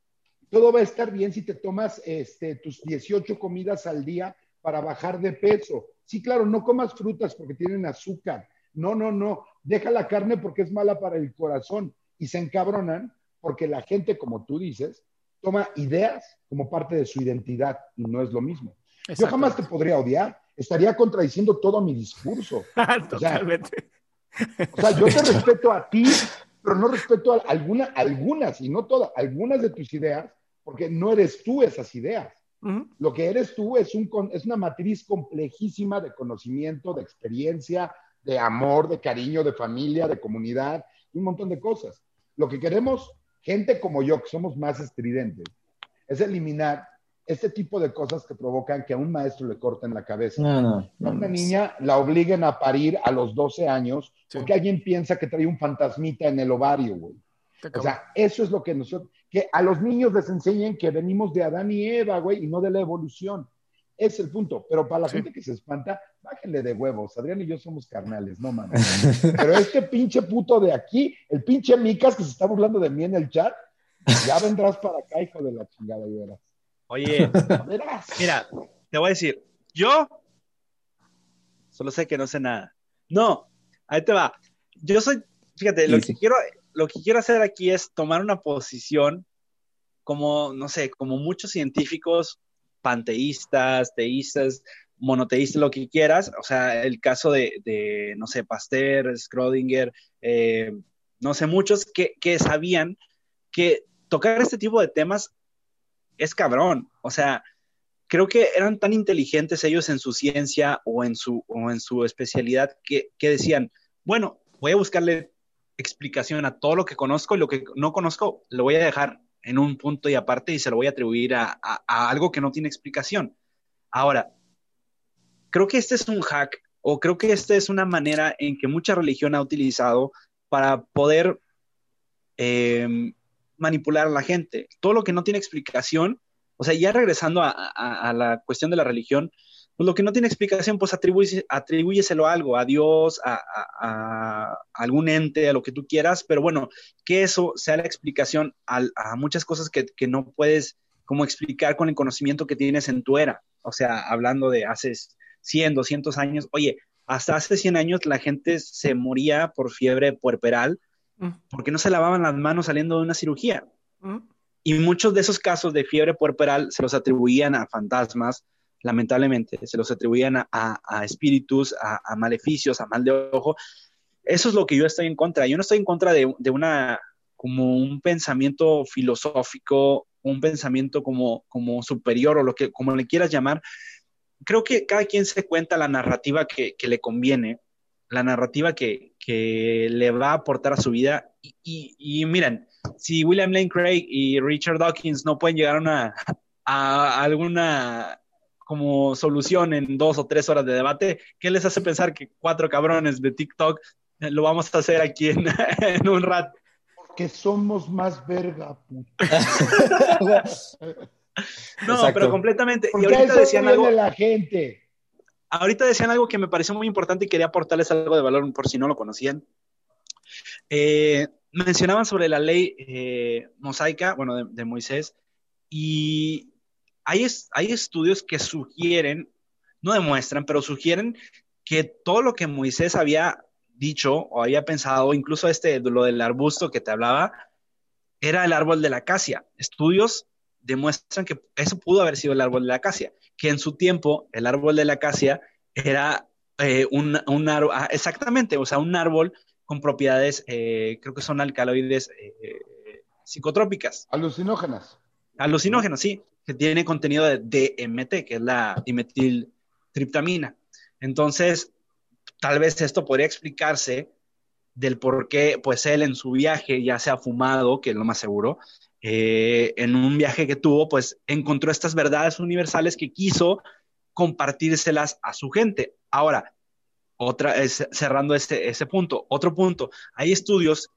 todo va a estar bien si te tomas este, tus 18 comidas al día para bajar de peso. Sí, claro, no comas frutas porque tienen azúcar. No, no, no, deja la carne porque es mala para el corazón. Y se encabronan porque la gente, como tú dices, toma ideas como parte de su identidad y no es lo mismo. Yo jamás te podría odiar, estaría contradiciendo todo mi discurso. Totalmente. O sea, yo te respeto a ti, pero no respeto a alguna, algunas, y no todas, algunas de tus ideas, porque no eres tú esas ideas. Lo que eres tú es, un, es una matriz complejísima de conocimiento, de experiencia, de amor, de cariño, de familia, de comunidad, un montón de cosas. Lo que queremos, gente como yo, que somos más estridentes, es eliminar este tipo de cosas que provocan que a un maestro le corten la cabeza. a una niña la obliguen a parir a los 12 años porque alguien piensa que trae un fantasmita en el ovario, güey. O sea, eso es lo que nosotros, que a los niños les enseñen que venimos de Adán y Eva, güey, y no de la evolución. Es el punto. Pero para la gente que se espanta, bájenle de huevos. Adrián y yo somos carnales, no mames. Pero este pinche puto de aquí, el pinche Micas que se está burlando de mí en el chat, ya vendrás para acá, hijo de la chingada, y verás. Oye, mira, te voy a decir, yo solo sé que no sé nada. No, ahí te va. Yo soy, fíjate, lo que quiero, lo que quiero hacer aquí es tomar una posición como, no sé, como muchos científicos panteístas, teístas, monoteísta, lo que quieras. O sea, el caso de, no sé, Pasteur, Schrödinger, eh, no sé, muchos que, que sabían que tocar este tipo de temas es cabrón. O sea, creo que eran tan inteligentes ellos en su ciencia o en su, o en su especialidad que, que, decían, bueno, voy a buscarle explicación a todo lo que conozco y lo que no conozco lo voy a dejar en un punto y aparte y se lo voy a atribuir a, a algo que no tiene explicación. Ahora, creo que este es un hack o creo que esta es una manera en que mucha religión ha utilizado para poder eh, manipular a la gente. Todo lo que no tiene explicación, o sea, ya regresando a, la cuestión de la religión, pues lo que no tiene explicación, pues atribuye, atribúyeselo a algo, a Dios, a, algún ente, a lo que tú quieras, pero bueno, que eso sea la explicación a, muchas cosas que, que, no puedes como explicar con el conocimiento que tienes en tu era. O sea, hablando de hace 100, 200 años, oye, hasta hace 100 años la gente se moría por fiebre puerperal Mm. porque no se lavaban las manos saliendo de una cirugía. Mm. Y muchos de esos casos de fiebre puerperal se los atribuían a fantasmas, lamentablemente, se los atribuían a, espíritus, a, maleficios, a mal de ojo. Eso es lo que yo estoy en contra. Yo no estoy en contra de, una, como un pensamiento filosófico, un pensamiento como, como superior o lo que, como le quieras llamar. Creo que cada quien se cuenta la narrativa que, que le conviene, la narrativa que, que le va a aportar a su vida. Y, miren, si William Lane Craig y Richard Dawkins no pueden llegar a, una, a alguna como solución en dos o tres horas de debate, ¿qué les hace pensar que cuatro cabrones de TikTok lo vamos a hacer aquí en, un rato? Porque somos más verga, puta. no, pero completamente. y ahorita decían algo. la gente ahorita decían algo que me pareció muy importante y quería aportarles algo de valor por si no lo conocían. Eh, mencionaban sobre la ley eh, mosaica, bueno, de, Moisés, y hay, hay estudios que sugieren, no demuestran, pero sugieren que todo lo que Moisés había dicho o había pensado, incluso este, lo del arbusto que te hablaba, era el árbol de la acacia. Estudios demuestran que eso pudo haber sido el árbol de la acacia que en su tiempo el árbol de la acacia era eh, un, un árbol, ah, exactamente, o sea, un árbol con propiedades, eh, creo que son alcaloides eh, psicotrópicas. Alucinógenas. Alucinógenas, sí, que tiene contenido de DMT, que es la dimetiltriptamina. Entonces, tal vez esto podría explicarse del por qué, pues él en su viaje ya se ha fumado, que es lo más seguro, eh, en un viaje que tuvo, pues encontró estas verdades universales que quiso compartírselas a su gente. Ahora, otra, cerrando este, ese punto, otro punto, hay estudios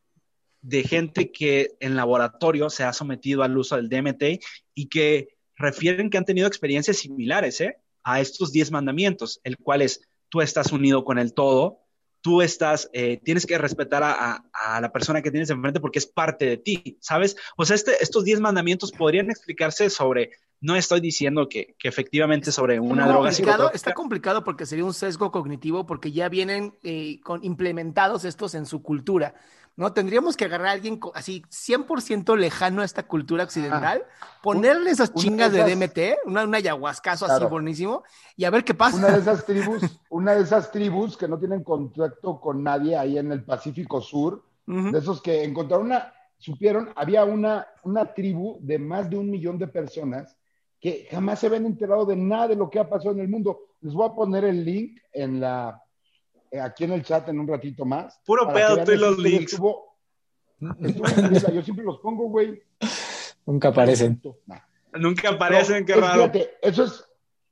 de gente que en laboratorio se ha sometido al uso del DMT y que refieren que han tenido experiencias similares ¿eh? a estos 10 mandamientos, el cual es tú estás unido con el todo, tú estás, eh, tienes que respetar a, la persona que tienes enfrente porque es parte de ti, ¿sabes? O sea, este, estos 10 mandamientos podrían explicarse sobre, no estoy diciendo que, efectivamente sobre una droga Está complicado porque sería un sesgo cognitivo porque ya vienen eh, con, implementados estos en su cultura. ¿no? Tendríamos que agarrar a alguien así 100% lejano a esta cultura occidental, ponerle esas chingas de, DMT, una, una ayahuascazo así buenísimo, y a ver qué pasa. Una de esas tribus, una de esas tribus que no tienen contacto con nadie ahí en el Pacífico Sur, de esos que encontraron una, supieron, había una, una tribu de más de un millón de personas que jamás se habían enterado de nada de lo que ha pasado en el mundo. Les voy a poner el link en la, eh, aquí en el chat en un ratito más. Puro pedo tú y los links. yo siempre los pongo, güey. Nunca aparecen. Nunca aparecen, qué raro. Fíjate, eso es,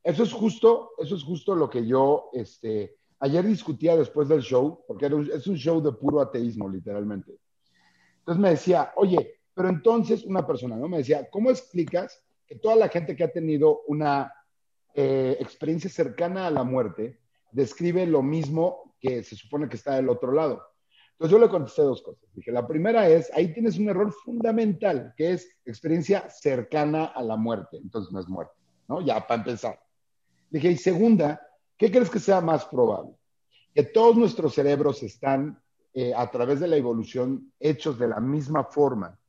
eso es justo, eso es justo lo que yo, este, ayer discutía después del show, porque es un show de puro ateísmo, literalmente. Entonces me decía, oye, pero entonces una persona, ¿no? Me decía, ¿cómo explicas que toda la gente que ha tenido una eh, experiencia cercana a la muerte describe lo mismo que se supone que está del otro lado. Entonces yo le contesté dos cosas. Dije, la primera es, ahí tienes un error fundamental, que es experiencia cercana a la muerte. Entonces no es muerte, ¿no? Ya para empezar. Dije, y segunda, ¿qué crees que sea más probable? Que todos nuestros cerebros están, eh, a través de la evolución, hechos de la misma forma,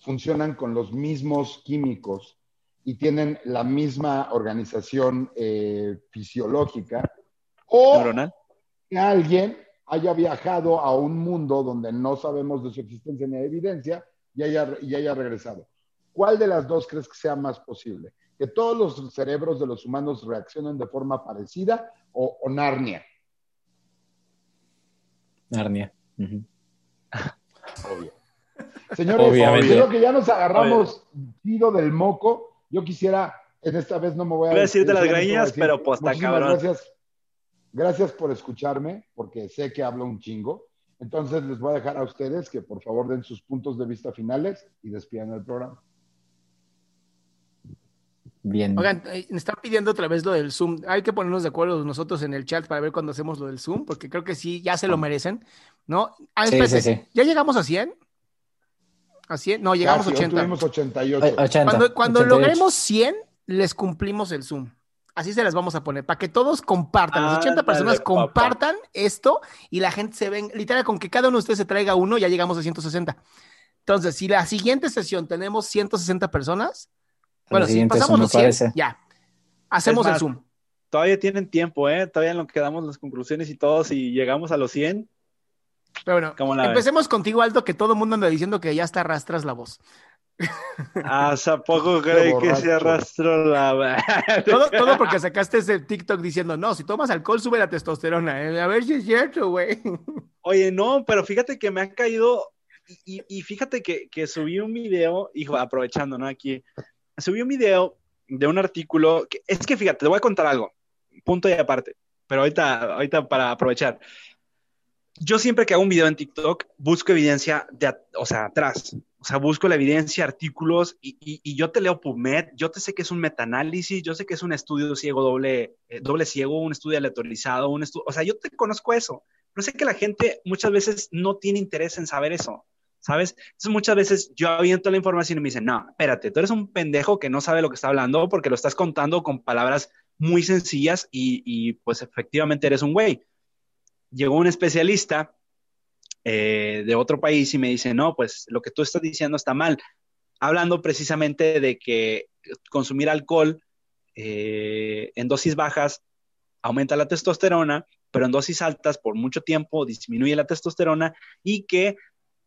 funcionan con los mismos químicos y tienen la misma organización eh, fisiológica, o que alguien haya viajado a un mundo donde no sabemos de su existencia ni de evidencia y haya, y haya regresado. ¿Cuál de las dos crees que sea más posible? ¿Que todos los cerebros de los humanos reaccionen de forma parecida o, Narnia? Narnia. Obvio. Señores, creo que ya nos agarramos tiro del moco. Yo quisiera, en esta vez no me voy a... Voy a decirte las greñas, pero pues está cabrón. Gracias, gracias por escucharme, porque sé que hablo un chingo. Entonces les voy a dejar a ustedes que por favor den sus puntos de vista finales y despidan el programa. Bien. Oigan, eh, me están pidiendo otra vez lo del Zoom. Hay que ponernos de acuerdo nosotros en el chat para ver cuándo hacemos lo del Zoom, porque creo que sí, ya se lo merecen, ¿no? Ah, sí, sí, sí. ¿Ya llegamos a 100? ¿A 100? No, llegamos a 80. Tuvimos 88. cuando cuando logremos 100, les cumplimos el Zoom. Así se las vamos a poner, para que todos compartan, las 80 personas compartan esto y la gente se ven, literal, con que cada uno de ustedes se traiga uno, ya llegamos a 160. Entonces, si la siguiente sesión tenemos 160 personas, bueno, si pasamos los 100, ya. Hacemos el Zoom. Todavía tienen tiempo, ¿eh? Todavía nos quedamos las conclusiones y todo. Si llegamos a los 100. Pero bueno, empecemos contigo, Aldo, que todo el mundo anda diciendo que ya está arrastras la voz. Ah, ¿a poco creí que se arrastró la todo, todo porque sacaste ese TikTok diciendo, no, si tomas alcohol sube la testosterona. ¿eh? A ver si es cierto, güey. Oye, no, pero fíjate que me han caído y, fíjate que, que, subí un video, hijo, aprovechando, ¿no? Aquí, subí un video de un artículo, que, es que fíjate, te voy a contar algo, punto y aparte, pero ahorita, ahorita para aprovechar. Yo siempre que hago un video en TikTok busco evidencia de, o sea, atrás, o sea, busco la evidencia, artículos y, y, yo te leo PubMed, yo te sé que es un metaanálisis, yo sé que es un estudio ciego doble, eh, doble ciego, un estudio aleatorizado, un estudio, o sea, yo te conozco eso, pero sé que la gente muchas veces no tiene interés en saber eso. ¿sabes? Entonces muchas veces yo aviento la información y me dicen, no, espérate, tú eres un pendejo que no sabe lo que está hablando porque lo estás contando con palabras muy sencillas y, pues efectivamente eres un güey. Llegó un especialista eh, de otro país y me dice, no, pues lo que tú estás diciendo está mal, hablando precisamente de que consumir alcohol eh, en dosis bajas aumenta la testosterona, pero en dosis altas por mucho tiempo disminuye la testosterona y que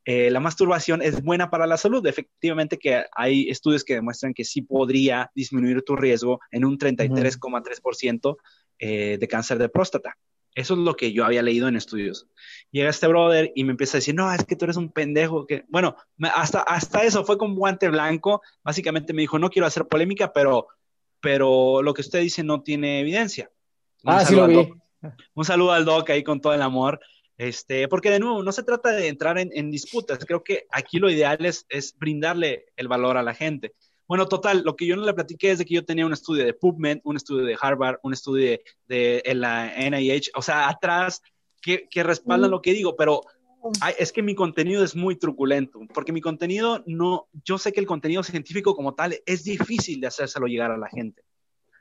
eh, la masturbación es buena para la salud. Efectivamente que hay estudios que demuestran que sí podría disminuir tu riesgo en un 33,3% eh, de cáncer de próstata. Eso es lo que yo había leído en estudios. Llega este brother y me empieza a decir, no, es que tú eres un pendejo. Que... Bueno, hasta, hasta eso fue con guante blanco. Básicamente me dijo, no quiero hacer polémica, pero, pero lo que usted dice no tiene evidencia. ah, sí lo vi. Un saludo al doc ahí con todo el amor. Este, porque de nuevo, no se trata de entrar en, disputas, creo que aquí lo ideal es, brindarle el valor a la gente. Bueno, total, lo que yo no le platiqué es de que yo tenía un estudio de PubMed, un estudio de Harvard, un estudio de, la NIH, o sea, atrás que, que respaldan lo que digo, pero es que mi contenido es muy truculento, porque mi contenido no, yo sé que el contenido científico como tal es difícil de hacérselo llegar a la gente.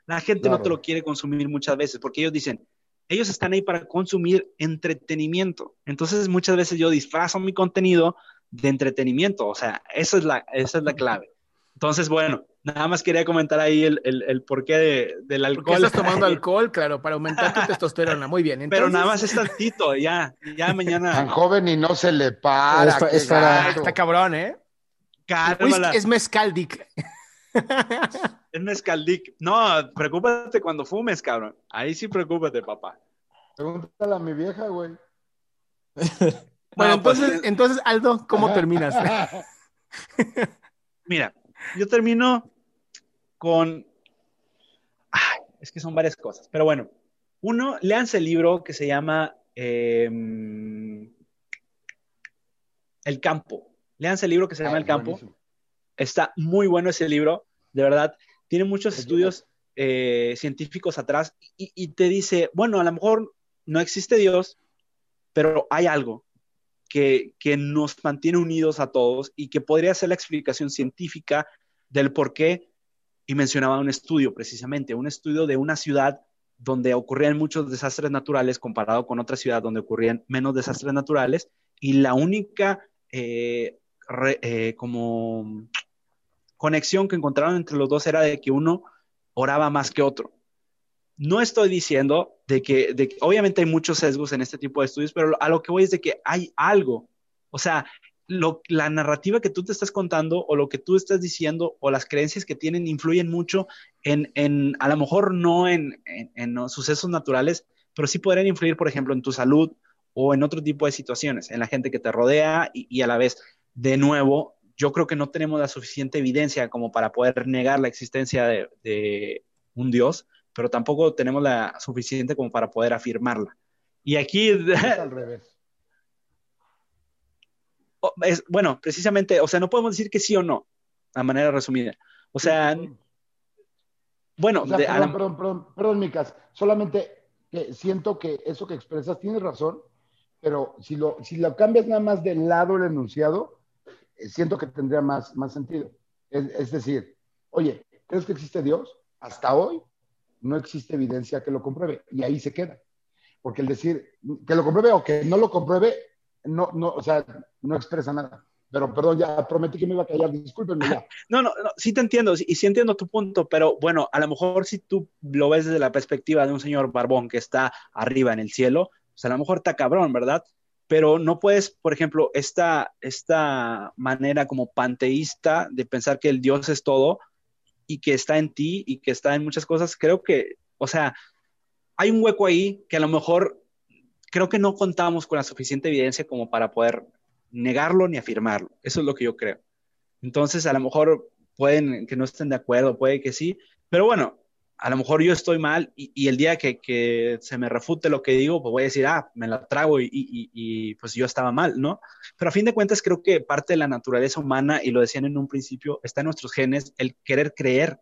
La gente no te lo quiere consumir muchas veces, porque ellos dicen, ellos están ahí para consumir entretenimiento. Entonces muchas veces yo disfrazo mi contenido de entretenimiento, o sea, esa es la, esa es la clave. Entonces, bueno, nada más quería comentar ahí el, el, porqué del alcohol. ¿Por qué estás tomando alcohol? Claro, para aumentar tu testosterona. Muy bien. Pero nada más es tantito, ya, ya mañana. Tan joven y no se le para. Está cabrón, ¿eh? Cálmala. Es mezcal, Dick. Es mezcaldic. No, preocúpate cuando fumes, cabrón. Ahí sí preocúpate, papá. Pregúntale a mi vieja, güey. bueno, pues, entonces, entonces, Aldo, ¿cómo terminas? Mira, yo termino con. Ay, es que son varias cosas. Pero bueno, uno, léanse el libro que se llama em, El campo. Léanse el libro que se llama El campo. Está muy bueno ese libro, de verdad tiene muchos estudios eh, científicos atrás y, te dice, bueno, a lo mejor no existe Dios, pero hay algo que, nos mantiene unidos a todos y que podría ser la explicación científica del por qué. Y mencionaba un estudio precisamente, un estudio de una ciudad donde ocurrían muchos desastres naturales comparado con otra ciudad donde ocurrían menos desastres naturales y la única eh, eh, como conexión que encontraron entre los dos era de que uno oraba más que otro. No estoy diciendo de que, obviamente hay muchos sesgos en este tipo de estudios, pero a lo que voy es de que hay algo. O sea, la narrativa que tú te estás contando o lo que tú estás diciendo o las creencias que tienen influyen mucho en, en a lo mejor no en, sucesos naturales, pero sí podrían influir, por ejemplo, en tu salud o en otro tipo de situaciones, en la gente que te rodea y, a la vez, de nuevo, yo creo que no tenemos la suficiente evidencia como para poder negar la existencia de un Dios, pero tampoco tenemos la suficiente como para poder afirmarla. Y aquí... al revés es, bueno, precisamente, o sea, no podemos decir que sí o no, a manera resumida. O sea, bueno, perdón, perdón, perdón, perdón, Micas, solamente que siento que eso que expresas tienes razón, pero si lo, si lo cambias nada más del lado del enunciado, eh, siento que tendría más, más sentido. Es, decir, oye, ¿crees que existe Dios? Hasta hoy no existe evidencia que lo compruebe y ahí se queda. Porque el decir que lo compruebe o que no lo compruebe no, no, o sea, no expresa nada. Pero perdón, ya prometí que me iba a callar, discúlpenme ya. No, no, no, sí te entiendo, y sí entiendo tu punto, pero bueno, a lo mejor si tú lo ves desde la perspectiva de un señor barbón que está arriba en el cielo, pues a lo mejor está cabrón, ¿verdad? Pero no puedes, por ejemplo, esta, esta manera como panteísta de pensar que el Dios es todo y que está en ti y que está en muchas cosas, creo que, o sea, hay un hueco ahí que a lo mejor creo que no contamos con la suficiente evidencia como para poder negarlo ni afirmarlo. Eso es lo que yo creo. Entonces, a lo mejor pueden que no estén de acuerdo, puede que sí, pero bueno, a lo mejor yo estoy mal y, el día que, se me refute lo que digo, pues voy a decir, ah, me la trago y, y, pues yo estaba mal, ¿no? Pero a fin de cuentas creo que parte de la naturaleza humana, y lo decían en un principio, está en nuestros genes el querer creer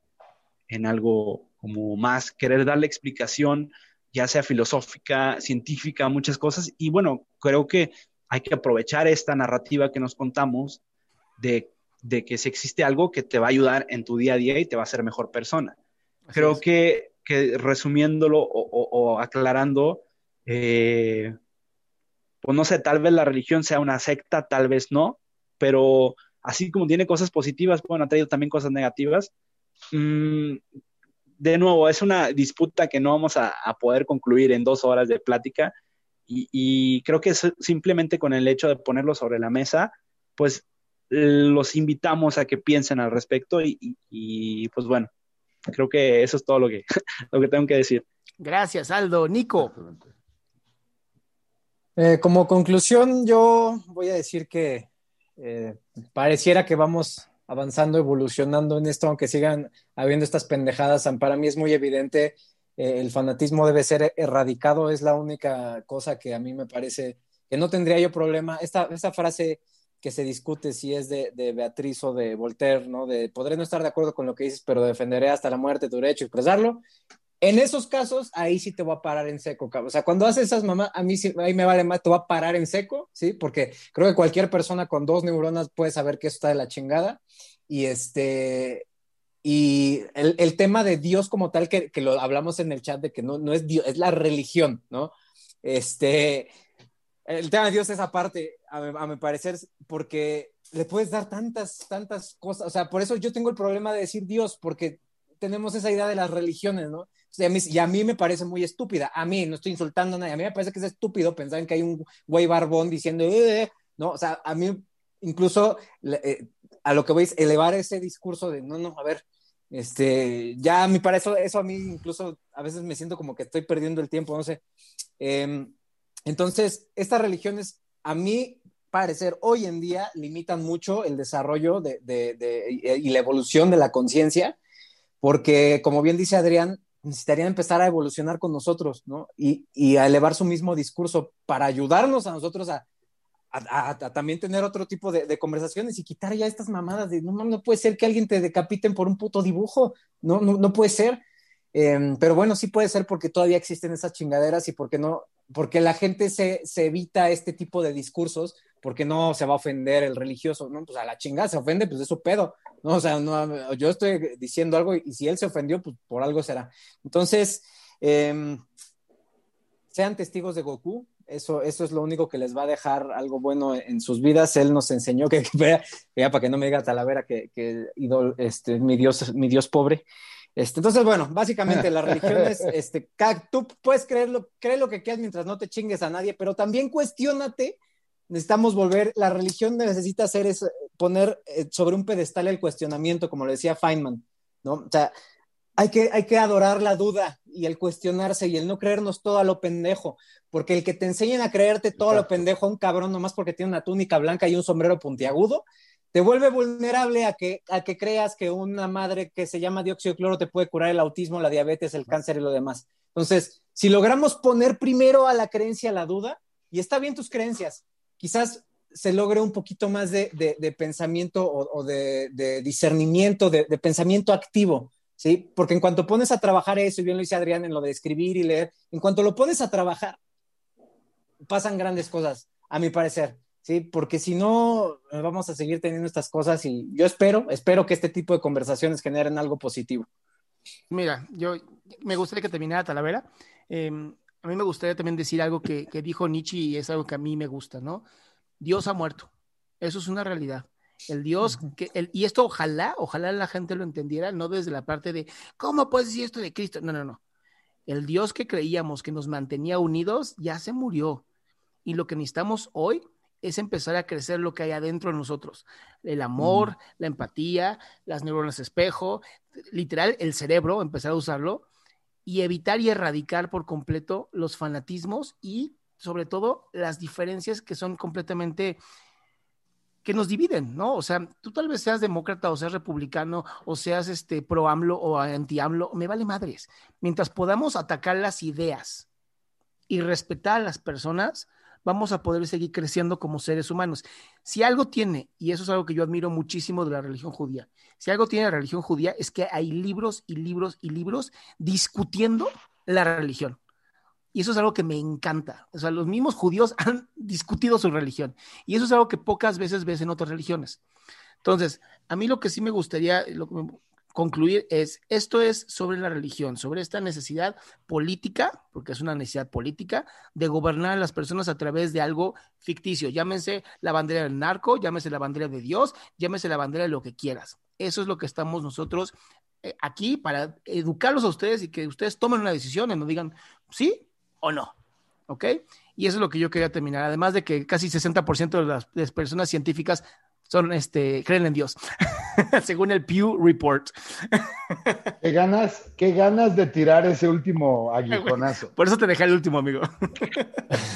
en algo como más, querer darle explicación, ya sea filosófica, científica, muchas cosas. Y bueno, creo que hay que aprovechar esta narrativa que nos contamos de, que si existe algo que te va a ayudar en tu día a día y te va a hacer mejor persona. Creo que, resumiéndolo o, aclarando, eh, pues no sé, tal vez la religión sea una secta, tal vez no, pero así como tiene cosas positivas, bueno, ha traído también cosas negativas. Mm, de nuevo, es una disputa que no vamos a, poder concluir en dos horas de plática y, creo que simplemente con el hecho de ponerlo sobre la mesa, pues los invitamos a que piensen al respecto y, pues bueno, creo que eso es todo lo que, lo que tengo que decir. Gracias, Aldo. Nico. Eh, como conclusión, yo voy a decir que eh, pareciera que vamos avanzando, evolucionando en esto, aunque sigan habiendo estas pendejadas, para mí es muy evidente, eh, el fanatismo debe ser erradicado, es la única cosa que a mí me parece que no tendría yo problema. Esta, esta frase que se discute si es de, Beatriz o de Voltaire, ¿no? De podré no estar de acuerdo con lo que dices, pero defenderé hasta la muerte tu derecho a expresarlo. En esos casos, ahí sí te voy a parar en seco, cabrón. O sea, cuando haces esas mamás, a mí sí, ahí me vale más, te voy a parar en seco, ¿sí? Porque creo que cualquier persona con dos neuronas puede saber que eso está de la chingada. Y este, y el, el tema de Dios como tal, que, que, lo hablamos en el chat de que no, no es Dios, es la religión, ¿no? Este, el tema de Dios es aparte, a, a mi parecer, porque le puedes dar tantas, tantas cosas. O sea, por eso yo tengo el problema de decir Dios, porque tenemos esa idea de las religiones, ¿no? Y a, mí, me parece muy estúpida. A mí, no estoy insultando a nadie, a mí me parece que es estúpido pensar en que hay un güey barbón diciendo, eh, ¿no? O sea, a mí incluso eh, a lo que voy es elevar ese discurso de, no, no, a ver, este, ya a mí para eso, eso a mí incluso a veces me siento como que estoy perdiendo el tiempo, no sé. Em, entonces, estas religiones, a mí parecer, hoy en día limitan mucho el desarrollo de, y la evolución de la conciencia, porque como bien dice Adrián, necesitarían empezar a evolucionar con nosotros, ¿no? Y, y a elevar su mismo discurso para ayudarnos a nosotros a, a, también tener otro tipo de, conversaciones y quitar ya estas mamadas de no, no puede ser que alguien te decapiten por un puto dibujo, no, no, no puede ser. Em, pero bueno, sí puede ser porque todavía existen esas chingaderas y porque no, porque la gente se, se, evita este tipo de discursos, porque no se va a ofender el religioso, no, pues a la chingada se ofende, pues es su pedo, no, o sea, no, yo estoy diciendo algo y si él se ofendió, pues por algo será. Entonces, em, sean testigos de Goku, Eso, eso es lo único que les va a dejar algo bueno en sus vidas. Él nos enseñó que, vea, para que no me diga Talavera que, que este, mi Dios, mi Dios pobre. Este, entonces, bueno, básicamente la religión es, este, tú puedes creerlo, cree lo que quieras mientras no te chingues a nadie, pero también cuestionate. Necesitamos volver, la religión necesita hacer es poner eh, sobre un pedestal el cuestionamiento, como le decía Feynman, ¿no? O sea, hay que, hay que adorar la duda y el cuestionarse y el no creernos todo a lo pendejo, porque el que te enseñen a creerte todo a lo pendejo un cabrón nomás porque tiene una túnica blanca y un sombrero puntiagudo, te vuelve vulnerable a que, a que creas que una madre que se llama dióxido de cloro te puede curar el autismo, la diabetes, el cáncer y lo demás. Entonces, si logramos poner primero a la creencia la duda, y está bien tus creencias, quizás se logre un poquito más de, pensamiento o, de, discernimiento, de, pensamiento activo, ¿sí? Porque en cuanto pones a trabajar eso, y bien lo dice Adrián en lo de escribir y leer, en cuanto lo pones a trabajar, pasan grandes cosas, a mi parecer. ¿Sí? Porque si no, eh, vamos a seguir teniendo estas cosas y yo espero, espero que este tipo de conversaciones generen algo positivo. Mira, yo me gustaría que terminara Talavera. Em, a mí me gustaría también decir algo que, dijo Nietzsche y es algo que a mí me gusta, ¿no? Dios ha muerto. Eso es una realidad. El Dios, que el, y esto ojalá, ojalá la gente lo entendiera, no desde la parte de, ¿cómo puedes decir esto de Cristo? No, no, no. El Dios que creíamos que nos mantenía unidos ya se murió. Y lo que necesitamos hoy es empezar a crecer lo que hay adentro de nosotros. El amor, la empatía, las neuronas espejo, literal, el cerebro, empezar a usarlo y evitar y erradicar por completo los fanatismos y sobre todo las diferencias que son completamente que nos dividen, ¿no? O sea, tú tal vez seas demócrata o seas republicano o seas este pro AMLO o anti AMLO, me vale madres. Mientras podamos atacar las ideas y respetar a las personas, vamos a poder seguir creciendo como seres humanos. Si algo tiene, y eso es algo que yo admiro muchísimo de la religión judía, si algo tiene la religión judía es que hay libros y libros y libros discutiendo la religión. Y eso es algo que me encanta. O sea, los mismos judíos han discutido su religión. Y eso es algo que pocas veces ves en otras religiones. Entonces, a mí lo que sí me gustaría, concluir es, esto es sobre la religión, sobre esta necesidad política, porque es una necesidad política, de gobernar a las personas a través de algo ficticio. Llámense la bandera del narco, llámese la bandera de Dios, llámese la bandera de lo que quieras. Eso es lo que estamos nosotros eh, aquí para educarlos a ustedes y que ustedes tomen una decisión y nos digan sí o no. ¿Ok? Y eso es lo que yo quería terminar. Además de que casi 60% de las, de las personas científicas son, este, creen en Dios, según el Pew Report. qué ganas, qué ganas de tirar ese último aguijonazo. Por eso te dejé el último, amigo.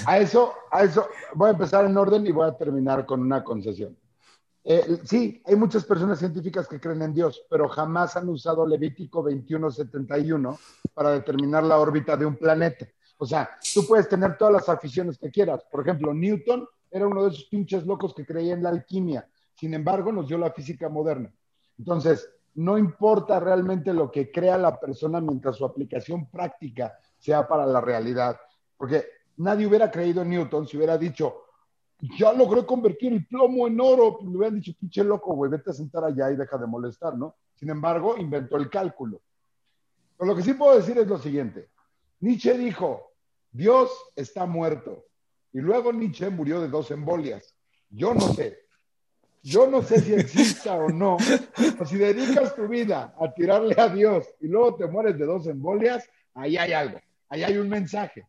a eso, a eso, voy a empezar en orden y voy a terminar con una concesión. Eh, sí, hay muchas personas científicas que creen en Dios, pero jamás han usado Levítico 21:71 para determinar la órbita de un planeta. O sea, tú puedes tener todas las aficiones que quieras. Por ejemplo, Newton era uno de esos pinches locos que creía en la alquimia sin embargo, nos dio la física moderna. Entonces, no importa realmente lo que crea la persona mientras su aplicación práctica sea para la realidad, porque nadie hubiera creído en Newton si hubiera dicho, ya logré convertir el plomo en oro, le hubieran dicho, pinche loco, güey, vete a sentar allá y deja de molestar, ¿no? Sin embargo, inventó el cálculo. Pero lo que sí puedo decir es lo siguiente. Nietzsche dijo, Dios está muerto. Y luego Nietzsche murió de dos embolias. Yo no sé, yo no sé si exista o no, pero si dedicas tu vida a tirarle a Dios y luego te mueres de dos embolias, ahí hay algo, ahí hay un mensaje.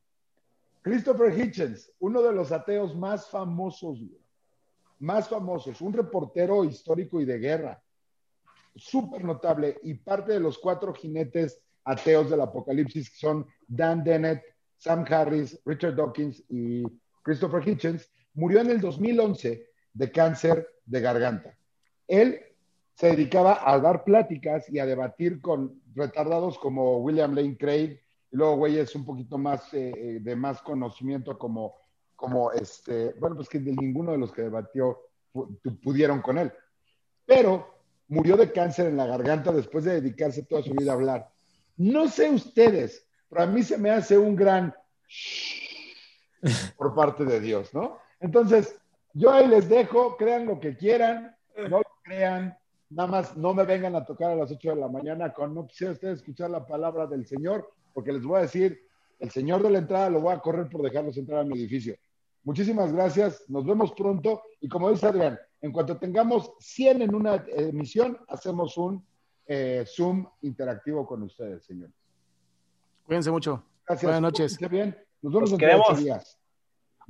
Christopher Hitchens, uno de los ateos más famosos, más famosos, un reportero histórico y de guerra, súper notable y parte de los cuatro jinetes ateos del apocalipsis, que son Dan Dennett, Sam Harris, Richard Dawkins y Christopher Hitchens, murió en el 2011 de cáncer de garganta. Él se dedicaba a dar pláticas y a debatir con retardados como William Lane Craig, y luego güeyes un poquito más eh, eh, de más conocimiento como, como este, bueno, pues que ninguno de los que debatió pudieron con él. Pero murió de cáncer en la garganta después de dedicarse toda su vida a hablar. No sé ustedes, pero a mí se me hace un gran por parte de Dios, ¿no? Entonces, yo ahí les dejo, crean lo que quieran, no lo crean, nada más no me vengan a tocar a las 8 de la mañana con no quisiera ustedes escuchar la palabra del Señor, porque les voy a decir, el señor de la entrada lo voy a correr por dejarlos entrar a mi edificio. Muchísimas gracias, nos vemos pronto y como dice Adrián, en cuanto tengamos 100 en una emisión, hacemos un eh, Zoom interactivo con ustedes, señores. Cuídense mucho. Gracias. Buenas noches. bien. Nos vemos en días.